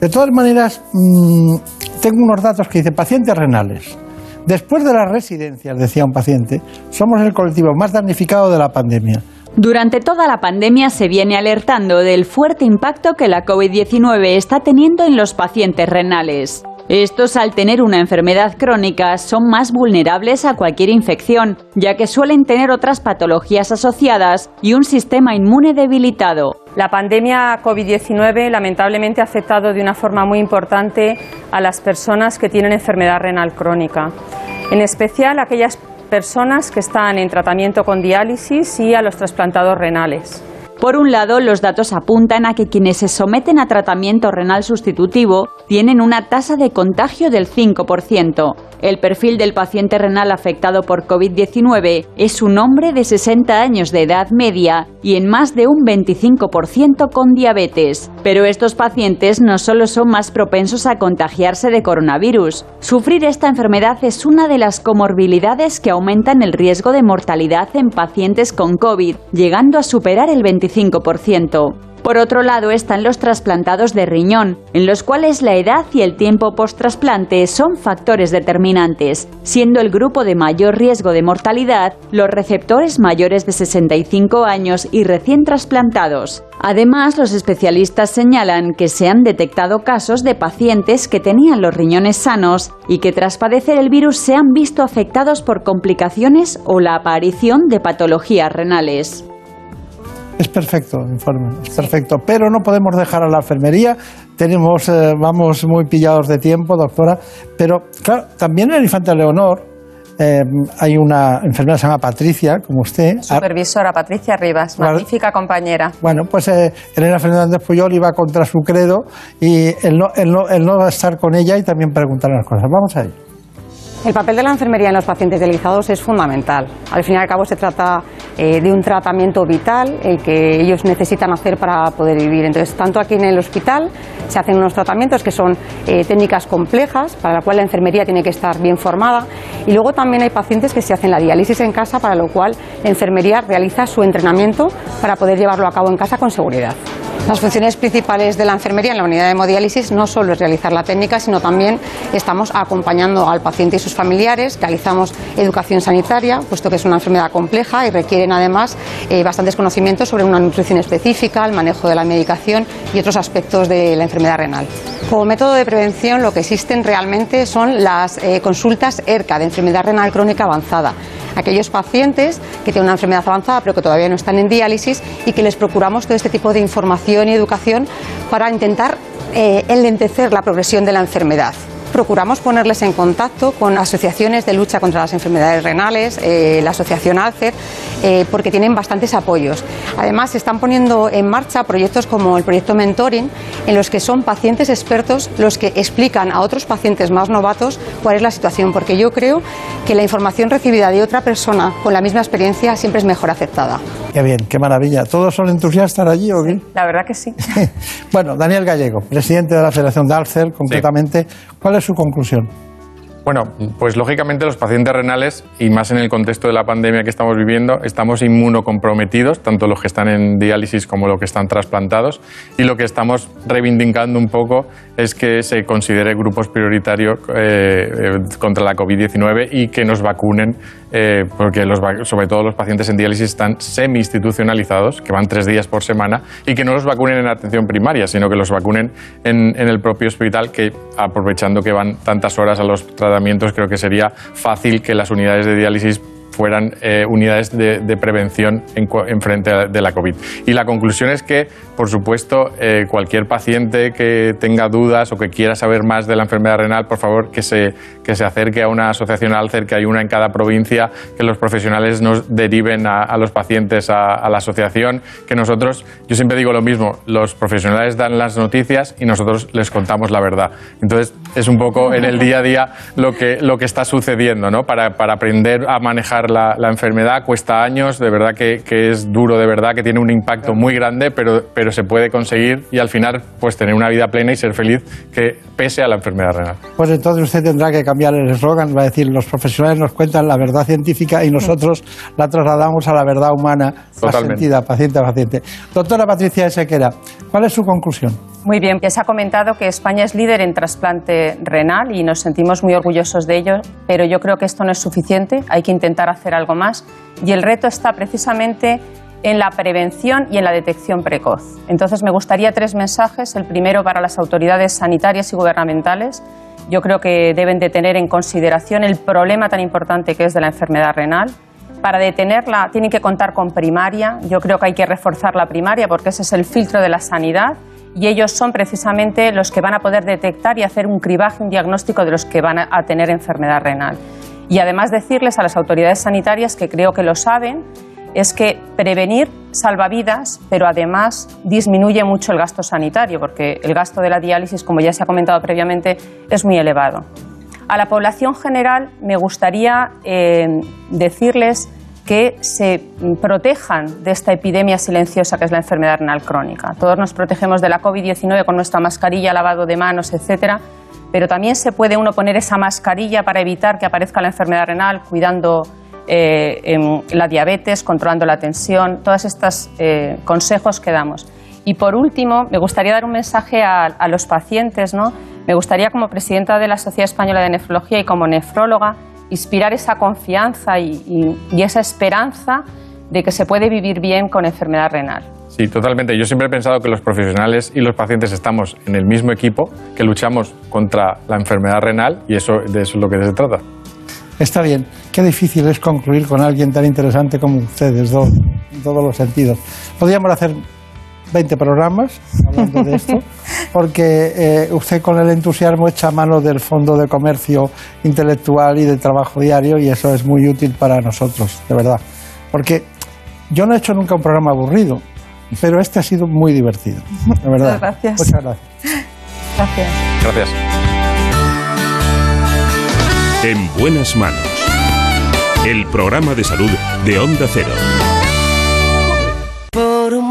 De todas maneras, mmm, tengo unos datos que dicen pacientes renales. Después de las residencias, decía un paciente, somos el colectivo más damnificado de la pandemia. Durante toda la pandemia se viene alertando del fuerte impacto que la COVID-19 está teniendo en los pacientes renales. Estos, al tener una enfermedad crónica, son más vulnerables a cualquier infección, ya que suelen tener otras patologías asociadas y un sistema inmune debilitado. La pandemia COVID-19 lamentablemente ha afectado de una forma muy importante a las personas que tienen enfermedad renal crónica, en especial aquellas personas que están en tratamiento con diálisis y a los trasplantados renales. Por un lado, los datos apuntan a que quienes se someten a tratamiento renal sustitutivo tienen una tasa de contagio del 5%. El perfil del paciente renal afectado por COVID-19 es un hombre de 60 años de edad media y en más de un 25% con diabetes. Pero estos pacientes no solo son más propensos a contagiarse de coronavirus. Sufrir esta enfermedad es una de las comorbilidades que aumentan el riesgo de mortalidad en pacientes con COVID, llegando a superar el 25%. Por otro lado están los trasplantados de riñón, en los cuales la edad y el tiempo post-trasplante son factores determinantes, siendo el grupo de mayor riesgo de mortalidad los receptores mayores de 65 años y recién trasplantados. Además, los especialistas señalan que se han detectado casos de pacientes que tenían los riñones sanos y que tras padecer el virus se han visto afectados por complicaciones o la aparición de patologías renales. Es perfecto, informe, es perfecto. Pero no podemos dejar a la enfermería. Tenemos, eh, vamos muy pillados de tiempo, doctora. Pero, claro, también en el Infante Leonor eh, hay una enfermera que se llama Patricia, como usted. Supervisora Patricia Rivas, magnífica compañera. Bueno, pues eh, Elena Fernández Puyol iba contra su credo y el no, el, no, el no va a estar con ella y también preguntar las cosas. Vamos a ello. El papel de la enfermería en los pacientes dializados es fundamental. Al fin y al cabo se trata eh, de un tratamiento vital el que ellos necesitan hacer para poder vivir. Entonces, tanto aquí en el hospital se hacen unos tratamientos que son eh, técnicas complejas, para la cual la enfermería tiene que estar bien formada. Y luego también hay pacientes que se hacen la diálisis en casa, para lo cual la enfermería realiza su entrenamiento para poder llevarlo a cabo en casa con seguridad. Las funciones principales de la enfermería en la unidad de hemodiálisis no solo es realizar la técnica, sino también estamos acompañando al paciente y sus familiares, realizamos educación sanitaria, puesto que es una enfermedad compleja y requieren además eh, bastantes conocimientos sobre una nutrición específica, el manejo de la medicación y otros aspectos de la enfermedad Como método de prevención lo que existen realmente son las eh, consultas ERCA de enfermedad renal crónica avanzada. Aquellos pacientes que tienen una enfermedad avanzada pero que todavía no están en diálisis y que les procuramos todo este tipo de información y educación para intentar eh, enlentecer la progresión de la enfermedad procuramos ponerles en contacto con asociaciones de lucha contra las enfermedades renales, eh, la asociación Alcer, eh, porque tienen bastantes apoyos. Además, se están poniendo en marcha proyectos como el proyecto Mentoring, en los que son pacientes expertos los que explican a otros pacientes más novatos cuál es la situación, porque yo creo que la información recibida de otra persona con la misma experiencia siempre es mejor aceptada. Qué bien, qué maravilla. ¿Todos son entusiastas allí o qué? La verdad que sí. bueno, Daniel Gallego, presidente de la Federación de Alcer, concretamente, ¿cuál es su conclusión? Bueno, pues lógicamente los pacientes renales, y más en el contexto de la pandemia que estamos viviendo, estamos inmunocomprometidos, tanto los que están en diálisis como los que están trasplantados, y lo que estamos reivindicando un poco es que se considere grupos prioritarios eh, eh, contra la COVID-19 y que nos vacunen, eh, porque sobre todo los pacientes en diálisis están semi-institucionalizados, que van tres días por semana, y que no los vacunen en atención primaria, sino que los vacunen en, en el propio hospital, que aprovechando que van tantas horas a los tratamientos, creo que sería fácil que las unidades de diálisis fueran eh, unidades de, de prevención en, en frente de la COVID. Y la conclusión es que, por supuesto, eh, cualquier paciente que tenga dudas o que quiera saber más de la enfermedad renal, por favor, que se, que se acerque a una asociación Alcer, que hay una en cada provincia, que los profesionales nos deriven a, a los pacientes a, a la asociación, que nosotros, yo siempre digo lo mismo, los profesionales dan las noticias y nosotros les contamos la verdad. Entonces, es un poco en el día a día lo que, lo que está sucediendo, ¿no? Para, para aprender a manejar la, la enfermedad cuesta años, de verdad que, que es duro, de verdad que tiene un impacto muy grande, pero, pero se puede conseguir y al final, pues tener una vida plena y ser feliz que pese a la enfermedad renal. Pues entonces usted tendrá que cambiar el eslogan, va a decir, los profesionales nos cuentan la verdad científica y nosotros la trasladamos a la verdad humana más Totalmente. sentida, paciente a paciente. Doctora Patricia Sequera, ¿cuál es su conclusión? Muy bien, que se ha comentado que España es líder en trasplante renal y nos sentimos muy orgullosos de ello, pero yo creo que esto no es suficiente, hay que intentar hacer algo más y el reto está precisamente en la prevención y en la detección precoz. Entonces me gustaría tres mensajes. El primero para las autoridades sanitarias y gubernamentales. Yo creo que deben de tener en consideración el problema tan importante que es de la enfermedad renal. Para detenerla tienen que contar con primaria. Yo creo que hay que reforzar la primaria porque ese es el filtro de la sanidad y ellos son precisamente los que van a poder detectar y hacer un cribaje, un diagnóstico de los que van a tener enfermedad renal. Y además decirles a las autoridades sanitarias, que creo que lo saben, es que prevenir salva vidas, pero además disminuye mucho el gasto sanitario, porque el gasto de la diálisis, como ya se ha comentado previamente, es muy elevado. A la población general me gustaría eh, decirles que se protejan de esta epidemia silenciosa que es la enfermedad renal crónica. Todos nos protegemos de la COVID-19 con nuestra mascarilla, lavado de manos, etcétera, pero también se puede uno poner esa mascarilla para evitar que aparezca la enfermedad renal, cuidando eh, em, la diabetes, controlando la tensión, todos estos eh, consejos que damos. Y por último, me gustaría dar un mensaje a, a los pacientes, ¿no? Me gustaría, como presidenta de la Sociedad Española de Nefrología y como nefróloga, inspirar esa confianza y, y- y esa esperanza de que se puede vivir bien con enfermedad renal. Sí, totalmente. Yo siempre he pensado que los profesionales y los pacientes estamos en el mismo equipo, que luchamos contra la enfermedad renal y eso, de eso es lo que se trata. Está bien. Qué difícil es concluir con alguien tan interesante como ustedes dos, en todos los sentidos. Podríamos hacer 20 programas hablando de esto, porque eh, usted con el entusiasmo echa mano del Fondo de Comercio Intelectual y de Trabajo Diario y eso es muy útil para nosotros, de verdad. Porque yo no he hecho nunca un programa aburrido, pero este ha sido muy divertido, de verdad. Muchas gracias. Muchas gracias. Gracias. Gracias. En buenas manos. El programa de salud de Onda Cero.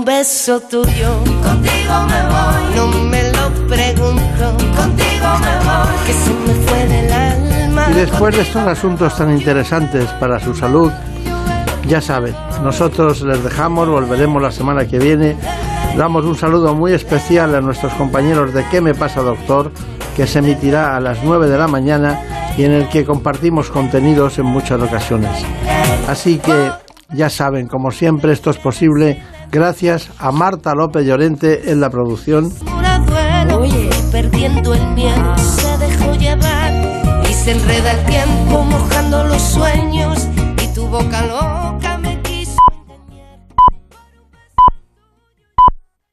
Un beso tuyo, contigo me voy. No me lo pregunto, contigo me voy. Que se me fue del alma. Y después de estos asuntos tan interesantes para su salud, ya saben, nosotros les dejamos, volveremos la semana que viene. Damos un saludo muy especial a nuestros compañeros de ¿Qué me pasa, doctor? que se emitirá a las 9 de la mañana y en el que compartimos contenidos en muchas ocasiones. Así que ya saben, como siempre, esto es posible Gracias a Marta López Llorente en la producción. Oye, perdiendo el miedo, ah. se dejó llevar y se enreda el tiempo mojando los sueños y tu boca lo...